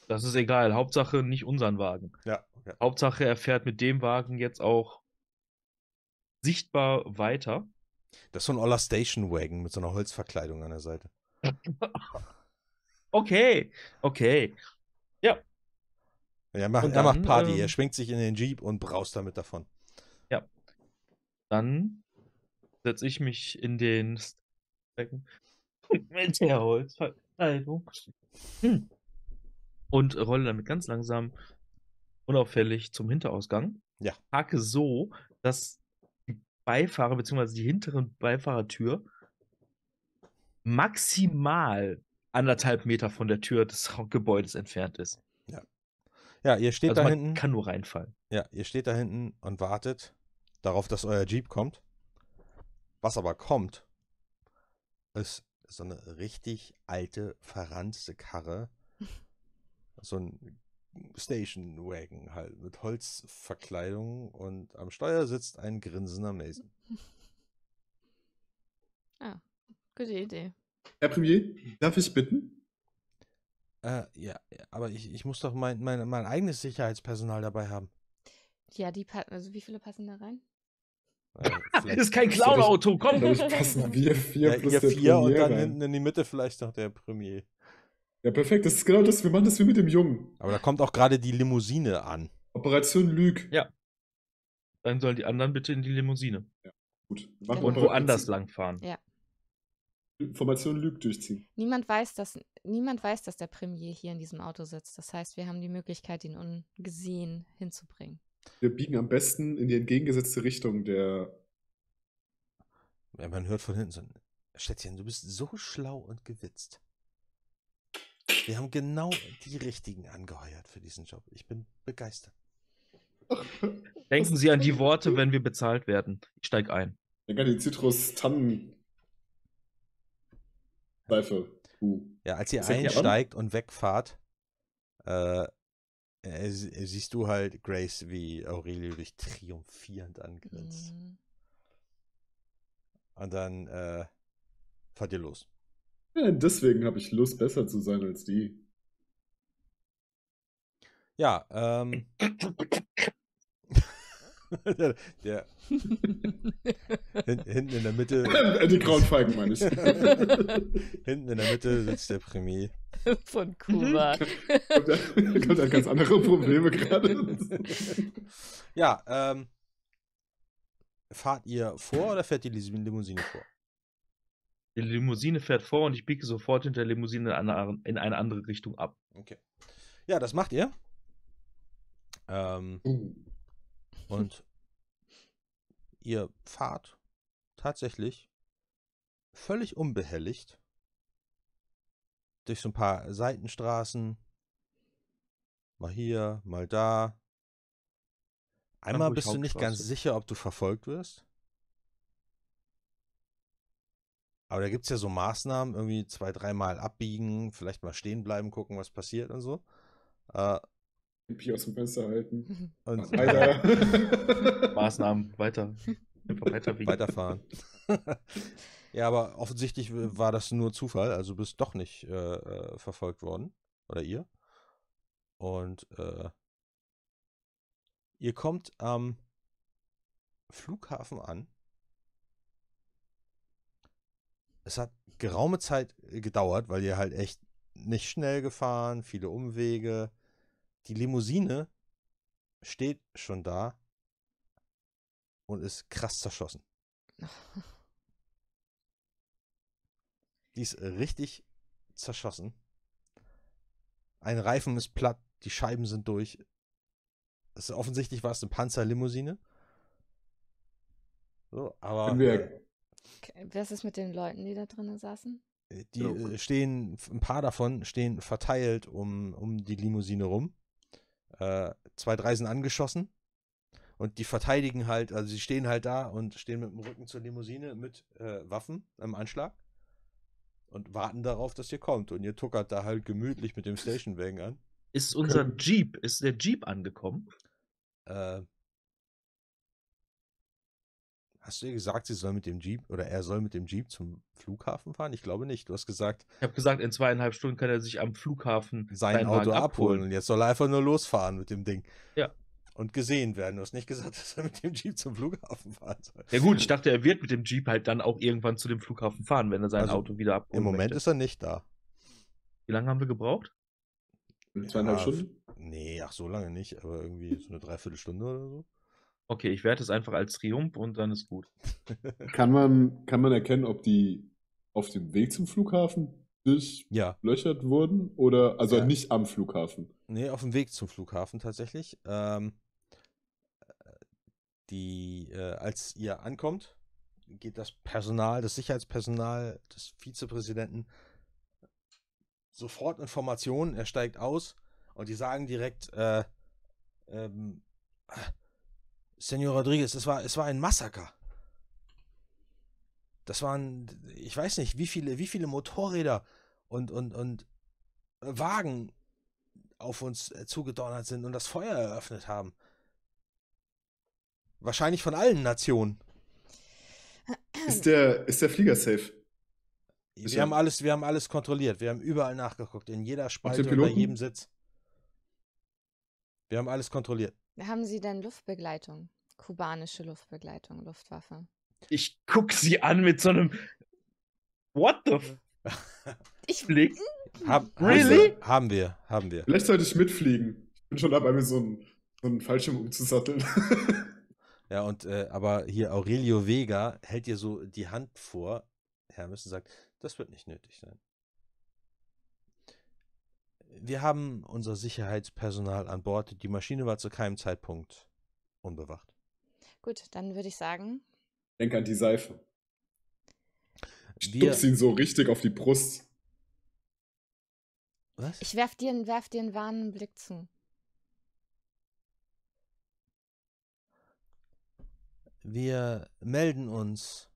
C: das ist egal. Hauptsache nicht unseren Wagen.
F: Ja. ja.
C: Hauptsache er fährt mit dem Wagen jetzt auch sichtbar weiter.
F: Das ist so ein Oller Station Wagon mit so einer Holzverkleidung an der Seite.
C: Okay, okay.
F: Ja, er macht,
C: Und
F: er macht
C: dann,
F: Party.
C: ähm,
F: er schwingt sich in den Jeep und braust damit davon.
C: Dann setze ich mich in den Stecken mit der Holzverkleidung Hm. und rolle damit ganz langsam unauffällig zum Hinterausgang.
F: Ja.
C: Parke so, dass die Beifahrer bzw. die hintere Beifahrertür maximal anderthalb Meter von der Tür des Gebäudes entfernt ist.
F: Ja, ihr steht
C: also
F: da hinten.
C: kann nur reinfallen.
F: Ja, ihr steht da hinten und wartet darauf, dass euer Jeep kommt. Was aber kommt, ist so eine richtig alte, verranzte Karre. So ein Station Wagon halt mit Holzverkleidung und am Steuer sitzt ein grinsender Mason.
D: Gute Idee.
B: Herr Premier, darf ich bitten?
F: Äh, ja, aber ich, ich muss doch mein, mein, mein eigenes Sicherheitspersonal dabei haben.
D: Ja, die pa also wie viele passen da rein?
F: Vielleicht-
C: ist kein
B: das-
C: Clown-Auto, komm!
B: Ich, passen wir vier
F: ja,
B: plus
F: ihr
B: der
F: vier und
B: Premier
F: dann
B: rein.
F: hinten in die Mitte vielleicht noch der Premier.
B: Ja, perfekt. Das ist genau das. Wir machen das wie mit dem Jungen.
F: Aber da kommt auch gerade die Limousine an.
B: Operation Lüg.
C: Ja. Dann sollen die anderen bitte in die Limousine
B: Gut. Wir machen
C: und woanders langfahren.
D: Ja.
B: Formation Lüg durchziehen.
D: Niemand weiß, dass niemand weiß, dass der Premier hier in diesem Auto sitzt. Das heißt, wir haben die Möglichkeit, ihn ungesehen hinzubringen.
B: Wir biegen am besten in die entgegengesetzte Richtung der.
F: Ja, man hört von hinten so, Schätzchen, du bist so schlau und gewitzt. Wir haben genau die richtigen angeheuert für diesen Job. Ich bin begeistert.
C: Denken Sie an die Worte, wenn wir bezahlt werden. Ich steig ein.
B: Ja, die Zitrus-Tannen. Seife. Uh.
F: Ja, als ihr einsteigt und wegfahrt, äh, äh, sie- siehst du halt Grace, wie Aurelio dich triumphierend angrinst.
D: Mhm.
F: Und dann äh, fahrt ihr los.
B: Ja, deswegen habe ich Lust, besser zu sein als die.
F: Ja, ähm. der, der hin, hinten in der Mitte.
B: Die grauen Feigen, meine ich.
F: hinten in der Mitte sitzt der Premier.
D: Von Kuba.
B: Kommt er- kommt er ganz andere Probleme gerade.
F: Ja, ähm. Fahrt ihr vor oder fährt die Limousine vor?
C: Die Limousine fährt vor und ich biege sofort hinter der Limousine in eine, in eine andere Richtung ab.
F: Okay. Ja, das macht ihr. Ähm,
B: Uh.
F: Und ihr fahrt tatsächlich völlig unbehelligt durch so ein paar Seitenstraßen, Mal hier, mal da. Einmal bist du nicht ganz sicher, ob du verfolgt wirst. Aber da gibt es ja so Maßnahmen, irgendwie zwei, dreimal abbiegen, vielleicht mal stehen bleiben, gucken, was passiert und so. Äh,
B: Pipi aus dem Fenster halten.
F: und
B: Weiter.
C: Maßnahmen weiter. Einfach weiter
F: weiterfahren. ja, aber offensichtlich war das nur Zufall, also du bist doch nicht äh, äh, verfolgt worden. Oder ihr. Und äh, ihr kommt am Flughafen an. Es hat geraume Zeit äh, gedauert, weil ihr halt echt nicht schnell gefahren, viele Umwege. Die Limousine steht schon da und ist krass zerschossen. Die ist richtig zerschossen. Ein Reifen ist platt, die Scheiben sind durch. Es, offensichtlich war es eine Panzerlimousine. So, aber äh,
D: Was ist mit den Leuten, die da drinnen saßen?
F: die
B: Ja,
F: äh, stehen, ein paar davon stehen verteilt um, um die Limousine rum. Äh, zwei, drei sind angeschossen. Und die verteidigen halt, also sie stehen halt da und stehen mit dem Rücken zur Limousine mit äh, Waffen im Anschlag und warten darauf, dass ihr kommt. Und ihr tuckert da halt gemütlich mit dem Stationwagen an.
C: Ist unser Jeep, ist der Jeep angekommen?
F: Äh, hast du ihr gesagt, sie soll mit dem Jeep oder er soll mit dem Jeep zum Flughafen fahren? Ich glaube nicht. Du hast gesagt,
C: Ich habe gesagt, in zweieinhalb Stunden kann er sich am Flughafen
F: sein Auto
C: Wagen
F: abholen. Und jetzt soll er einfach nur losfahren mit dem Ding.
C: Ja.
F: Und gesehen werden. Du hast nicht gesagt, dass er mit dem Jeep zum Flughafen fahren soll.
C: Ja gut, ich dachte, er wird mit dem Jeep halt dann auch irgendwann zu dem Flughafen fahren, wenn er sein
F: Also,
C: Auto wieder abholen
F: Im Moment
C: möchte.
F: ist er nicht da.
C: Wie lange haben wir gebraucht?
B: Zweieinhalb
F: Ja,
B: Stunden?
F: Nee, ach, so lange nicht, aber irgendwie so eine Dreiviertelstunde oder so.
C: Okay, ich werte es einfach als Triumph und dann ist gut.
B: Kann man, kann man erkennen, ob die auf dem Weg zum Flughafen
F: Ja,
B: durchlöchert wurden? Oder, also
F: Ja.
B: nicht am Flughafen?
F: nee, auf dem Weg zum Flughafen tatsächlich. Ähm, die, äh, als ihr ankommt, geht das Personal, das Sicherheitspersonal des Vizepräsidenten sofort Informationen. Er steigt aus und die sagen direkt, äh, ähm, Senor Rodriguez, es war, es war ein Massaker. Das waren, ich weiß nicht, wie viele, wie viele Motorräder und, und, und Wagen auf uns äh, zugedonnert sind und das Feuer eröffnet haben. Wahrscheinlich von allen Nationen.
B: Ist der, ist der Flieger safe?
F: Wir
B: Sicher.
F: haben alles, wir haben alles kontrolliert. Wir haben überall nachgeguckt, in jeder Spalte bei jedem Sitz. Wir haben alles kontrolliert.
D: Haben Sie denn Luftbegleitung? Kubanische Luftbegleitung, Luftwaffe.
C: Ich guck sie an mit so einem What the f
D: Ich,
C: Blick.
F: Hab,
C: Really?
F: Haben wir, haben wir, haben wir.
B: Vielleicht sollte ich mitfliegen. Ich bin schon dabei, mir so einen, so einen Fallschirm umzusatteln.
F: Ja, und äh, aber hier Aurelio Vega hält dir so die Hand vor, Hermes, und sagt, das wird nicht nötig sein. Wir haben unser Sicherheitspersonal an Bord. Die Maschine war zu keinem Zeitpunkt unbewacht.
D: gut, dann würde ich sagen,
B: Denk an die Seife.
F: Wir,
B: Stups ihn so richtig auf die Brust.
F: was?
D: ich werf dir, einen- werf dir einen warnenden Blick zu.
F: Wir melden uns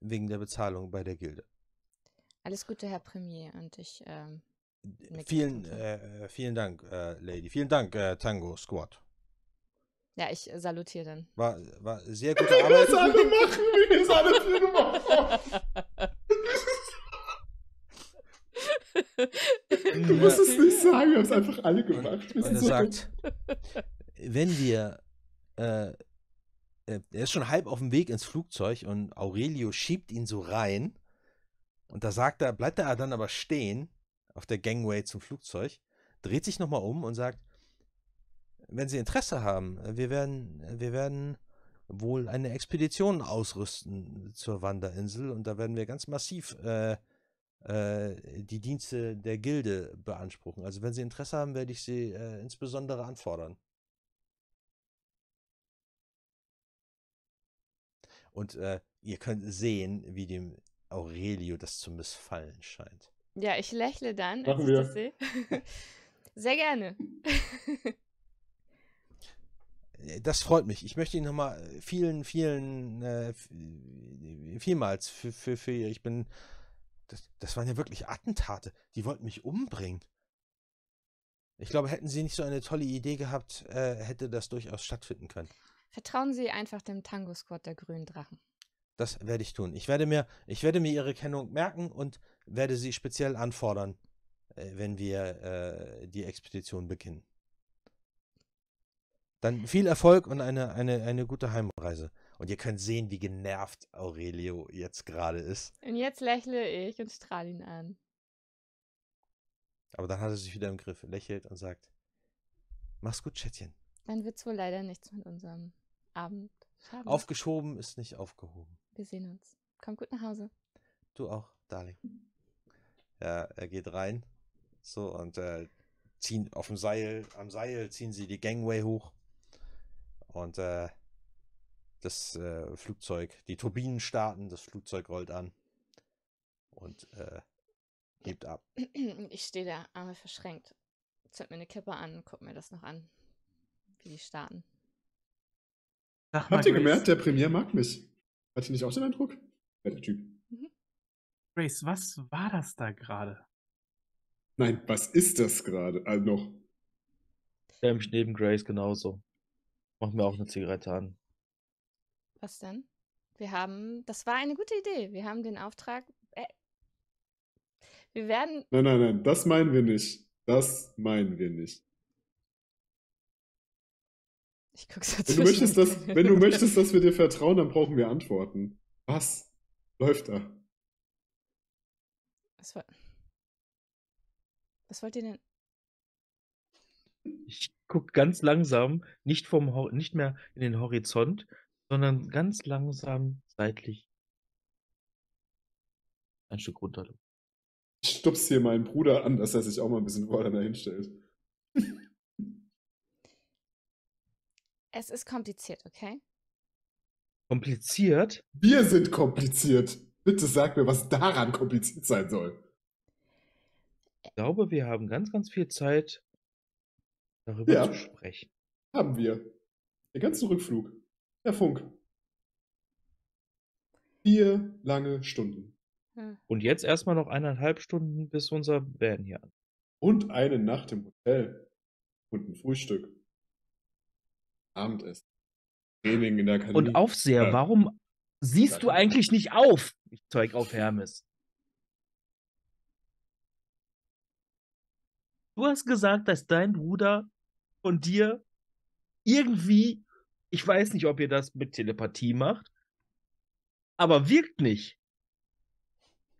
F: wegen der Bezahlung bei der Gilde.
D: Alles Gute, Herr Premier. Und ich, ähm,
F: Vielen,
D: dem
F: äh, vielen Dank, äh, Lady. Vielen Dank, äh, Tango Squad.
D: ja, ich äh, salutiere dann.
F: War, war sehr gute
B: wir
F: Arbeit.
B: es alle machen, wie wir es alle für gemacht Du musst es nicht sagen, wir haben es einfach alle gemacht. Wir
F: Und
B: sind
F: er
B: so
F: sagt, wenn wir, äh, äh, er ist schon halb auf dem Weg ins Flugzeug und Aurelio schiebt ihn so rein. Und da sagt er, bleibt er dann aber stehen auf der Gangway zum Flugzeug, dreht sich nochmal um und sagt, wenn Sie Interesse haben, wir werden, wir werden wohl eine Expedition ausrüsten zur Wanderinsel und da werden wir ganz massiv äh, äh, die Dienste der Gilde beanspruchen. Also wenn Sie Interesse haben, werde ich Sie äh, insbesondere anfordern. Und äh, ihr könnt sehen, wie dem Aurelio das zu missfallen scheint.
D: Ja, ich lächle dann, als
B: Machen
D: ich
B: wir.
D: das sehe. Sehr gerne.
F: Äh, Das freut mich. Ich möchte Ihnen nochmal vielen, vielen, äh, f- vielmals für, für, für ich bin, das, das waren ja wirklich Attentate. Die wollten mich umbringen. Ich glaube, hätten Sie nicht so eine tolle Idee gehabt, äh, hätte das durchaus stattfinden können.
D: Vertrauen Sie einfach dem Tango-Squad der grünen Drachen.
F: Das werde ich tun. Ich werde mir, ich werde mir Ihre Kennung merken und werde Sie speziell anfordern, äh, wenn wir äh, die Expedition beginnen. Dann viel Erfolg und eine, eine, eine gute Heimreise. Und ihr könnt sehen, wie genervt Aurelio jetzt gerade ist.
D: Und jetzt lächle ich und strahle ihn an.
F: Aber dann hat er sich wieder im Griff, lächelt und sagt: Mach's gut, Schätzchen.
D: Dann wird's wohl leider nichts mit unserem Abend. Schade.
F: Aufgeschoben ist nicht aufgehoben.
D: Wir sehen uns. Komm gut nach Hause.
F: Du auch, Darling. Ja, er geht rein. So, und äh, ziehen auf dem Seil, am Seil ziehen sie die Gangway hoch. Und äh, das äh, Flugzeug, die Turbinen starten, das Flugzeug rollt an und äh, hebt ab.
D: Ich stehe da, Arme verschränkt. Zünd mir eine Kippe an, guck mir das noch an. Wie die starten.
A: Mal,
B: Habt ihr gemerkt, der Premier mag mich? Hat ihr nicht auch den Eindruck? Ja, der Typ.
A: Grace, was war das da gerade?
B: Nein, was ist das gerade? Ah, noch.
C: Stell mich neben Grace genauso. Mach mir auch eine Zigarette an.
D: Was denn? Wir haben, das war eine gute Idee. Wir haben den Auftrag. Äh, wir werden.
B: Nein, nein, nein, das meinen wir nicht. Das meinen wir nicht.
D: Ich guck so
B: Wenn du, möchtest, dass, wenn du möchtest, dass wir dir vertrauen, dann brauchen wir Antworten. Was läuft da?
D: Was, woll- was wollt ihr denn?
C: Ich guck ganz langsam, nicht vom nicht mehr in den Horizont, sondern ganz langsam seitlich ein Stück runter.
B: Ich stups hier meinen Bruder an, dass er sich auch mal ein bisschen vorne hinstellt.
D: Es ist kompliziert, okay?
C: Kompliziert?
B: Wir sind kompliziert. Bitte sag mir, was daran kompliziert sein soll.
C: Ich glaube, wir haben ganz, ganz viel Zeit, darüber
B: Ja.
C: zu sprechen.
B: Haben wir. Den ganzen Rückflug. Der Funk. Vier lange Stunden.
D: Hm.
C: Und jetzt erstmal noch eineinhalb Stunden bis unser Van hier an.
B: Und eine Nacht im Hotel. Und ein Frühstück. Abendessen. Training in der Kanone.
C: Und Aufseher,
B: Ja.
C: warum siehst du eigentlich nicht auf? Ich zeig auf Hermes. Du hast gesagt, dass dein Bruder von dir irgendwie, ich weiß nicht, ob ihr das mit Telepathie macht, aber wirkt nicht.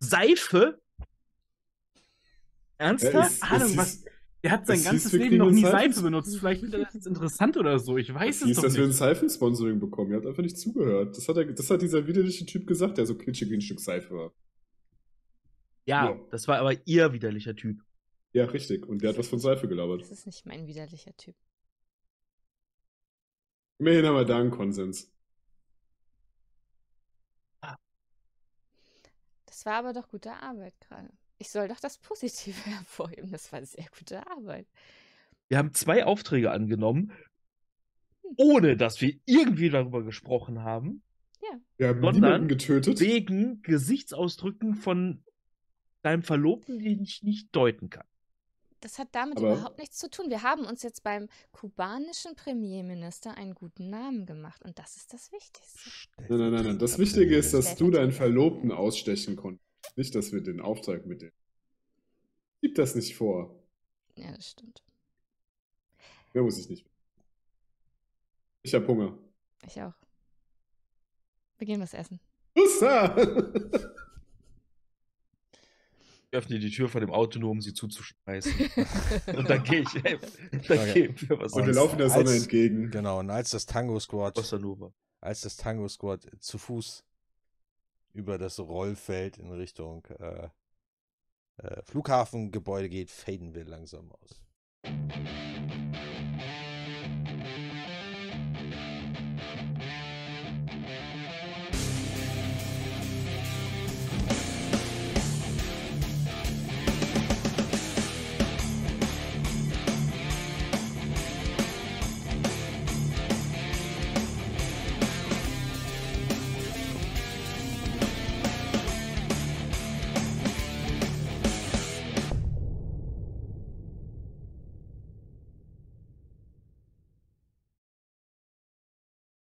C: Seife?
B: Ja,
C: Ernsthaft?
B: es-
A: Ahnung,
B: es
A: was-
B: hieß-
A: Der hat sein
B: Es hieß,
A: ganzes
B: wir
A: Leben noch nie Seife benutzt. Vielleicht findet er das jetzt interessant oder so. Ich weiß
B: Es
A: es
B: hieß,
A: doch
B: dass wir ein
A: nicht.
B: Seifensponsoring bekommen. Ihr habt einfach nicht zugehört. Das hat, er, das hat dieser widerliche Typ gesagt, der so kitschig wie ein Stück Seife war.
C: Ja,
B: Ja.
C: das war aber ihr widerlicher Typ.
B: Ja, richtig. Und der hat was von Seife gelabert.
D: Das ist nicht mein widerlicher Typ.
B: Immerhin haben wir da einen Konsens.
D: Das war aber doch gute Arbeit gerade. Ich soll doch das Positive hervorheben. Das war sehr gute Arbeit.
C: Wir haben zwei Aufträge angenommen, ohne dass wir irgendwie darüber gesprochen haben,
B: Wir haben
C: Sondern
B: getötet.
C: wegen Gesichtsausdrücken von deinem Verlobten, den ich nicht deuten kann.
D: Das hat damit
B: Aber-
D: überhaupt nichts zu tun. Wir haben uns jetzt beim kubanischen Premierminister einen guten Namen gemacht und das ist das Wichtigste.
B: Nein, nein, nein, nein. Das Wichtige ist, dass du deinen. Verlobten ausstechen konntest. Nicht, dass wir den Auftrag mit dem. Gib das nicht vor.
D: Ja, das stimmt.
B: Mehr muss ich nicht. Ich hab Hunger.
D: Ich auch. Wir gehen was essen.
B: Hussa!
C: Ich öffne die Tür von dem Auto nur, um sie zuzuspeisen. Und dann gehe ich, dann
F: Okay.
C: gehen wir was
B: Und wir laufen der Sonne
F: als-
B: entgegen.
F: Genau, und als das Tango Squad, als das Tango Squad zu Fuß über das Rollfeld in Richtung äh, äh, Flughafengebäude geht, faden wir langsam aus.